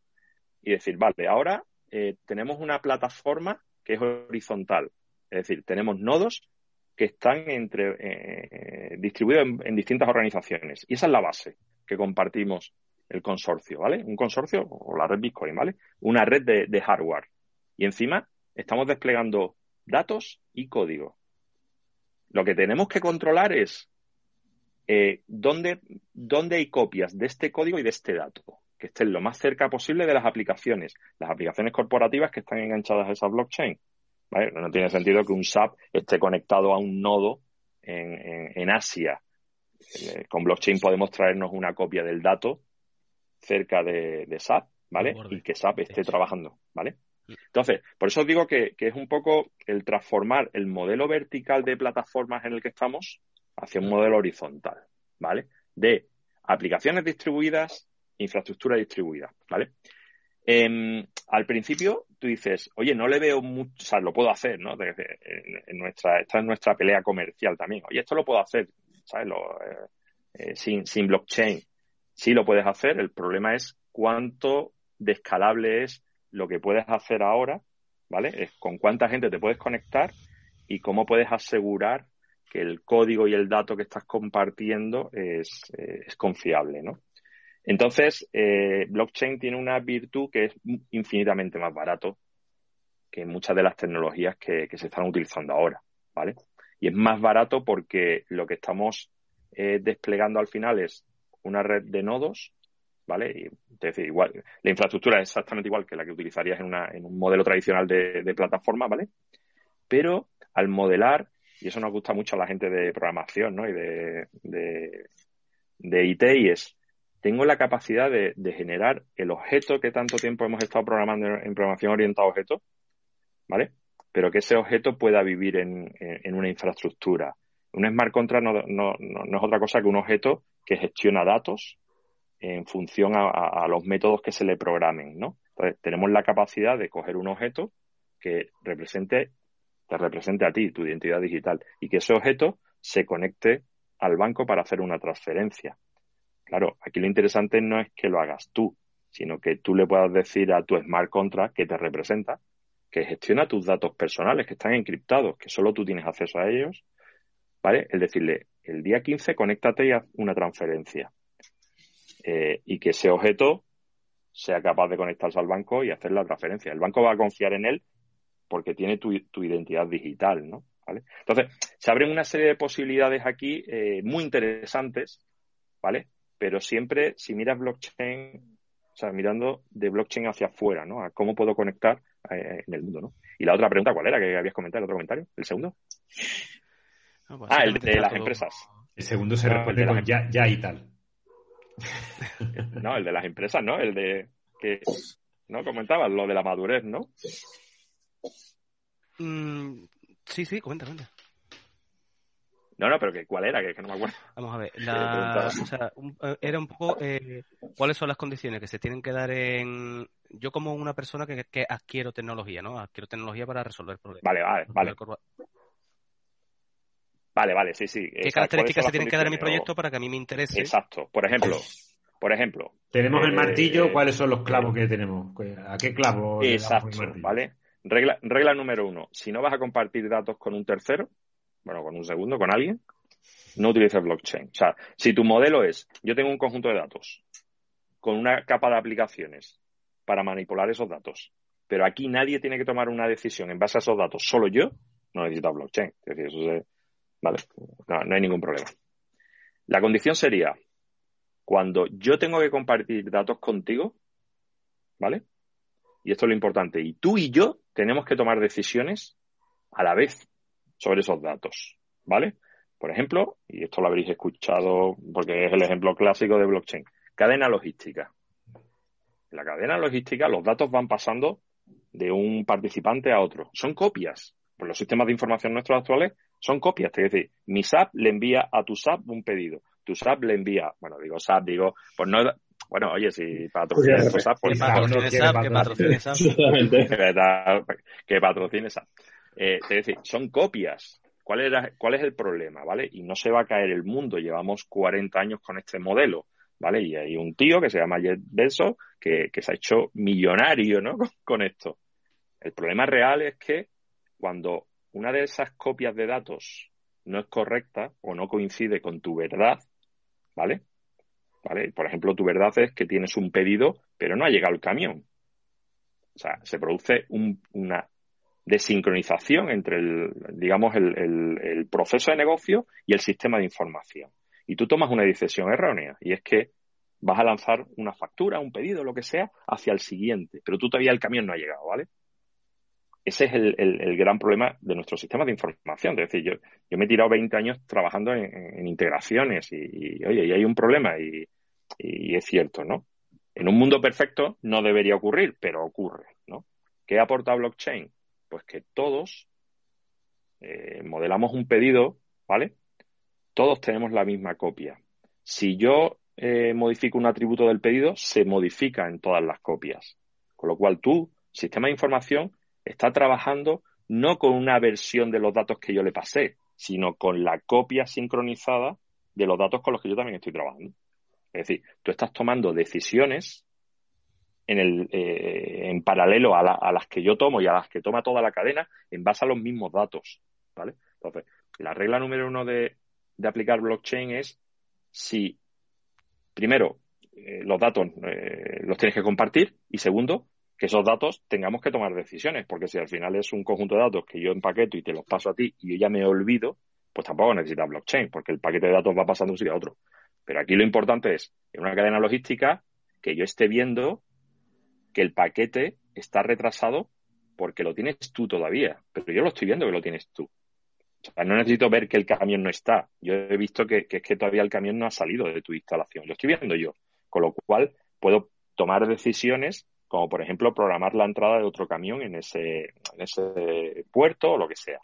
y decir, vale, ahora eh, tenemos una plataforma que es horizontal, es decir, tenemos nodos que están entre eh, distribuidos en distintas organizaciones y esa es la base que compartimos el consorcio, ¿vale? Un consorcio o la red Bitcoin, ¿vale? Una red de, hardware. Y encima estamos desplegando datos y código. Lo que tenemos que controlar es eh, dónde, dónde hay copias de este código y de este dato, que estén lo más cerca posible de las aplicaciones, las aplicaciones corporativas que están enganchadas a esa blockchain. No tiene sentido que un SAP esté conectado a un nodo en, Asia. Eh, con blockchain podemos traernos una copia del dato cerca de, SAP, ¿vale? Y que SAP esté trabajando, ¿vale? Entonces, por eso os digo que, es un poco el transformar el modelo vertical de plataformas en el que estamos hacia un modelo horizontal, ¿vale? De aplicaciones distribuidas, infraestructura distribuida, ¿vale? Em, al principio tú dices, oye, no le veo mucho, o sea, lo puedo hacer, ¿no? en, nuestra, esta es nuestra pelea comercial también. Oye, esto lo puedo hacer. ¿sabes? sin, sin blockchain. Sí lo puedes hacer, el problema es cuánto descalable es lo que puedes hacer ahora, ¿vale? Es con cuánta gente te puedes conectar y cómo puedes asegurar que el código y el dato que estás compartiendo es, confiable, ¿no? Entonces, eh, blockchain tiene una virtud que es infinitamente más barato que muchas de las tecnologías que, se están utilizando ahora, ¿vale? Y es más barato porque lo que estamos eh, desplegando al final es una red de nodos ¿vale? Y, es decir, igual, la infraestructura es exactamente igual que la que utilizarías en, una, en un modelo tradicional de, plataforma, ¿vale? Pero al modelar, y eso nos gusta mucho a la gente de programación, ¿no? Y de, de, IT, y es, tengo la capacidad de, generar el objeto que tanto tiempo hemos estado programando en, programación orientada a objetos, ¿vale? Pero que ese objeto pueda vivir en, en una infraestructura. Un smart contract no, no, no, es otra cosa que un objeto que gestiona datos en función a, los métodos que se le programen, ¿no? Entonces, tenemos la capacidad de coger un objeto que represente, te represente a ti, tu identidad digital, y que ese objeto se conecte al banco para hacer una transferencia. Claro, aquí lo interesante no es que lo hagas tú, sino que tú le puedas decir a tu smart contract que te representa, que gestiona tus datos personales que están encriptados, que solo tú tienes acceso a ellos, ¿vale? El decirle, el día 15 conéctate y haz una transferencia. Eh, y que ese objeto sea capaz de conectarse al banco y hacer la transferencia. El banco va a confiar en él porque tiene tu, identidad digital, ¿no? Entonces, se abren una serie de posibilidades aquí eh, muy interesantes, ¿vale? Pero siempre, si miras blockchain, o sea, mirando de blockchain hacia afuera, ¿no? A cómo puedo conectar eh, en el mundo, ¿no? Y la otra pregunta, ¿cuál era? Que habías comentado, el otro comentario, el segundo. Pues ah, el de las empresas. El segundo se responde con ya, ya y tal. no, el de las empresas, ¿no? El de que, ¿no? Comentabas lo de la madurez, ¿no? Mm, sí, sí, comenta, comenta. No, no, pero que, ¿cuál era? Que, no me acuerdo. Vamos a ver. La, o sea, eh, era un poco eh, cuáles son las condiciones que se tienen que dar en. Yo, como una persona que, que adquiero tecnología, ¿no? Adquiero tecnología para resolver problemas. Vale, vale, vale. Vale, vale, sí, sí. ¿Qué características se tienen que dar en mi proyecto para que a mí me interese? Exacto. Por ejemplo, por ejemplo. Tenemos el eh, martillo, ¿cuáles son los clavos que tenemos? ¿A qué clavo? Exacto, ¿vale? Regla, regla número uno. Si no vas a compartir datos con un tercero, bueno, con un segundo, con alguien, no utilices blockchain. O sea, si tu modelo es, yo tengo un conjunto de datos con una capa de aplicaciones para manipular esos datos, pero aquí nadie tiene que tomar una decisión en base a esos datos, solo yo, no necesitas blockchain. Es decir, eso se, Vale, no, hay ningún problema. La condición sería, cuando yo tengo que compartir datos contigo, ¿vale? Y esto es lo importante, y tú y yo tenemos que tomar decisiones a la vez sobre esos datos, ¿vale? Por ejemplo, y esto lo habréis escuchado porque es el ejemplo clásico de blockchain, cadena logística. En la cadena logística los datos van pasando de un participante a otro. Son copias. Por los sistemas de información nuestros actuales son copias, es decir, mi SAP le envía a tu SAP un pedido, tu SAP le envía, bueno, digo SAP, digo, pues no, bueno, oye, si patrocina tu SAP, pues patrocine SAP, que patrocine SAP. que patrocine SAP. Eh, es decir, son copias. ¿Cuál, era, ¿Cuál es el problema? ¿Vale? Y no se va a caer el mundo. Llevamos 40 años con este modelo. ¿Vale? Y hay un tío que se llama Jeff Bezos que, que se ha hecho millonario, ¿no? con esto. El problema real es que cuando una de esas copias de datos no es correcta o no coincide con tu verdad, ¿vale? ¿Vale? Por ejemplo, tu verdad es que tienes un pedido, pero no ha llegado el camión. O sea, se produce una desincronización entre el, digamos, el, proceso de negocio y el sistema de información. Y tú tomas una decisión errónea, y es que vas a lanzar una factura, un pedido, lo que sea, hacia el siguiente, pero tú todavía el camión no ha llegado, ¿vale? Ese es el, gran problema de nuestro sistema de información. Es decir, yo, yo me he tirado 20 años trabajando en, integraciones y, oye, y hay un problema y, es cierto, ¿no? En un mundo perfecto no debería ocurrir, pero ocurre, ¿no? ¿Qué aporta blockchain? Pues que todos eh, modelamos un pedido, ¿vale? Todos tenemos la misma copia. Si yo eh, modifico un atributo del pedido, se modifica en todas las copias. Con lo cual tú, sistema de información, está trabajando no con una versión de los datos que yo le pasé, sino con la copia sincronizada de los datos con los que yo también estoy trabajando. Es decir, tú estás tomando decisiones en, el, eh, en paralelo a, las que yo tomo y a las que toma toda la cadena en base a los mismos datos. ¿vale? Entonces, la regla número uno de, aplicar blockchain es si, primero, eh, los datos eh, los tienes que compartir y segundo, que esos datos tengamos que tomar decisiones, porque si al final es un conjunto de datos que yo empaqueto y te los paso a ti y yo ya me olvido, pues tampoco necesitas blockchain, porque el paquete de datos va pasando de un sitio a otro. Pero aquí lo importante es, en una cadena logística, que yo esté viendo que el paquete está retrasado porque lo tienes tú todavía, pero yo lo estoy viendo que lo tienes tú. O sea, no necesito ver que el camión no está. Yo he visto que, es que todavía el camión no ha salido de tu instalación. Lo estoy viendo yo. Con lo cual, puedo tomar decisiones como, por ejemplo, programar la entrada de otro camión en ese, en ese puerto o lo que sea.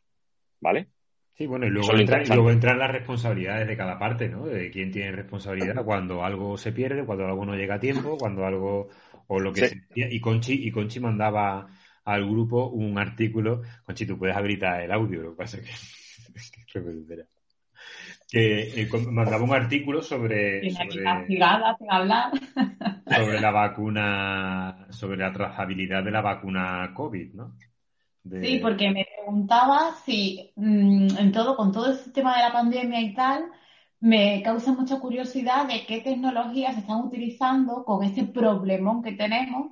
¿Vale? Sí, bueno, y luego, entran las responsabilidades de cada parte, ¿no? De quién tiene responsabilidad cuando algo se pierde, cuando algo no llega a tiempo, cuando algo o lo que sea. Y Conchi, y Conchi mandaba al grupo un artículo. Conchi, tú puedes habilitar el audio, lo que pasa es que, que eh, mandaba un artículo sobre sobre, sobre la vacuna, sobre la trazabilidad de la vacuna COVID, ¿no? Sí, porque me preguntaba si mm, en todo, con todo este tema de la pandemia y tal, me causa mucha curiosidad de qué tecnologías se están utilizando con este problemón que tenemos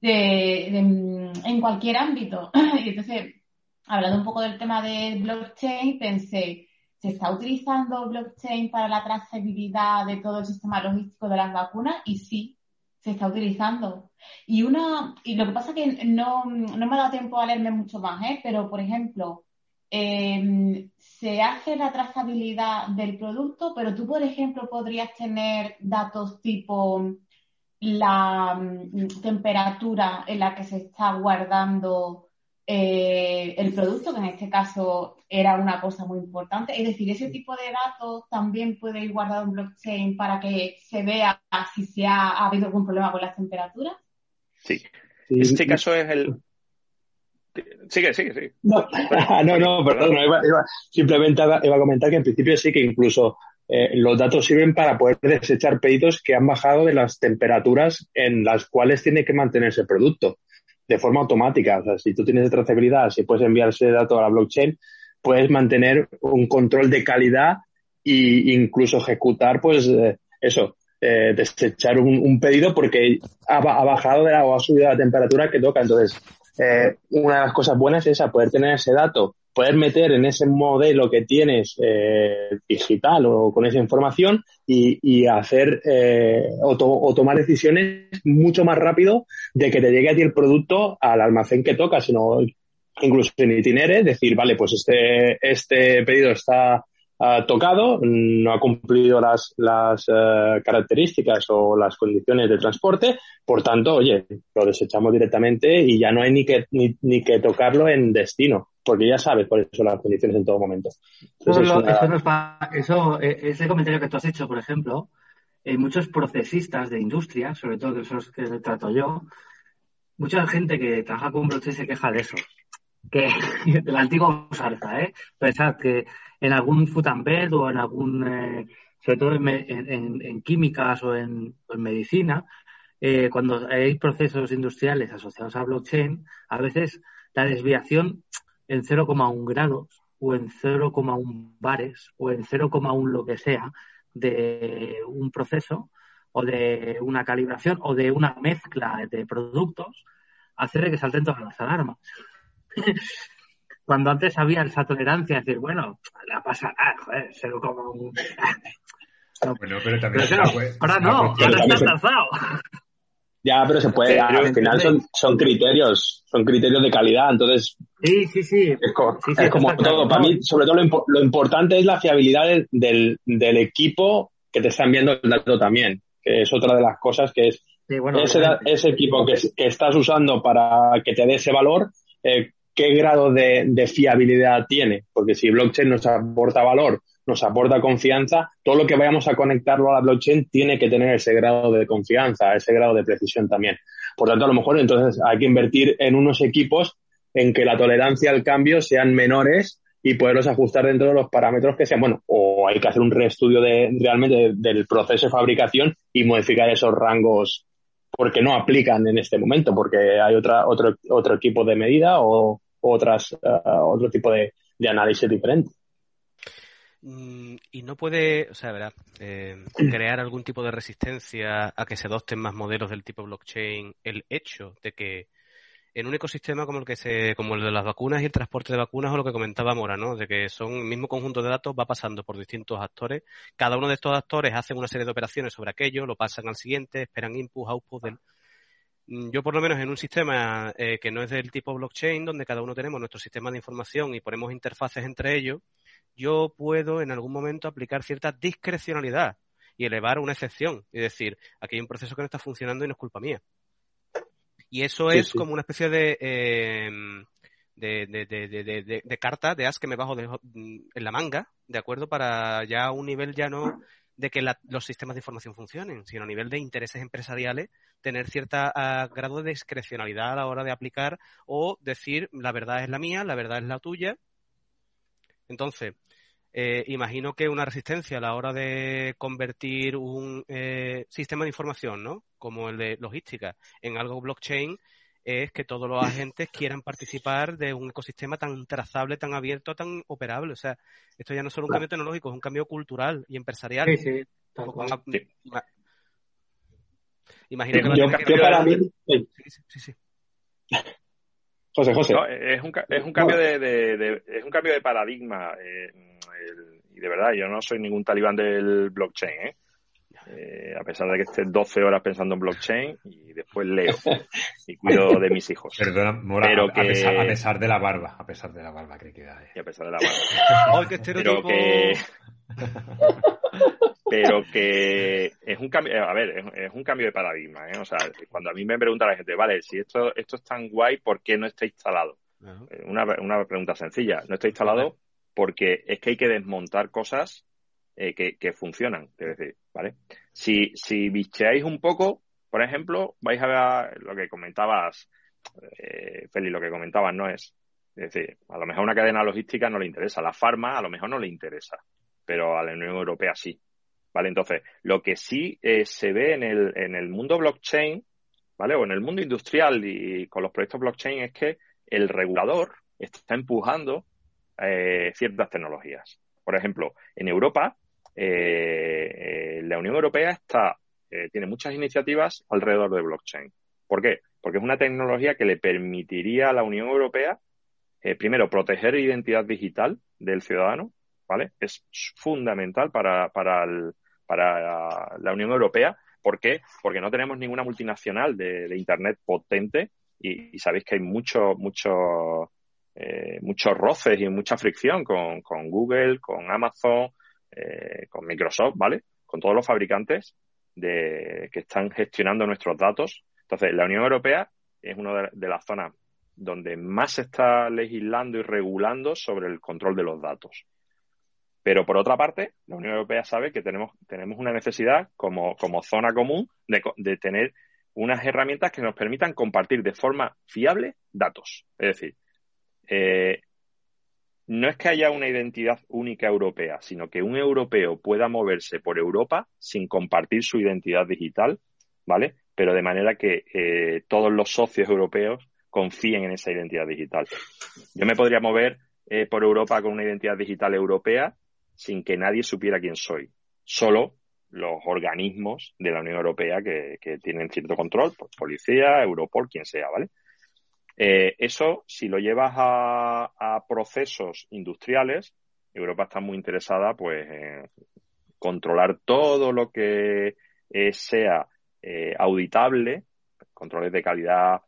mm, en cualquier ámbito. Y entonces, hablando un poco del tema de blockchain, pensé, ¿se está utilizando blockchain para la trazabilidad de todo el sistema logístico de las vacunas? Y sí, se está utilizando. Y una, y lo que pasa es que no, no me ha dado tiempo a leerme mucho más, ¿eh? pero por ejemplo, Em, se hace la trazabilidad del producto, pero tú, por ejemplo, podrías tener datos tipo la mm, temperatura en la que se está guardando eh, el producto, que en este caso era una cosa muy importante. Es decir, ese tipo de datos también puede ir guardado en blockchain para que se vea si se ha, ha habido algún problema con las temperaturas. Sí. En este caso es el, Sigue, sigue, sigue. No, no, perdón, simplemente iba a comentar que en principio sí que incluso eh, los datos sirven para poder desechar pedidos que han bajado de las temperaturas en las cuales tiene que mantenerse el producto de forma automática. O sea, si tú tienes trazabilidad, si puedes enviar ese dato a la blockchain, puedes mantener un control de calidad e incluso ejecutar, pues, eh, eso, eh, desechar un, pedido porque ha, bajado de la, o ha subido la temperatura que toca. Entonces, eh, una de las cosas buenas es poder tener ese dato, poder meter en ese modelo que tienes eh, digital o con esa información y, hacer eh, o, tomar decisiones mucho más rápido de que te llegue a ti el producto al almacén que toca, sino incluso en itinere, decir, vale, pues este, este pedido está ha tocado, no ha cumplido las, las eh, características o las condiciones de transporte, por tanto, oye, lo desechamos directamente y ya no hay ni que, ni, que tocarlo en destino, porque ya sabes cuáles son las condiciones en todo momento. eso, eh, ese comentario que tú has hecho, por ejemplo, hay muchos procesistas de industria, sobre todo que son los que trato yo, mucha gente que trabaja con blockchain se queja de eso. Que el antiguo salsa, ¿eh? Pensad que en algún food and bed o en algún, eh, sobre todo en, químicas o en, medicina, eh, cuando hay procesos industriales asociados a blockchain, a veces la desviación en 0,1 grados o en 0,1 bares o en 0,1 lo que sea de un proceso o de una calibración o de una mezcla de productos hace que salten todas las alarmas. cuando antes había esa tolerancia, decir, bueno, la pasa, ah, joder, se lo como un... No, bueno, pero también ahora no, ahora está trazado. Ya, pero se puede, al final son, son criterios, son criterios de calidad, entonces. Sí, sí, sí. Es, como todo. Para mí, sobre todo lo, importante es la fiabilidad del, del, equipo que te está enviando el dato también, que es otra de las cosas que es ese, ese, equipo que, que, estás usando para que te dé ese valor, eh, qué grado de, fiabilidad tiene, porque si blockchain nos aporta valor, nos aporta confianza, todo lo que vayamos a conectarlo a la blockchain tiene que tener ese grado de confianza, ese grado de precisión también. Por tanto, a lo mejor entonces hay que invertir en unos equipos en que la tolerancia al cambio sean menores y poderlos ajustar dentro de los parámetros que sean, bueno, o hay que hacer un reestudio de, realmente del proceso de fabricación y modificar esos rangos porque no aplican en este momento, porque hay otra, otro, otro tipo de medida o otras, eh, otro tipo de, de análisis diferente. Mm, y no puede, o sea, ¿verdad? Eh, crear algún tipo de resistencia a que se adopten más modelos del tipo blockchain el hecho de que en un ecosistema como el que se, como el de las vacunas y el transporte de vacunas o lo que comentaba Mora, ¿no? De que son el mismo conjunto de datos va pasando por distintos actores. Cada uno de estos actores hacen una serie de operaciones sobre aquello, lo pasan al siguiente, esperan input, output del. Mm, yo por lo menos en un sistema eh, que no es del tipo blockchain, donde cada uno tenemos nuestro sistema de información y ponemos interfaces entre ellos, yo puedo en algún momento aplicar cierta discrecionalidad y elevar una excepción. Es decir, aquí hay un proceso que no está funcionando y no es culpa mía. Y eso es como una especie de, eh, de, de, de, de, carta, de as que me bajo mm, en la manga, ¿de acuerdo? Para ya un nivel ya no de que los sistemas de información funcionen, sino a nivel de intereses empresariales, tener cierta ah, grado de discrecionalidad a la hora de aplicar o decir la verdad es la mía, la verdad es la tuya. Entonces, eh, imagino que una resistencia a la hora de convertir un eh, sistema de información, ¿no? Como el de logística, en algo blockchain, es que todos los agentes quieran participar de un ecosistema tan trazable, tan abierto, tan operable. O sea, esto ya no es solo un cambio tecnológico, es un cambio cultural y empresarial. Sí, sí. Imagino que yo, para mí... Sí, sí, José, José. es, un, es un cambio de, es un cambio de paradigma. Eh, y de verdad, yo no soy ningún talibán del blockchain, ¿eh? Eh, a pesar de que esté 12 horas pensando en blockchain y después leo y cuido de mis hijos. Perdona, Mora, pero a, pesar, de la barba, a pesar de la barba que queda. Y a pesar de la barba. pero que pero que es un cambio, a ver, es, un cambio de paradigma, ¿eh? O sea, cuando a mí me pregunta la gente, vale, si esto, esto es tan guay, ¿por qué no está instalado? una, una pregunta sencilla, no está instalado porque es que hay que desmontar cosas eh, que, funcionan. Es decir, ¿vale? Si, si bicheáis un poco, por ejemplo, vais a ver lo que comentabas, eh, lo que comentabas no es. Es decir, a lo mejor una cadena logística no le interesa, la farma a lo mejor no le interesa, pero a la Unión Europea sí. ¿Vale? Entonces, lo que sí eh, se ve en el, en el mundo blockchain, ¿vale? O en el mundo industrial y con los proyectos blockchain es que el regulador está empujando eh, ciertas tecnologías. Por ejemplo, en Europa, eh, eh, la Unión Europea está, tiene muchas iniciativas alrededor de blockchain. ¿Por qué? Porque es una tecnología que le permitiría a la Unión Europea, primero, proteger identidad digital del ciudadano, ¿vale? Es fundamental para, para, la Unión Europea. ¿Por qué? Porque no tenemos ninguna multinacional de, Internet potente y, y, sabéis que hay mucho, mucho eh, muchos roces y mucha fricción con, con Google, con Amazon, eh, con Microsoft, ¿vale? Con todos los fabricantes de, que están gestionando nuestros datos. Entonces, la Unión Europea es una de, las zonas donde más se está legislando y regulando sobre el control de los datos. Pero por otra parte, la Unión Europea sabe que tenemos, tenemos una necesidad como, como zona común de, de, tener unas herramientas que nos permitan compartir de forma fiable datos. Es decir, eh, no es que haya una identidad única europea, sino que un europeo pueda moverse por Europa sin compartir su identidad digital, ¿vale? Pero de manera que eh, todos los socios europeos confíen en esa identidad digital. Yo me podría mover eh, por Europa con una identidad digital europea sin que nadie supiera quién soy. Solo los organismos de la Unión Europea que, tienen cierto control, pues policía, Europol, quien sea, ¿vale? Eh, eso, si lo llevas a, procesos industriales, Europa está muy interesada pues en controlar todo lo que eh, sea eh, auditable, controles de calidad,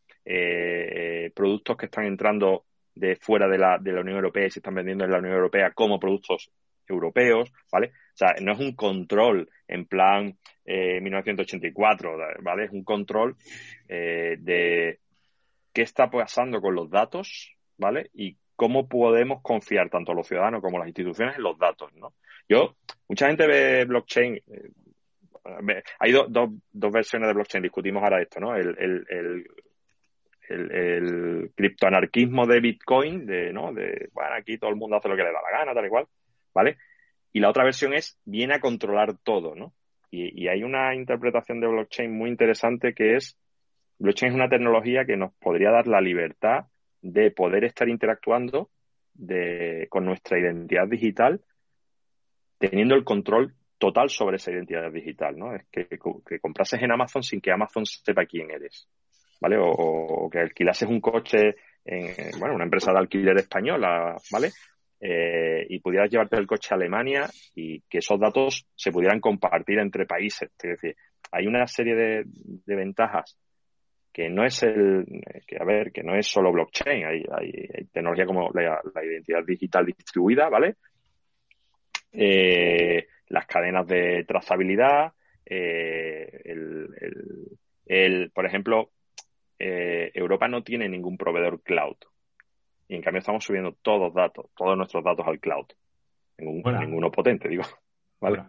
productos que están entrando de fuera de la, de la Unión Europea y se están vendiendo en la Unión Europea como productos europeos, ¿vale? O sea, no es un control en plan 1984, ¿vale? Es un control de, qué está pasando con los datos, ¿vale? Y cómo podemos confiar tanto los ciudadanos como las instituciones en los datos, ¿no? Yo, mucha gente ve blockchain, eh, hay dos versiones de blockchain, discutimos ahora esto, ¿no? El, el, el, el, criptoanarquismo de Bitcoin, de, ¿no? De, bueno, aquí todo el mundo hace lo que le da la gana, tal y cual, ¿vale? y la otra versión es viene a controlar todo, ¿no? Y, hay una interpretación de blockchain muy interesante que es, blockchain es una tecnología que nos podría dar la libertad de poder estar interactuando con nuestra identidad digital teniendo el control total sobre esa identidad digital, ¿no? Es que, comprases en Amazon sin que Amazon sepa quién eres, ¿vale? O, que alquilases un coche en, bueno, una empresa de alquiler española, ¿vale? Eh, y pudieras llevarte el coche a Alemania y que esos datos se pudieran compartir entre países. Es decir, hay una serie de, ventajas que no es el, que a ver, que no es solo blockchain, hay, hay, tecnología como la, identidad digital distribuida, ¿vale? Eh, las cadenas de trazabilidad, eh, el, por ejemplo, Europa no tiene ningún proveedor cloud, y en cambio estamos subiendo todos datos, todos nuestros datos al cloud. ninguno potente, digo. ¿Vale?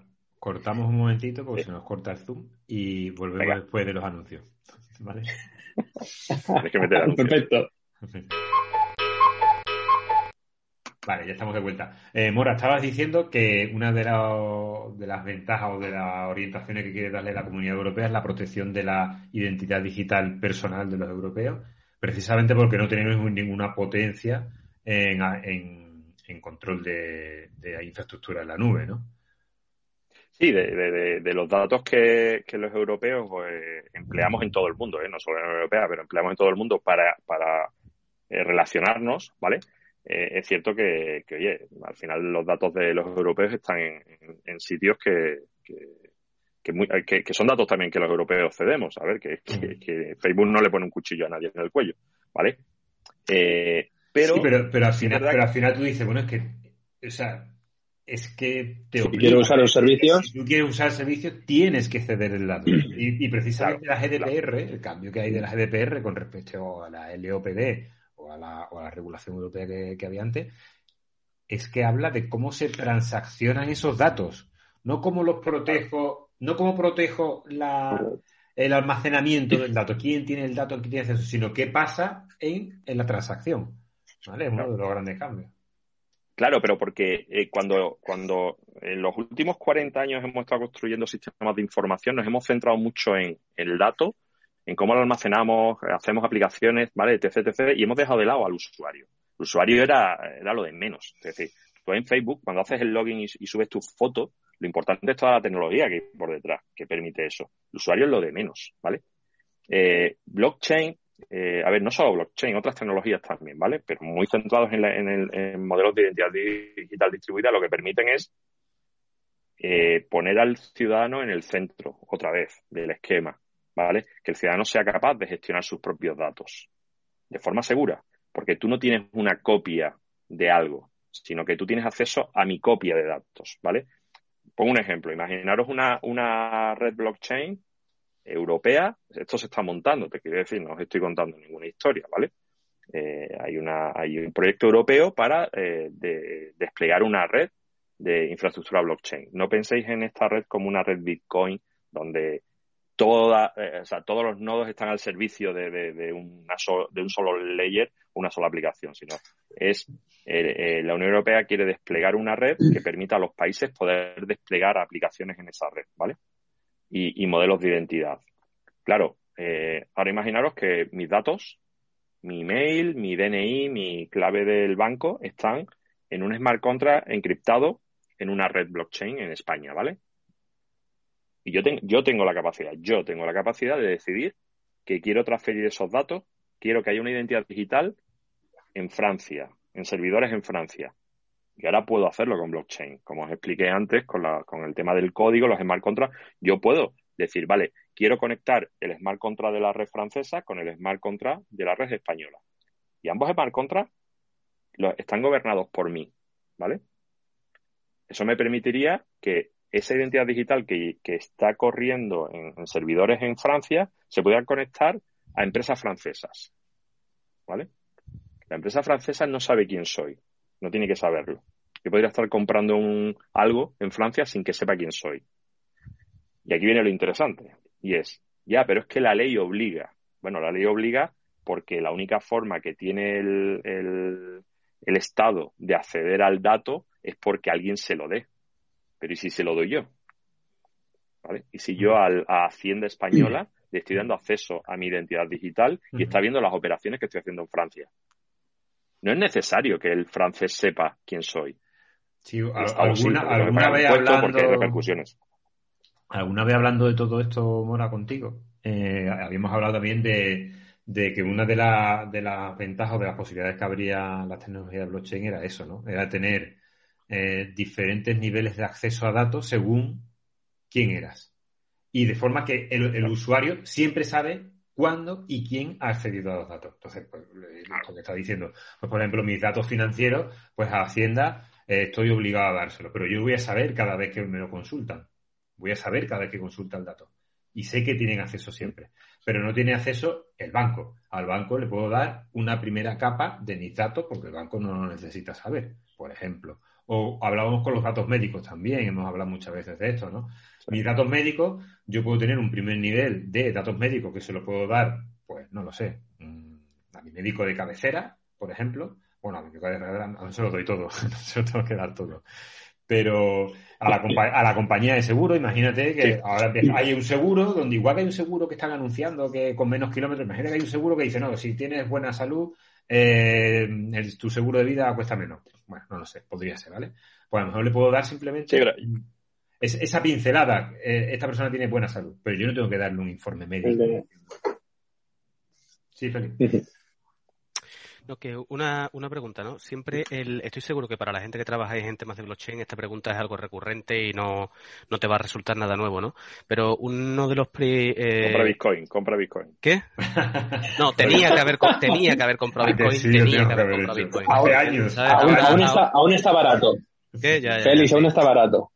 cortamos un momentito porque se nos corta el zoom y volvemos después de los anuncios. ¿Vale? Que meter Perfecto. Vale, ya estamos de vuelta. Eh, Mora, estabas diciendo que una de, de, las ventajas o de las orientaciones que quiere darle la Comunidad Europea es la protección de la identidad digital personal de los europeos precisamente porque no tenemos ninguna potencia en, control de, de, infraestructura en la nube, ¿no? Sí, de, los datos que, los europeos pues, empleamos en todo el mundo, ¿eh? no solo en la Unión Europea, pero empleamos en todo el mundo para, para eh, relacionarnos, ¿vale? Eh, es cierto que, oye, al final los datos de los europeos están en, sitios que, que, que, son datos también que los europeos cedemos, a ver, que, Facebook no le pone un cuchillo a nadie en el cuello, ¿vale? Eh, pero, pero, pero, al final, pero al final tú dices, bueno, es que, o sea, es que te si quieres usar los servicios. Si tú quieres usar el servicio, tienes que ceder el dato. Y, precisamente la GDPR, el cambio que hay de la GDPR con respecto a la LOPD o a la, o a la regulación europea que, que había antes, es que habla de cómo se transaccionan esos datos, no cómo los protejo no cómo protejo el almacenamiento del dato, quién tiene el dato, quién tiene acceso, sino qué pasa en, la transacción. ¿Vale? Es uno de los grandes cambios. Claro, pero porque eh, cuando, cuando en los últimos 40 años hemos estado construyendo sistemas de información, nos hemos centrado mucho en el dato, en cómo lo almacenamos, hacemos aplicaciones, ¿vale? etc, etc, y hemos dejado de lado al usuario. El usuario era, era lo de menos. Es decir, tú en Facebook, cuando haces el login y, y subes tu foto, lo importante es toda la tecnología que hay por detrás, que permite eso. El usuario es lo de menos, ¿vale? Eh, blockchain, eh, a ver, no solo blockchain, otras tecnologías también, ¿vale? Pero muy centrados en, el, modelos de identidad digital distribuida, lo que permiten es eh, poner al ciudadano en el centro, otra vez, del esquema, ¿vale? Que el ciudadano sea capaz de gestionar sus propios datos de forma segura, porque tú no tienes una copia de algo, sino que tú tienes acceso a mi copia de datos, ¿vale? pongo un ejemplo. Imaginaros una, una red blockchain europea. Esto se está montando, te quiero decir, no os estoy contando ninguna historia, ¿vale? Eh, hay, una, hay un proyecto europeo para eh, desplegar una red de infraestructura blockchain. No penséis en esta red como una red Bitcoin donde toda, eh, o sea, todos los nodos están al servicio de, de, un solo layer, una sola aplicación, sino es la Unión Europea quiere desplegar una red que permita a los países poder desplegar aplicaciones en esa red, ¿vale? Y, modelos de identidad. Claro, ahora imaginaros que mis datos, mi email, mi DNI, mi clave del banco están en un smart contract encriptado en una red blockchain en España, ¿vale? Y yo, yo tengo la capacidad, yo tengo la capacidad de decidir que quiero transferir esos datos, quiero que haya una identidad digital en Francia, en servidores en Francia. Y ahora puedo hacerlo con blockchain. Como os expliqué antes con, la, con el tema del código, los smart contracts, yo puedo decir, vale, quiero conectar el smart contract de la red francesa con el smart contract de la red española. Y ambos smart contracts están gobernados por mí, ¿vale? Eso me permitiría que esa identidad digital que, está corriendo en, servidores en Francia se pueda conectar a empresas francesas. ¿Vale? La empresa francesa no sabe quién soy, no tiene que saberlo. Yo podría estar comprando un, algo en Francia sin que sepa quién soy. Y aquí viene lo interesante, y es, ya, pero es que la ley obliga. Bueno, la ley obliga porque la única forma que tiene el, el Estado de acceder al dato es porque alguien se lo dé. Pero ¿y si se lo doy yo? ¿Vale? Y si yo al, a Hacienda Española le estoy dando acceso a mi identidad digital y está viendo las operaciones que estoy haciendo en Francia. No es necesario que el francés sepa quién soy. Sí, alguna, alguna vez hablando... repercusiones. Alguna vez hablando de todo esto, Mora, contigo, eh, habíamos hablado también de, que una de, de las ventajas o de las posibilidades que habría la tecnología de blockchain era eso, ¿no? Era tener eh, diferentes niveles de acceso a datos según quién eras. Y de forma que el, usuario siempre sabe cuándo y quién ha accedido a los datos. Entonces, pues, lo que está diciendo, pues por ejemplo, mis datos financieros, pues a Hacienda eh, estoy obligado a dárselo, pero yo voy a saber cada vez que me lo consultan. Voy a saber cada vez que consulta el dato. Y sé que tienen acceso siempre. Pero no tiene acceso el banco. Al banco le puedo dar una primera capa de mis datos porque el banco no lo necesita saber, por ejemplo. O hablábamos con los datos médicos también, hemos hablado muchas veces de esto, ¿no? Mis datos médicos, yo puedo tener un primer nivel de datos médicos que se lo puedo dar, pues no lo sé, mm, a mi médico de cabecera, por ejemplo, bueno, a mi médico de cabecera no se lo doy todo, no se lo tengo que dar todo. Pero a la, a la compañía de seguro, imagínate que ahora hay un seguro donde igual que hay un seguro que están anunciando que con menos kilómetros, imagínate que hay un seguro que dice, no, si tienes buena salud, eh, tu seguro de vida cuesta menos. Bueno, no lo sé, podría ser, ¿vale? Pues a lo mejor le puedo dar simplemente esa pincelada. Eh, esta persona tiene buena salud, pero yo no tengo que darle un informe médico. Sí, Felipe. No, que una, una pregunta, ¿no? Siempre el, estoy seguro que para la gente que trabaja en temas de blockchain esta pregunta es algo recurrente y no, no te va a resultar nada nuevo, ¿no? Pero uno de los eh, compra Bitcoin, compra Bitcoin. ¿Qué? No, tenía que haber tenía que haber comprado Bitcoin, tenía que haber comprado Bitcoin. Hace años. Aún, está, aún está barato. Félix, aún está barato.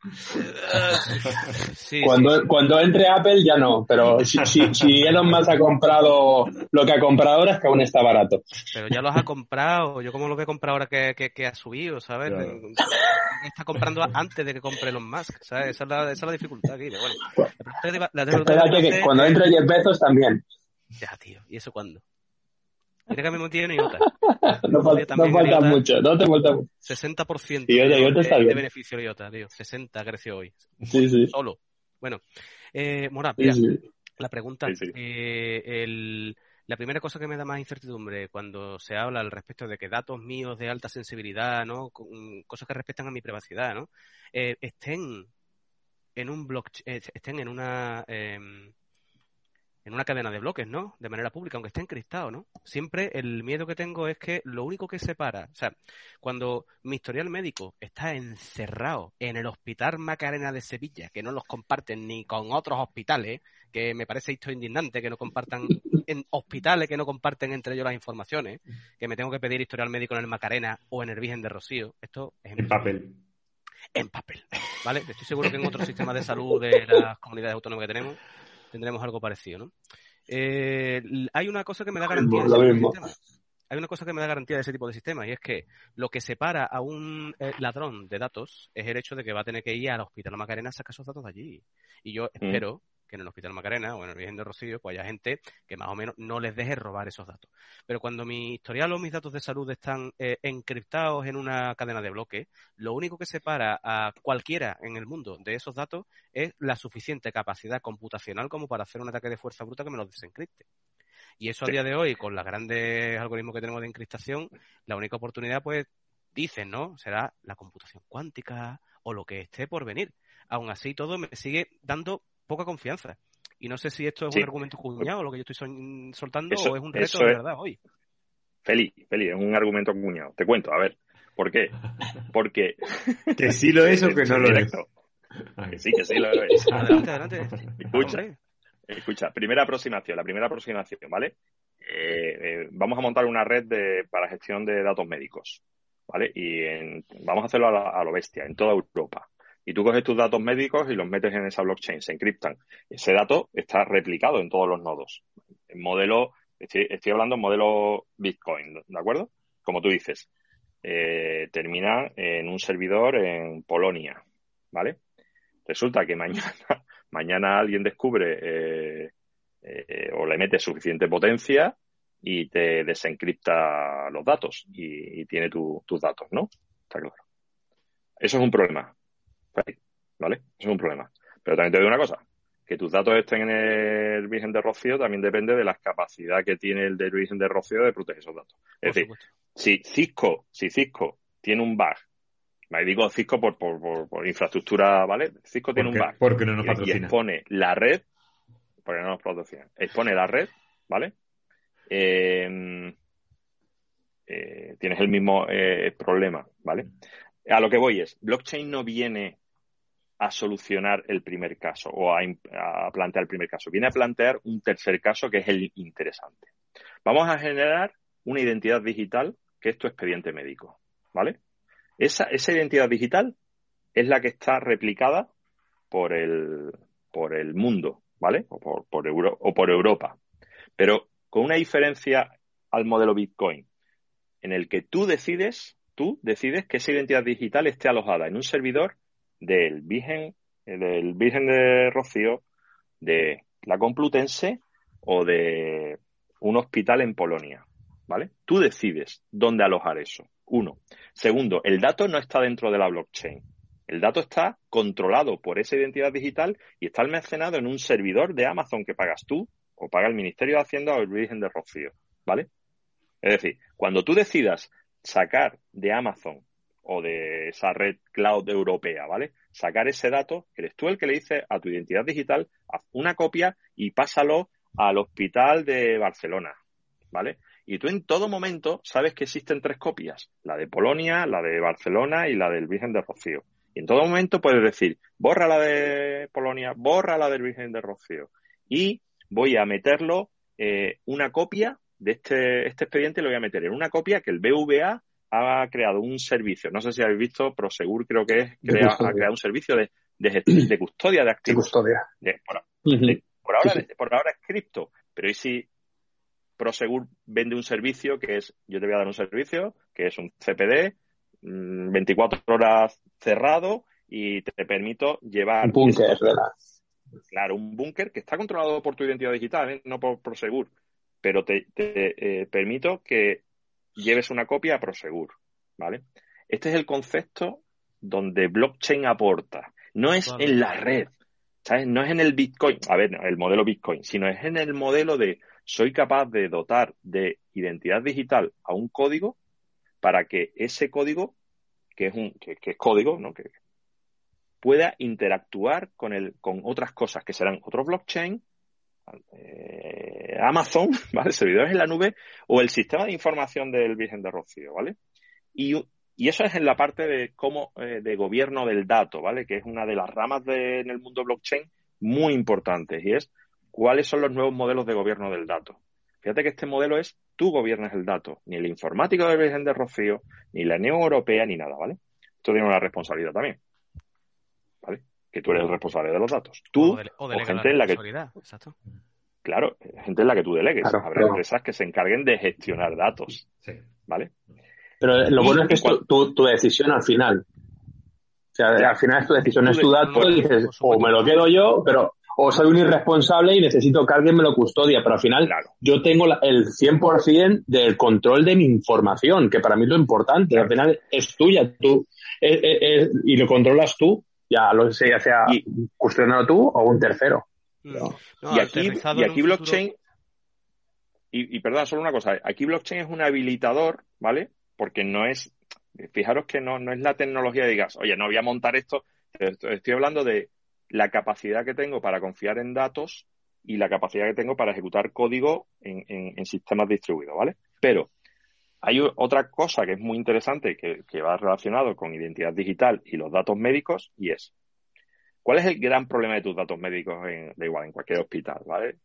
cuando, cuando entre Apple ya no, pero si, si, Elon Musk ha comprado lo que ha comprado ahora es que aún está barato. Pero ya los ha comprado, yo como lo que he comprado ahora que, que, ha subido, ¿sabes? Está comprando antes de que compre Elon Musk, ¿sabes? Esa es la, esa es la dificultad aquí. Bueno, Espérate que cuando entre Jeff Bezos también. Ya, tío, ¿y eso cuándo? Mira que me tiene IOTA. no, falta, no falta mucho, no te falta mucho. 60% de, de, beneficio de IOTA, tío. 60 creció hoy. Sí, sí. Solo. Bueno, eh, mira, la pregunta, eh, el, la primera cosa que me da más incertidumbre cuando se habla al respecto de que datos míos de alta sensibilidad, ¿no? cosas que respetan a mi privacidad, ¿no? Eh, estén en un blockchain, eh, estén en una em, en una cadena de bloques, ¿no? De manera pública, aunque esté encriptado, ¿no? Siempre el miedo que tengo es que lo único que separa, o sea, cuando mi historial médico está encerrado en el Hospital Macarena de Sevilla, que no los comparten ni con otros hospitales, que me parece esto indignante que no compartan en hospitales que no comparten entre ellos las informaciones, que me tengo que pedir historial médico en el Macarena o en el Virgen de Rocío, esto es en papel. En papel, ¿vale? Estoy seguro que en otros sistemas de salud de las comunidades autónomas que tenemos tendremos algo parecido, ¿no? Eh, hay una cosa que me da garantía de ese tipo de sistemas. Hay una cosa que me da garantía de ese tipo de sistemas y es que lo que separa a un eh, ladrón de datos es el hecho de que va a tener que ir al hospital Macarena a sacar esos datos de allí. Y yo mm. espero que en el Hospital Macarena o en el Virgen de Rocío pues haya gente que más o menos no les deje robar esos datos. Pero cuando mi historial o mis datos de salud están eh, encriptados en una cadena de bloques, lo único que separa a cualquiera en el mundo de esos datos es la suficiente capacidad computacional como para hacer un ataque de fuerza bruta que me los desencripte. Y eso a día de hoy, con los grandes algoritmos que tenemos de encriptación, la única oportunidad, pues, dicen, ¿no? Será la computación cuántica o lo que esté por venir. Aún así, todo me sigue dando poca confianza. Y no sé si esto es un argumento cuñado, lo que yo estoy soltando, o es un reto de verdad hoy. Feli, Feli, es un argumento cuñado. Te cuento, a ver. ¿Por qué? Porque. que sí lo es o que no lo es. sí, que sí lo es. Adelante, adelante. Escucha, escucha. Primera aproximación, la primera aproximación, ¿vale? Eh, eh, vamos a montar una red de, para gestión de datos médicos, ¿vale? Y vamos a hacerlo a, a lo bestia, en toda Europa y tú coges tus datos médicos y los metes en esa blockchain, se encriptan. Ese dato está replicado en todos los nodos. En modelo, estoy, hablando en modelo Bitcoin, ¿de acuerdo? Como tú dices, eh, termina en un servidor en Polonia, ¿vale? Resulta que mañana, mañana alguien descubre eh, eh, o le mete suficiente potencia y te desencripta los datos y, tiene tus datos, ¿no? Está claro. Eso es un problema. ¿Vale? Eso es un problema. Pero también te digo una cosa, que tus datos estén en el Virgen de Rocío también depende de la capacidad que tiene el del Virgen de Rocío de proteger esos datos. Es decir, si Cisco, si Cisco tiene un bug, me digo Cisco por, por, infraestructura, ¿vale? Cisco tiene un bug. Porque no nos patrocina. Y expone la red, porque no nos patrocina, expone la red, ¿vale? Eh, eh, tienes el mismo eh, problema, ¿vale? A lo que voy es, blockchain no viene a solucionar el primer caso o a, plantear el primer caso. Viene a plantear un tercer caso que es el interesante. Vamos a generar una identidad digital que es tu expediente médico, ¿vale? Esa, identidad digital es la que está replicada por el, por el mundo, ¿vale? O por, por o por Europa. Pero con una diferencia al modelo Bitcoin, en el que tú decides, tú decides que esa identidad digital esté alojada en un servidor del Virgen, del Virgen de Rocío, de la Complutense o de un hospital en Polonia. ¿Vale? Tú decides dónde alojar eso. Uno. Segundo, el dato no está dentro de la blockchain. El dato está controlado por esa identidad digital y está almacenado en un servidor de Amazon que pagas tú o paga el Ministerio de Hacienda o el Virgen de Rocío. ¿Vale? Es decir, cuando tú decidas sacar de Amazon o de esa red cloud europea, ¿vale? Sacar ese dato, eres tú el que le dice a tu identidad digital, haz una copia y pásalo al hospital de Barcelona, ¿vale? Y tú en todo momento sabes que existen tres copias, la de Polonia, la de Barcelona y la del Virgen de Rocío. Y en todo momento puedes decir, borra la de Polonia, borra la del Virgen de Rocío. Y voy a meterlo eh, una copia de este, este expediente, lo voy a meter en una copia que el BVA ha creado un servicio, no sé si habéis visto, Prosegur creo que es, ha creado un servicio de, de, custodia de activos. De custodia. por, ahora, por ahora es cripto, pero ¿y si Prosegur vende un servicio que es, yo te voy a dar un servicio, que es un CPD, 24 mm, horas cerrado y te permito llevar... Un búnker, ¿verdad? Claro, un búnker que está controlado por tu identidad digital, ¿eh? no por Prosegur, pero te, te eh, permito que lleves una copia a Prosegur, ¿vale? Este es el concepto donde blockchain aporta. No es en la red, ¿sabes? No es en el Bitcoin, a ver, el modelo Bitcoin, sino es en el modelo de soy capaz de dotar de identidad digital a un código para que ese código, que es un, que, es código, ¿no? Que pueda interactuar con el, con otras cosas que serán otros blockchain eh, Amazon, ¿vale? Servidores en la nube o el sistema de información del Virgen de Rocío, ¿vale? Y, eso es en la parte de cómo, eh, de gobierno del dato, ¿vale? Que es una de las ramas en el mundo blockchain muy importantes y es cuáles son los nuevos modelos de gobierno del dato. Fíjate que este modelo es tú gobiernas el dato, ni el informático del Virgen de Rocío, ni la Unión Europea, ni nada, ¿vale? Esto tiene una responsabilidad también que tú eres el responsable de los datos. Tú o, gente en la que... Exacto. Claro, gente en la que tú delegues. Habrá empresas que se encarguen de gestionar datos. ¿Vale? Pero lo bueno es que es tu, tu, decisión al final. O sea, al final es tu decisión, es tu dato y dices, o me lo quedo yo, pero o soy un irresponsable y necesito que alguien me lo custodia, pero al final yo tengo el 100% del control de mi información, que para mí es lo importante, al final es tuya, tú, eh, eh, eh, y lo controlas tú, ya lo sé, ya sea custodiado tú o un tercero. Mm. y, aquí, y aquí blockchain, y, y perdón, solo una cosa, aquí blockchain es un habilitador, ¿vale? Porque no es, fijaros que no, no es la tecnología de digas, oye, no voy a montar esto, estoy hablando de la capacidad que tengo para confiar en datos y la capacidad que tengo para ejecutar código en, en sistemas distribuidos, ¿vale? Pero hay otra cosa que es muy interesante que, va relacionado con identidad digital y los datos médicos y es, ¿cuál es el gran problema de tus datos médicos en, da igual, en cualquier hospital, ¿vale?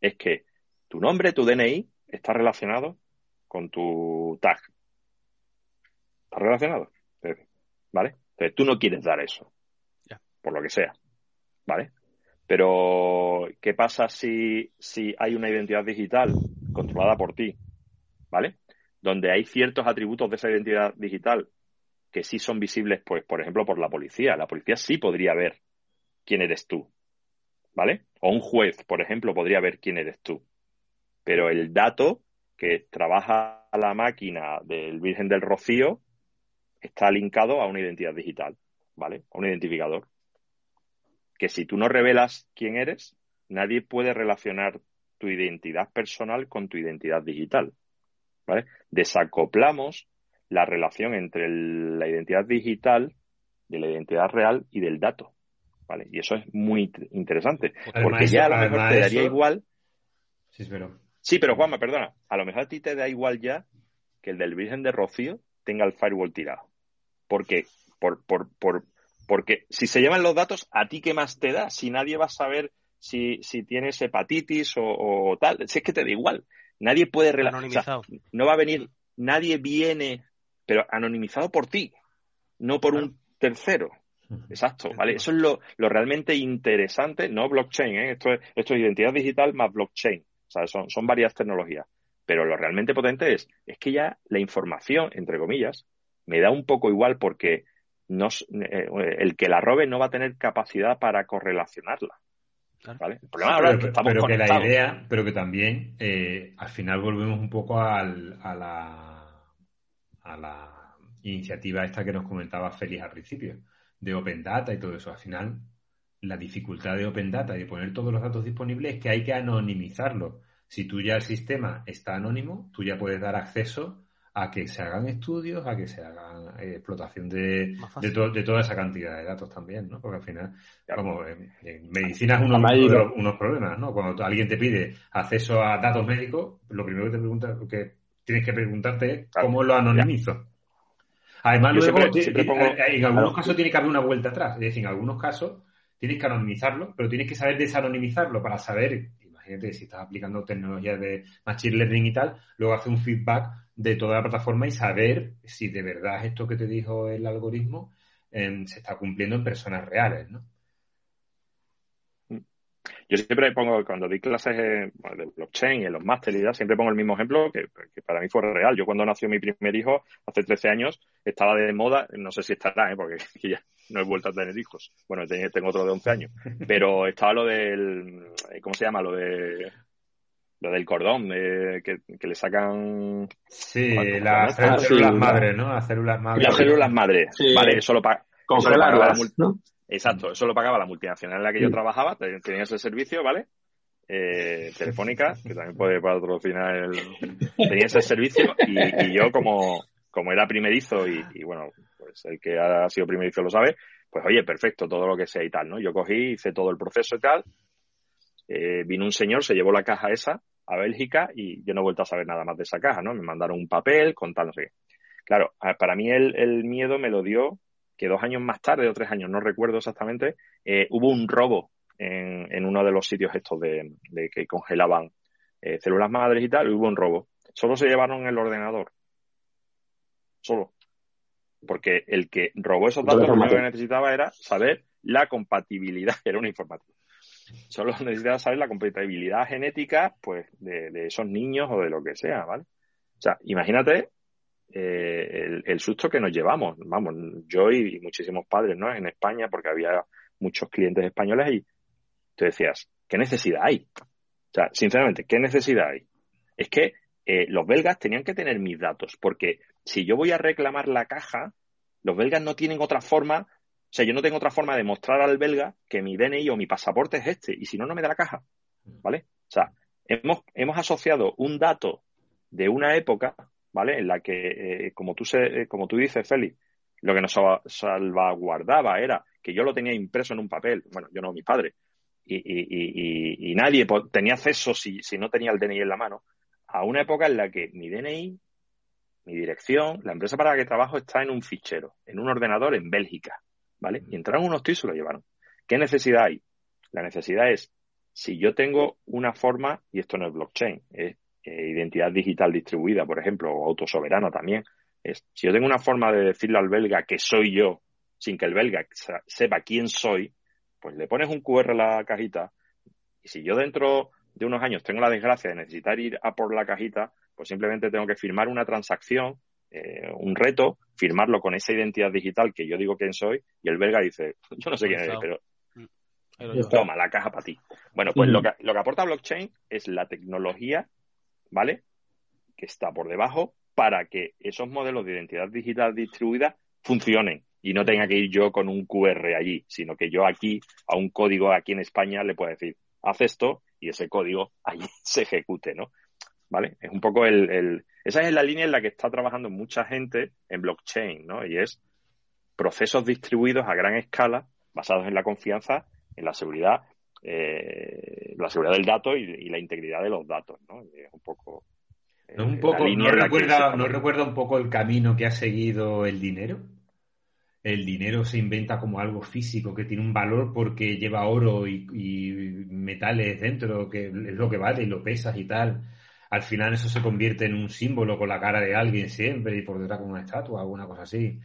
Es que tu nombre, tu DNI, está relacionado con tu tag. ¿Está relacionado? ¿Vale? Entonces tú no quieres dar eso. Por lo que sea. ¿Vale? Pero, ¿qué pasa si, si hay una identidad digital controlada por ti? ¿Vale? Donde hay ciertos atributos de esa identidad digital que sí son visibles, pues, por ejemplo, por la policía. La policía sí podría ver quién eres tú, ¿vale? O un juez, por ejemplo, podría ver quién eres tú. Pero el dato que trabaja la máquina del Virgen del Rocío está linkado a una identidad digital, ¿vale? A un identificador. que si tú no revelas quién eres, nadie puede relacionar tu identidad personal con tu identidad digital. ¿Vale? Desacoplamos la relación entre la identidad digital de la identidad real y del dato. ¿vale? Y eso es muy interesante. porque ya a lo mejor te daría igual. Sí, pero... sí, pero Juanma, perdona. A lo mejor a ti te da igual ya que el del Virgen de Rocío tenga el firewall tirado. Porque, por, por, por, porque si se llevan los datos, ¿a ti qué más te da? Si nadie va a saber si, si tienes hepatitis o, tal. Si es que te da igual. Nadie puede relacionar. no va a venir, nadie viene, pero anonimizado por ti, no por un tercero. Exacto, ¿vale? Eso es lo, lo realmente interesante, no blockchain, ¿eh? esto, es, esto es identidad digital más blockchain. O sea, son, son varias tecnologías. Pero lo realmente potente es, es que ya la información, entre comillas, me da un poco igual porque no, eh, el que la robe no va a tener capacidad para correlacionarla. ¿Vale? El problema ahora es que estamos pero que la idea, pero que también eh, al final volvemos un poco al, a, la, a la iniciativa esta que nos comentaba Félix al principio, de Open Data y todo eso. Al final, la dificultad de Open Data y de poner todos los datos disponibles es que hay que anonimizarlo. Si tú ya el sistema está anónimo, tú ya puedes dar acceso a que se hagan estudios, a que se hagan eh, explotación de, de, toda esa cantidad de datos también, ¿no? Porque al final, como en, medicina es uno, de unos problemas, ¿no? Cuando alguien te pide acceso a datos médicos, lo primero que te pregunta, que tienes que preguntarte es cómo lo anonimizo. Además, luego, en algunos casos tiene que haber una vuelta atrás. Es decir, en algunos casos tienes que anonimizarlo, pero tienes que saber desanonimizarlo para saber imagínate, si estás aplicando tecnologías de Machine Learning y tal, luego hace un feedback de toda la plataforma y saber si de verdad esto que te dijo el algoritmo em, se está cumpliendo en personas reales, ¿no? Yo siempre pongo, cuando di clases de blockchain y en los másteres y siempre pongo el mismo ejemplo que, para mí fue real. Yo cuando nació mi primer hijo, hace 13 años, estaba de moda, no sé si estará, ¿eh? porque ya no he vuelto a tener hijos. Bueno, tengo otro de 11 años. Pero estaba lo del, ¿cómo se llama? Lo de lo del cordón, que, le sacan... Sí, las células madres, ¿no? Las células madres. Las células madres. Vale, eso lo, paga ¿no? Exacto, eso lo pagaba la multinacional en la que yo trabajaba, tenía ese servicio, ¿vale? Eh, telefónica, que también puede patrocinar el... Tenía ese servicio y, yo como, como era primerizo y, bueno, pues el que ha sido primerizo lo sabe, pues oye, perfecto, todo lo que sea y tal, ¿no? Yo cogí, hice todo el proceso y tal, eh, vino un señor, se llevó la caja esa, a Bélgica y yo no he vuelto a saber nada más de esa caja, ¿no? Me mandaron un papel con tal. Claro, para mí el, miedo me lo dio que dos años más tarde, o tres años, no recuerdo exactamente, eh, hubo un robo en, uno de los sitios estos de, que congelaban eh, células madres y tal, hubo un robo. Solo se llevaron el ordenador. Solo. Porque el que robó esos datos lo que necesitaba era saber la compatibilidad, era una informática. Solo necesitaba saber la compatibilidad genética, pues, de, esos niños o de lo que sea, ¿vale? O sea, imagínate eh, el, susto que nos llevamos, vamos, yo y, muchísimos padres, ¿no? En España, porque había muchos clientes españoles y te decías, ¿qué necesidad hay? O sea, sinceramente, ¿qué necesidad hay? Es que eh, los belgas tenían que tener mis datos, porque si yo voy a reclamar la caja, los belgas no tienen otra forma o sea, yo no tengo otra forma de mostrar al belga que mi DNI o mi pasaporte es este, y si no, no me da la caja. ¿Vale? O sea, hemos, hemos asociado un dato de una época, ¿vale? En la que, eh, como, tú se, eh, como tú dices, Félix, lo que nos salvaguardaba era que yo lo tenía impreso en un papel, bueno, yo no, mi padre, y, y, y, nadie tenía acceso si, si no tenía el DNI en la mano, a una época en la que mi DNI, mi dirección, la empresa para la que trabajo está en un fichero, en un ordenador en Bélgica. ¿vale? Y entraron unos tíos y se lo llevaron. ¿Qué necesidad hay? La necesidad es, si yo tengo una forma, y esto no es blockchain, es eh, identidad digital distribuida, por ejemplo, o autosoberana también, es, si yo tengo una forma de decirle al belga que soy yo, sin que el belga sepa quién soy, pues le pones un QR a la cajita, y si yo dentro de unos años tengo la desgracia de necesitar ir a por la cajita, pues simplemente tengo que firmar una transacción eh, un reto, firmarlo con esa identidad digital que yo digo quién soy, y el belga dice, yo no sé quién eres, pero mm. toma la caja para ti. Bueno, pues lo, que, lo que aporta blockchain es la tecnología, ¿vale? Que está por debajo para que esos modelos de identidad digital distribuida funcionen. y no tenga que ir yo con un QR allí, sino que yo aquí, a un código aquí en España, le puedo decir, haz esto y ese código allí se ejecute, ¿no? ¿Vale? Es un poco el, el, esa es la línea en la que está trabajando mucha gente en blockchain, ¿no? Y es procesos distribuidos a gran escala, basados en la confianza, en la seguridad, eh, la seguridad del dato y, la integridad de los datos, ¿no? es un poco... ¿No, un poco, ¿no recuerda, ¿No recuerda un poco el camino que ha seguido el dinero? el dinero se inventa como algo físico que tiene un valor porque lleva oro y, metales dentro, que es lo que vale y lo pesas y tal. Al final eso se convierte en un símbolo con la cara de alguien siempre y por detrás con una estatua, alguna cosa así.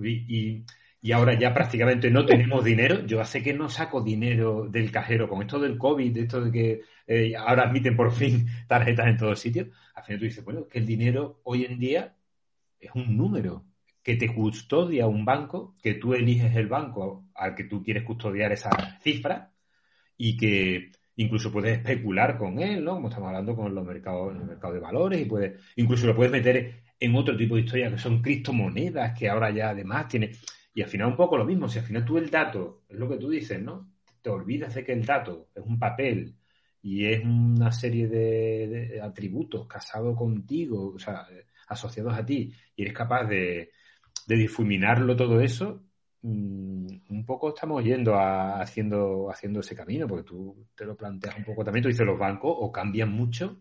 Y, ahora ya prácticamente no tenemos dinero. Yo hace que no saco dinero del cajero con esto del COVID, esto de que eh, ahora admiten por fin tarjetas en todos sitios. Al final tú dices, bueno, que el dinero hoy en día es un número que te custodia un banco, que tú eliges el banco al que tú quieres custodiar esa cifra y que incluso puedes especular con él, ¿no? Como estamos hablando con los mercados, el mercado de valores y puedes, incluso lo puedes meter en otro tipo de historias que son criptomonedas que ahora ya además tiene y al final un poco lo mismo, si al final tú el dato, es lo que tú dices, ¿no? Te olvidas de que el dato es un papel y es una serie de, atributos casados contigo, o sea, asociados a ti, y eres capaz de, de difuminarlo todo eso, un poco estamos yendo a, haciendo, haciendo ese camino, porque tú te lo planteas un poco también, tú dices, los bancos o cambian mucho,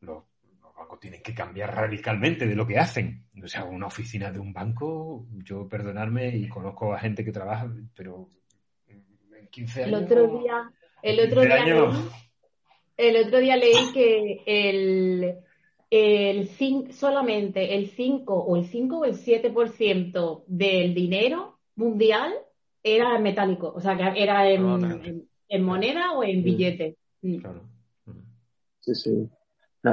los, bancos tienen que cambiar radicalmente de lo que hacen. O sea, una oficina de un banco, yo perdonarme y conozco a gente que trabaja, pero en 15 años... El otro día, el otro día, leí, el otro día leí que el el solamente el 5 o el 5 o el 7% del dinero mundial era metálico, o sea, que era en, en, moneda o en billete. Mm. Sí, sí.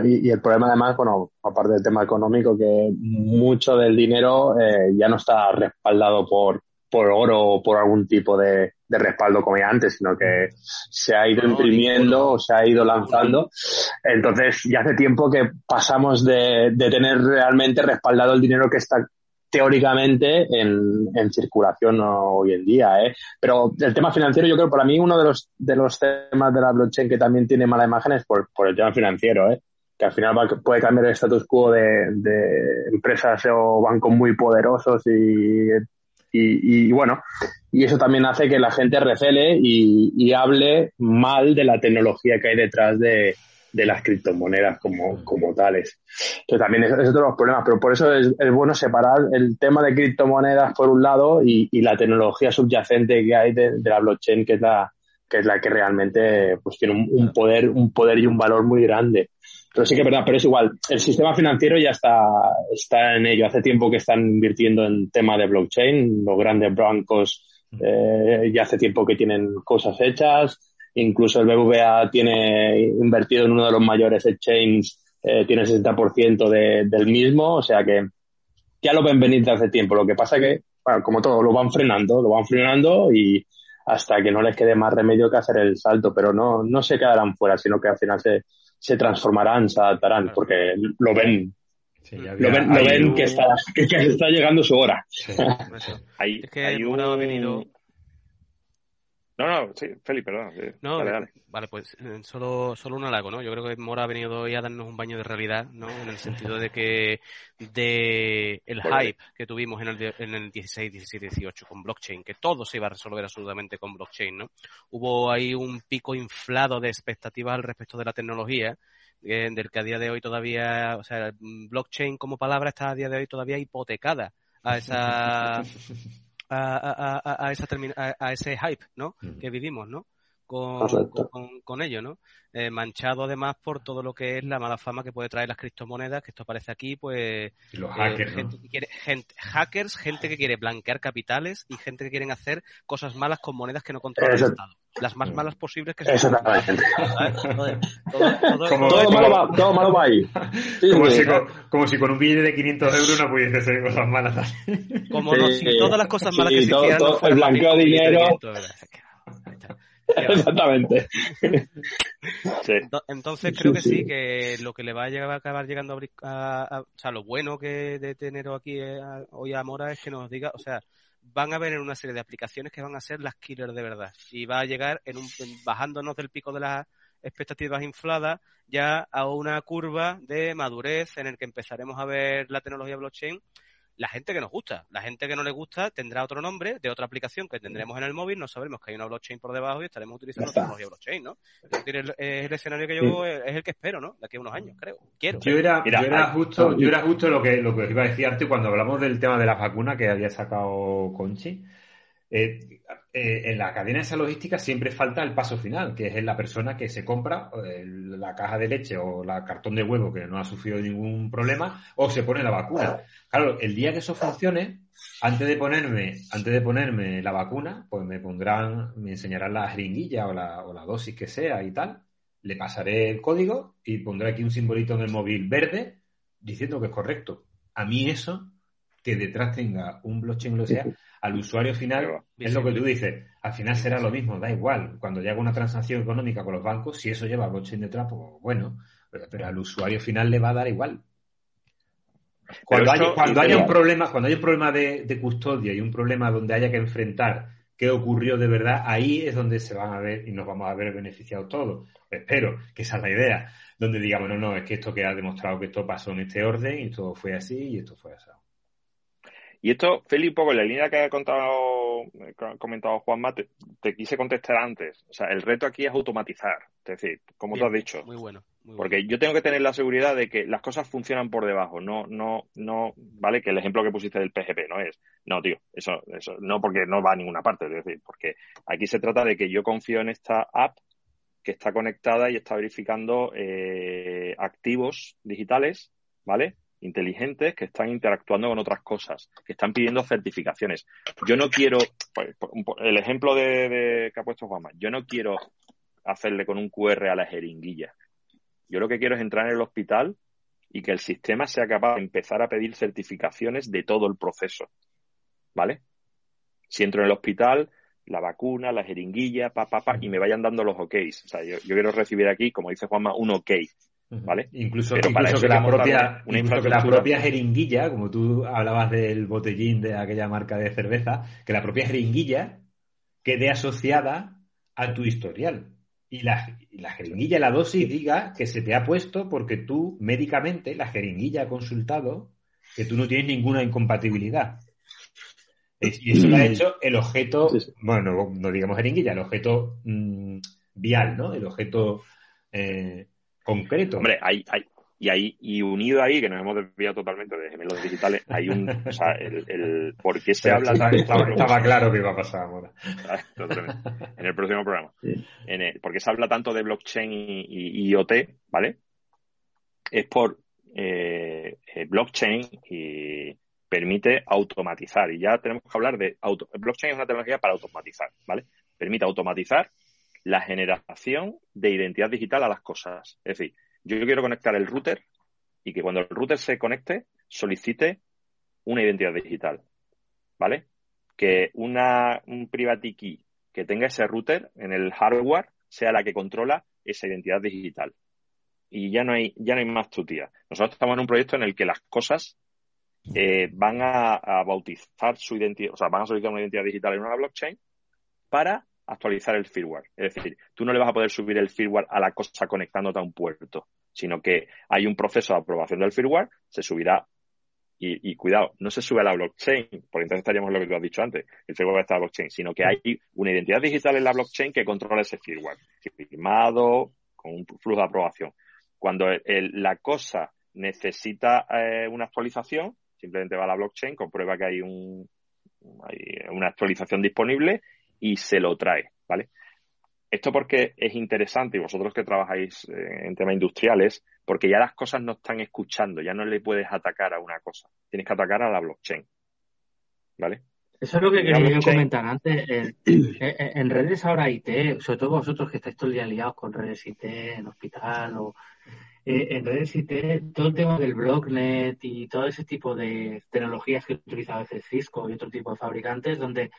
y, el problema además, bueno, aparte del tema económico, que mucho del dinero eh, ya no está respaldado por, por oro o por algún tipo de, de respaldo como ya antes, sino que se ha ido imprimiendo o se ha ido lanzando. Entonces, ya hace tiempo que pasamos de, de tener realmente respaldado el dinero que está teóricamente en, circulación hoy en día. ¿eh? Pero el tema financiero, yo creo, para mí, uno de los, de los temas de la blockchain que también tiene mala imagen es por, el tema financiero. ¿eh? que al final puede cambiar el status quo de, de empresas o bancos muy poderosos y y, bueno, y eso también hace que la gente recele y, hable mal de la tecnología que hay detrás de, las criptomonedas como, como tales. Entonces también es, es otro de los problemas, pero por eso es, bueno separar el tema de criptomonedas por un lado y, la tecnología subyacente que hay de, la blockchain, que es la, que es la que realmente pues tiene un, poder, un poder y un valor muy grande. Pero sí que es verdad, pero es igual. El sistema financiero ya está, está en ello. Hace tiempo que están invirtiendo en tema de blockchain. Los grandes bancos eh, ya hace tiempo que tienen cosas hechas. Incluso el BBVA tiene invertido en uno de los mayores exchanges, eh, tiene el 60% de, del mismo. O sea que ya lo ven venir desde hace tiempo. Lo que pasa que, bueno, como todo, lo van frenando, lo van frenando y hasta que no les quede más remedio que hacer el salto. Pero no, no se quedarán fuera, sino que al final se, se transformarán, se adaptarán, porque lo ven. lo ven, lo ven que, está, que, está llegando su hora. es que hay un... ha venido no, no, sí, Felipe, perdón. No, vale, pues eh, solo, solo un halago, ¿no? Yo creo que Mora ha venido hoy a darnos un baño de realidad, ¿no? En el sentido de que de el hype que tuvimos en el, en el 16, 17, 18 con blockchain, que todo se iba a resolver absolutamente con blockchain, ¿no? Hubo ahí un pico inflado de expectativas al respecto de la tecnología, eh, del que a día de hoy todavía, o sea, blockchain como palabra está a día de hoy todavía hipotecada a esa a, a, a, esa a, ese hype, ¿no? Que vivimos, ¿no? Con, con, ello, ¿no? Eh, manchado además por todo lo que es la mala fama que puede traer las criptomonedas, que esto aparece aquí, pues... los hackers, eh, gente que quiere, gente, hackers, gente que quiere blanquear capitales y gente que quieren hacer cosas malas con monedas que no controla el Estado. Las más malas posibles que se Exactamente. Todo, todo, malo va, todo malo va ahí. como, si con, como, si con, un billete de 500 euros no pudiese ser cosas malas. Como no, si todas las cosas malas que se hicieran... el blanqueo de dinero Exactamente. Entonces creo que sí, que lo que le va a, acabar llegando a, O sea, lo bueno que de tener aquí eh, hoy a Mora es que nos diga, o sea, van a venir una serie de aplicaciones que van a ser las killers de verdad. Y va a llegar en un, bajándonos del pico de las expectativas infladas ya a una curva de madurez en el que empezaremos a ver la tecnología blockchain la gente que nos gusta. La gente que no le gusta tendrá otro nombre de otra aplicación que tendremos en el móvil, no sabremos que hay una blockchain por debajo y estaremos utilizando tecnología blockchain, ¿no? Es el, el, escenario que yo es el que espero, ¿no? De aquí a unos años, creo. Quiero. Yo era, yo era justo, yo era justo lo que, lo que iba a decir cuando hablamos del tema de la vacuna que había sacado Conchi. Eh, eh, en la cadena de esa logística siempre falta el paso final, que es la persona que se compra eh, la caja de leche o la cartón de huevo que no ha sufrido ningún problema o se pone la vacuna. Claro, el día que eso funcione, antes de ponerme, antes de ponerme la vacuna, pues me pondrán, me enseñarán la jeringuilla o la, o la dosis que sea y tal. Le pasaré el código y pondré aquí un simbolito en el móvil verde diciendo que es correcto. A mí eso, que detrás tenga un blockchain lo sea, al usuario final es lo que tú dices. Al final será lo mismo, da igual. Cuando hago una transacción económica con los bancos, si eso lleva blockchain detrás, pues bueno, pero, al usuario final le va a dar igual. Cuando, haya, un problema, cuando hay un problema de, de, custodia y un problema donde haya que enfrentar qué ocurrió de verdad, ahí es donde se van a ver y nos vamos a ver beneficiados todos. Espero que esa es la idea, donde digamos, no, no, es que esto que ha demostrado que esto pasó en este orden y esto fue así y esto fue así. Y esto, Feli, un poco en la línea que ha contado, comentado Juanma, te, te, quise contestar antes. O sea, el reto aquí es automatizar. Es decir, como tú has dicho. Muy bueno. porque yo tengo que tener la seguridad de que las cosas funcionan por debajo. No, no, no, vale, que el ejemplo que pusiste del PGP no es. No, tío, eso, eso, no porque no va a ninguna parte. Es decir, porque aquí se trata de que yo confío en esta app que está conectada y está verificando eh, activos digitales, ¿vale? Inteligentes que están interactuando con otras cosas, que están pidiendo certificaciones. Yo no quiero, pues, el ejemplo de, que ha puesto Juanma, yo no quiero hacerle con un QR a la jeringuilla. Yo lo que quiero es entrar en el hospital y que el sistema sea capaz de empezar a pedir certificaciones de todo el proceso. ¿Vale? Si entro en el hospital, la vacuna, la jeringuilla, pa, pa, pa, y me vayan dando los OKs. O sea, yo, yo quiero recibir aquí, como dice Juanma, un OK. ¿Vale? Incluso, que, la propia, la propia jeringuilla, como tú hablabas del botellín de aquella marca de cerveza, que la propia jeringuilla quede asociada a tu historial. Y la, la jeringuilla, la dosis, diga que se te ha puesto porque tú médicamente, la jeringuilla ha consultado que tú no tienes ninguna incompatibilidad. Y eso lo ha hecho el objeto, bueno, no, digamos jeringuilla, el objeto mm, vial, ¿no? El objeto eh, concreto. Hombre, hay, hay, y ahí, y unido ahí, que nos hemos desviado totalmente de gemelos digitales, hay un, o sea, el, el ¿por qué se habla tanto? Estaba, claro que iba a pasar ahora. en el próximo programa. En el, ¿Por qué se habla tanto de blockchain y, IoT, vale? Es por eh, eh, blockchain y permite automatizar. Y ya tenemos que hablar de auto. Blockchain es una tecnología para automatizar, ¿vale? Permite automatizar la generación de identidad digital a las cosas. Es decir, yo quiero conectar el router y que cuando el router se conecte solicite una identidad digital. ¿Vale? Que una, un private key que tenga ese router en el hardware sea la que controla esa identidad digital. Y ya no hay, ya no hay más tutía. Nosotros estamos en un proyecto en el que las cosas eh, van a, a, bautizar su identidad, o sea, van a solicitar una identidad digital en una blockchain para actualizar el firmware. Es decir, tú no le vas a poder subir el firmware a la cosa conectándote a un puerto, sino que hay un proceso de aprobación del firmware, se subirá y, cuidado, no se sube a la blockchain, porque entonces estaríamos lo que tú has dicho antes, el firmware está en la blockchain, sino que hay una identidad digital en la blockchain que controla ese firmware, firmado, con un flujo de aprobación. Cuando la cosa necesita eh, una actualización, simplemente va a la blockchain, comprueba que hay, un, hay una actualización disponible y se lo trae, ¿vale? Esto porque es interesante y vosotros que trabajáis eh, en temas industriales, porque ya las cosas no están escuchando, ya no le puedes atacar a una cosa, tienes que atacar a la blockchain, ¿vale? Eso es lo que quería comentar antes. En, redes ahora IT, sobre todo vosotros que estáis todo el día liados con redes IT en hospital o eh, en redes IT, todo el tema del blocknet y todo ese tipo de tecnologías que utiliza a veces Cisco y otro tipo de fabricantes, donde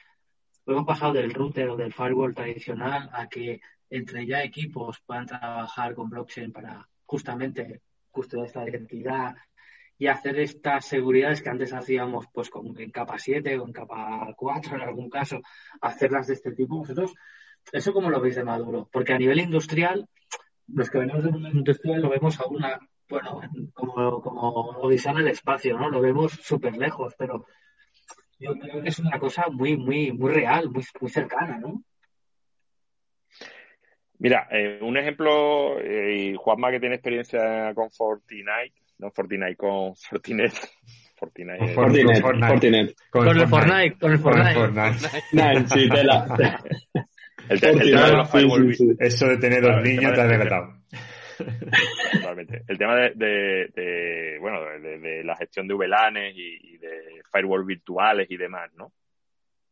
hemos pasado del router o del firewall tradicional a que entre ya equipos puedan trabajar con blockchain para justamente custodiar esta identidad y hacer estas seguridades que antes hacíamos pues con, en capa 7 o en capa 4 en algún caso, hacerlas de este tipo. Vosotros, ¿eso cómo lo veis de maduro? Porque a nivel industrial, los que venimos del mundo industrial lo vemos aún, bueno, como, como en el espacio, ¿no? Lo vemos súper lejos, pero yo creo que es una cosa muy, muy, muy real, muy, muy cercana, ¿no? Mira, eh, un ejemplo, eh, Juanma que tiene experiencia con Fortnite, no Fortnite, con Fortinet. Fortnite. Con Fortinet, Fortinet. Con, el Fortnite, con el Fortnite. Con el Fortnite. sí, tela. El, tema de los firewall. Eso de tener dos niños te ha delatado. Totalmente. El tema de, bueno, de, la gestión de VLANs y, y, de firewall virtuales y demás, ¿no?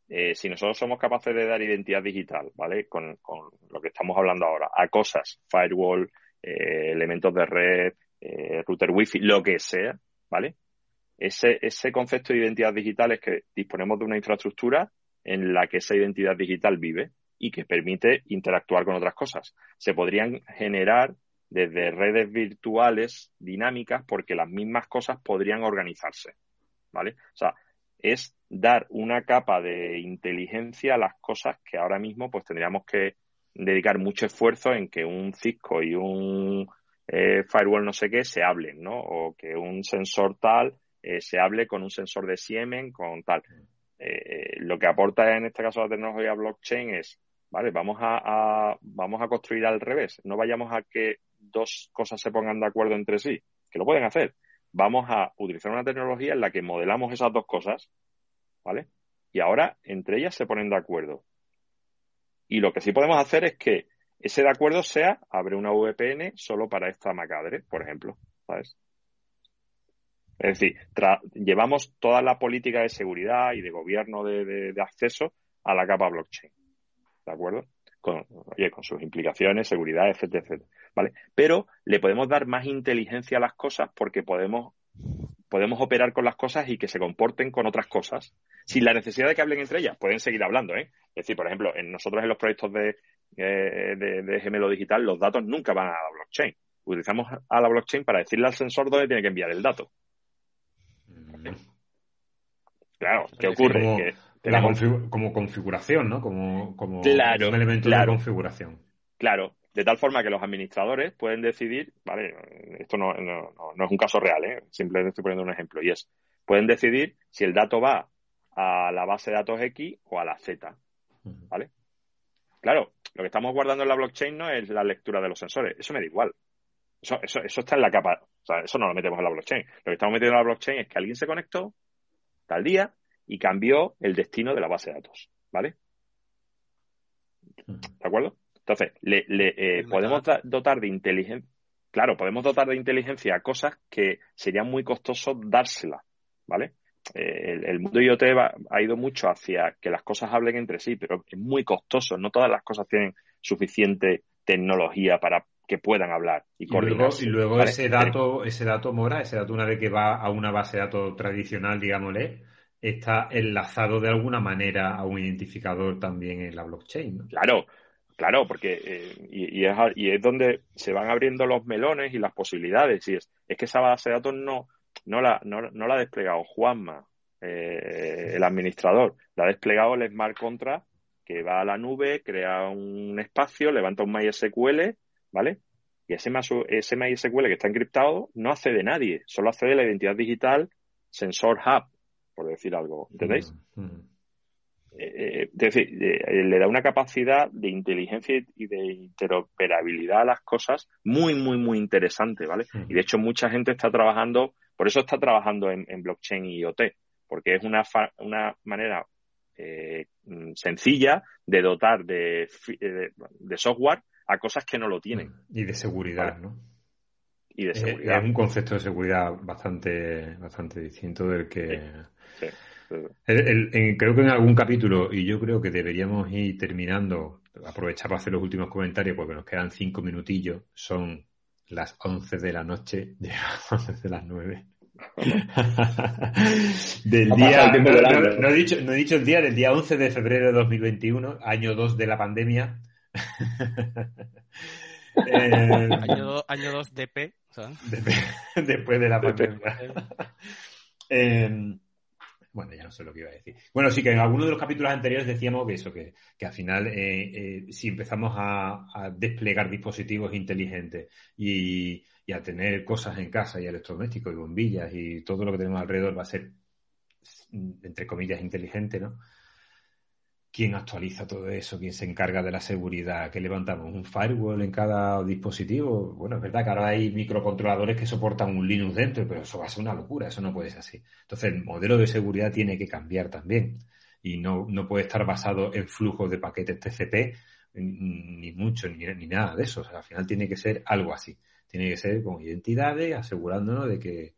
Eh, si nosotros somos capaces de dar identidad digital, ¿vale? Con, con lo que estamos hablando ahora, a cosas, firewall, eh, elementos de red, eh, router wifi, lo que sea, ¿vale? Ese, ese concepto de identidad digital es que disponemos de una infraestructura en la que esa identidad digital vive y que permite interactuar con otras cosas. Se podrían generar desde redes virtuales dinámicas porque las mismas cosas podrían organizarse, ¿vale? O sea, es dar una capa de inteligencia a las cosas que ahora mismo pues tendríamos que dedicar mucho esfuerzo en que un Cisco y un eh, firewall no sé qué se hablen, ¿no? O que un sensor tal eh, se hable con un sensor de Siemens, con tal. Eh, lo que aporta en este caso la tecnología blockchain es, vale, vamos a, vamos a construir al revés. No vayamos a que dos cosas se pongan de acuerdo entre sí, que lo pueden hacer. Vamos a utilizar una tecnología en la que modelamos esas dos cosas, ¿vale? Y ahora entre ellas se ponen de acuerdo. Y lo que sí podemos hacer es que ese de acuerdo sea, abre una VPN solo para esta macadre, por ejemplo, ¿sabes? Es decir, llevamos toda la política de seguridad y de gobierno de, acceso a la capa blockchain. ¿De acuerdo? Con, con sus implicaciones, seguridad, etcétera, etcétera. ¿Vale? Pero le podemos dar más inteligencia a las cosas porque podemos, podemos operar con las cosas y que se comporten con otras cosas sin la necesidad de que hablen entre ellas. Pueden seguir hablando, ¿eh? Es decir, por ejemplo, en nosotros en los proyectos de, eh, de, gemelo digital, los datos nunca van a la blockchain. Utilizamos a la blockchain para decirle al sensor dónde tiene que enviar el dato. Mm. Claro, ¿qué ocurre? Como, configuración, ¿no? Como, como un elemento de configuración. Claro, de tal forma que los administradores pueden decidir, ¿vale? Esto no, no, no, es un caso real, ¿eh? Simplemente estoy poniendo un ejemplo. Y es, pueden decidir si el dato va a la base de datos X o a la Z, ¿vale? Claro, lo que estamos guardando en la blockchain no es la lectura de los sensores. Eso me da igual. Eso, eso, eso está en la capa. O sea, eso no lo metemos en la blockchain. Lo que estamos metiendo en la blockchain es que alguien se conectó tal día y cambió el destino de la base de datos. ¿Vale? ¿De acuerdo? Entonces, le, eh, podemos dotar de inteligencia. Claro, podemos dotar de inteligencia a cosas que serían muy costoso dárselas. ¿Vale? Eh, el, mundo IoT ha ido mucho hacia que las cosas hablen entre sí, pero es muy costoso. No todas las cosas tienen suficiente tecnología para que puedan hablar. Y luego, ese dato, ese dato mora, ese dato una vez que va a una base de datos tradicional, digámosle, está enlazado de alguna manera a un identificador también en la blockchain. Claro, claro, porque eh, y, es, y es donde se van abriendo los melones y las posibilidades. Y es, es que esa base de datos no, no la, no, la ha desplegado Juanma, eh, el administrador, la ha desplegado el Smart Contract que va a la nube, crea un espacio, levanta un MySQL, ¿vale? Y ese, ese MySQL que está encriptado no accede nadie, solo accede la identidad digital Sensor Hub, por decir algo, ¿entendéis? Mm, mm. Eh, eh, es decir, le da una capacidad de inteligencia y de interoperabilidad a las cosas muy, muy, muy interesante, ¿vale? Mm. Y de hecho mucha gente está trabajando por eso está trabajando en, blockchain y IoT, porque es una, una manera eh, mm, sencilla de dotar de, de, software a cosas que no lo tienen. Y de seguridad, ¿no? Y de seguridad. Es, un concepto de seguridad bastante, bastante distinto del que... creo que en algún capítulo, y yo creo que deberíamos ir terminando, aprovechar para hacer los últimos comentarios porque nos quedan cinco minutillos, son las 11 de la noche, llegamos desde las 9. del día, no, he dicho, no he dicho el día, del día 11 de febrero de 2021, año 2 de la pandemia. eh, año 2 DP, después de la pandemia. eh, bueno, ya no sé lo que iba a decir. Bueno, sí que en algunos de los capítulos anteriores decíamos que eso, que, que al final, eh, eh, si empezamos a, desplegar dispositivos inteligentes y, y, a tener cosas en casa y electrodomésticos y bombillas y todo lo que tenemos alrededor va a ser, entre comillas, inteligente, ¿no? Quién actualiza todo eso, quién se encarga de la seguridad, qué levantamos, un firewall en cada dispositivo. Bueno, es verdad que ahora hay microcontroladores que soportan un Linux dentro, pero eso va a ser una locura, eso no puede ser así. Entonces, el modelo de seguridad tiene que cambiar también y no, no puede estar basado en flujos de paquetes TCP, ni mucho, ni, ni nada de eso. Al final tiene que ser algo así. Tiene que ser con identidades, asegurándonos de que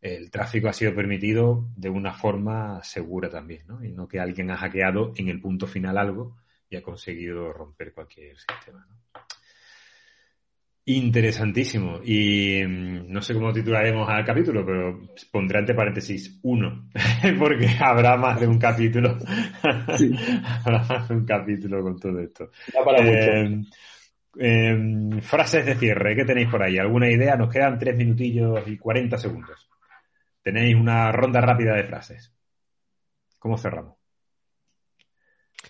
el tráfico ha sido permitido de una forma segura también, ¿no? Y no que alguien ha hackeado en el punto final algo y ha conseguido romper cualquier sistema, ¿no? Interesantísimo. Y mm, no sé cómo titularemos al capítulo, pero pondré entre paréntesis uno, porque habrá más de un capítulo. habrá más de un capítulo con todo esto. Eh, eh, frases de cierre, ¿qué tenéis por ahí? ¿Alguna idea? Nos quedan tres minutillos y cuarenta segundos. Tenéis una ronda rápida de frases. ¿Cómo cerramos?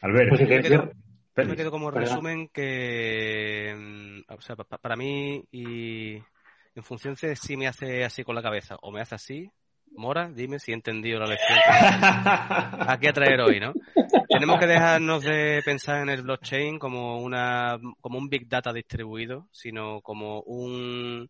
Albert. Pues me quedo, como resumen que, mm, o sea, para mí y en función de si me hace así con la cabeza o me hace así, Mora, dime si he entendido la lección aquí a traer hoy, ¿no? Tenemos que dejarnos de pensar en el blockchain como una como un big data distribuido, sino como un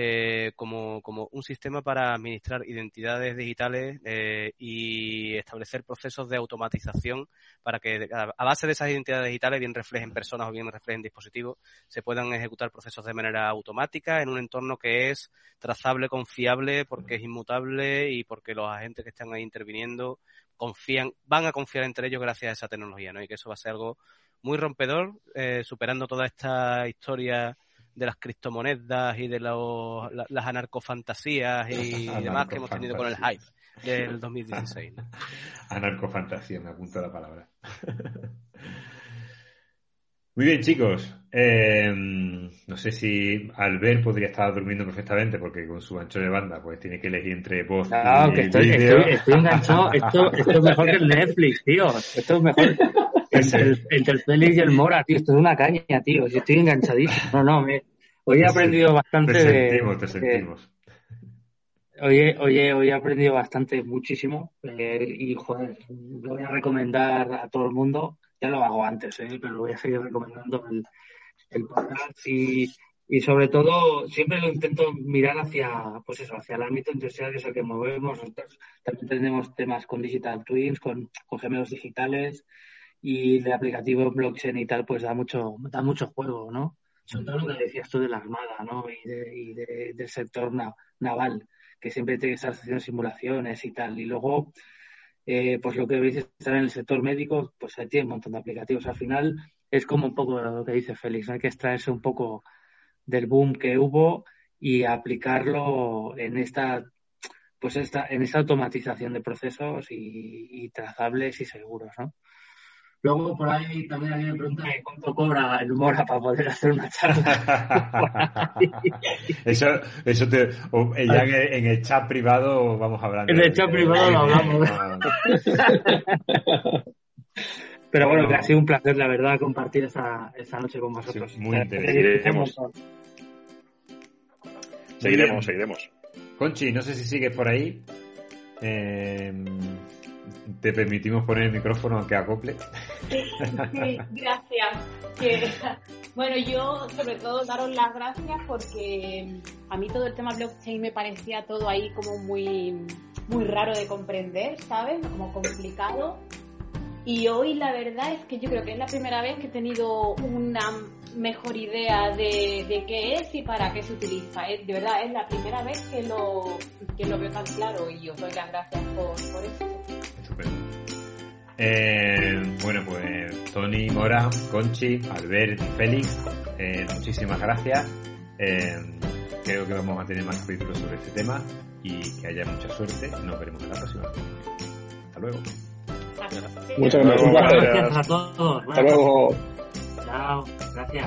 eh, como, como, un sistema para administrar identidades digitales eh, y establecer procesos de automatización para que a base de esas identidades digitales, bien reflejen personas o bien reflejen dispositivos, se puedan ejecutar procesos de manera automática en un entorno que es trazable, confiable, porque es inmutable y porque los agentes que están ahí interviniendo confían, van a confiar entre ellos gracias a esa tecnología, ¿no? Y que eso va a ser algo muy rompedor, eh, superando toda esta historia de las criptomonedas y de los, las anarcofantasías y demás que hemos tenido con el hype del 2016. Anarcofantasía, me apunto la palabra. Muy bien, chicos. Eh, no sé si Albert podría estar durmiendo perfectamente porque con su ancho de banda pues tiene que elegir entre voz no, que estoy, estoy, enganchado. Esto, esto, es mejor que el Netflix, tío. Esto es mejor entre el, entre el Félix y el Mora, tío. Esto es una caña, tío. estoy enganchadísimo. No, no, me, hoy he aprendido bastante. Te sentimos, te sentimos. Hoy, hoy, he aprendido bastante, muchísimo. Eh, y, joder, lo voy a recomendar a todo el mundo. Ya lo hago antes, eh, pero lo voy a seguir recomendando el, el podcast. Y, y sobre todo, siempre lo intento mirar hacia, pues eso, hacia el ámbito industrial, que es el que movemos. Nosotros también tenemos temas con Digital Twins, con, con gemelos digitales y de aplicativo blockchain y tal, pues da mucho, da mucho juego, ¿no? Sobre todo lo que decías tú de la Armada, ¿no? Y, de, del sector naval, que siempre tiene que estar haciendo simulaciones y tal. Y luego, eh, pues lo que veis estar en el sector médico, pues tiene un montón de aplicativos. Al final es como un poco lo que dice Félix, hay que extraerse un poco del boom que hubo y aplicarlo en esta pues esta, en esta automatización de procesos y trazables y seguros, ¿no? Luego por ahí también alguien me pregunta cuánto cobra el Mora para poder hacer una charla. eso, eso te, ya en el chat privado vamos a hablar. En el chat privado lo hablamos. Pero bueno, que ha sido un placer, la verdad, compartir esta, esta noche con vosotros. muy interesante. Seguiremos, seguiremos. Conchi, no sé si sigues por ahí. Eh, te permitimos poner el micrófono aunque acople. Sí, gracias. bueno, yo sobre todo daros las gracias porque a mí todo el tema blockchain me parecía todo ahí como muy, muy raro de comprender, ¿sabes? Como complicado. Y hoy la verdad es que yo creo que es la primera vez que he tenido una mejor idea de, de qué es y para qué se utiliza. De verdad, es la primera vez que lo, que lo veo tan claro y os doy las gracias por, por esto. Eh, bueno, pues Tony, Mora, Conchi, Albert Félix, eh, muchísimas gracias. Eh, creo que vamos a tener más capítulos sobre este tema y que haya mucha suerte. Nos veremos en la próxima. Hasta luego. Muchas gracias. gracias. gracias a todos. Hasta luego. Chao. Gracias.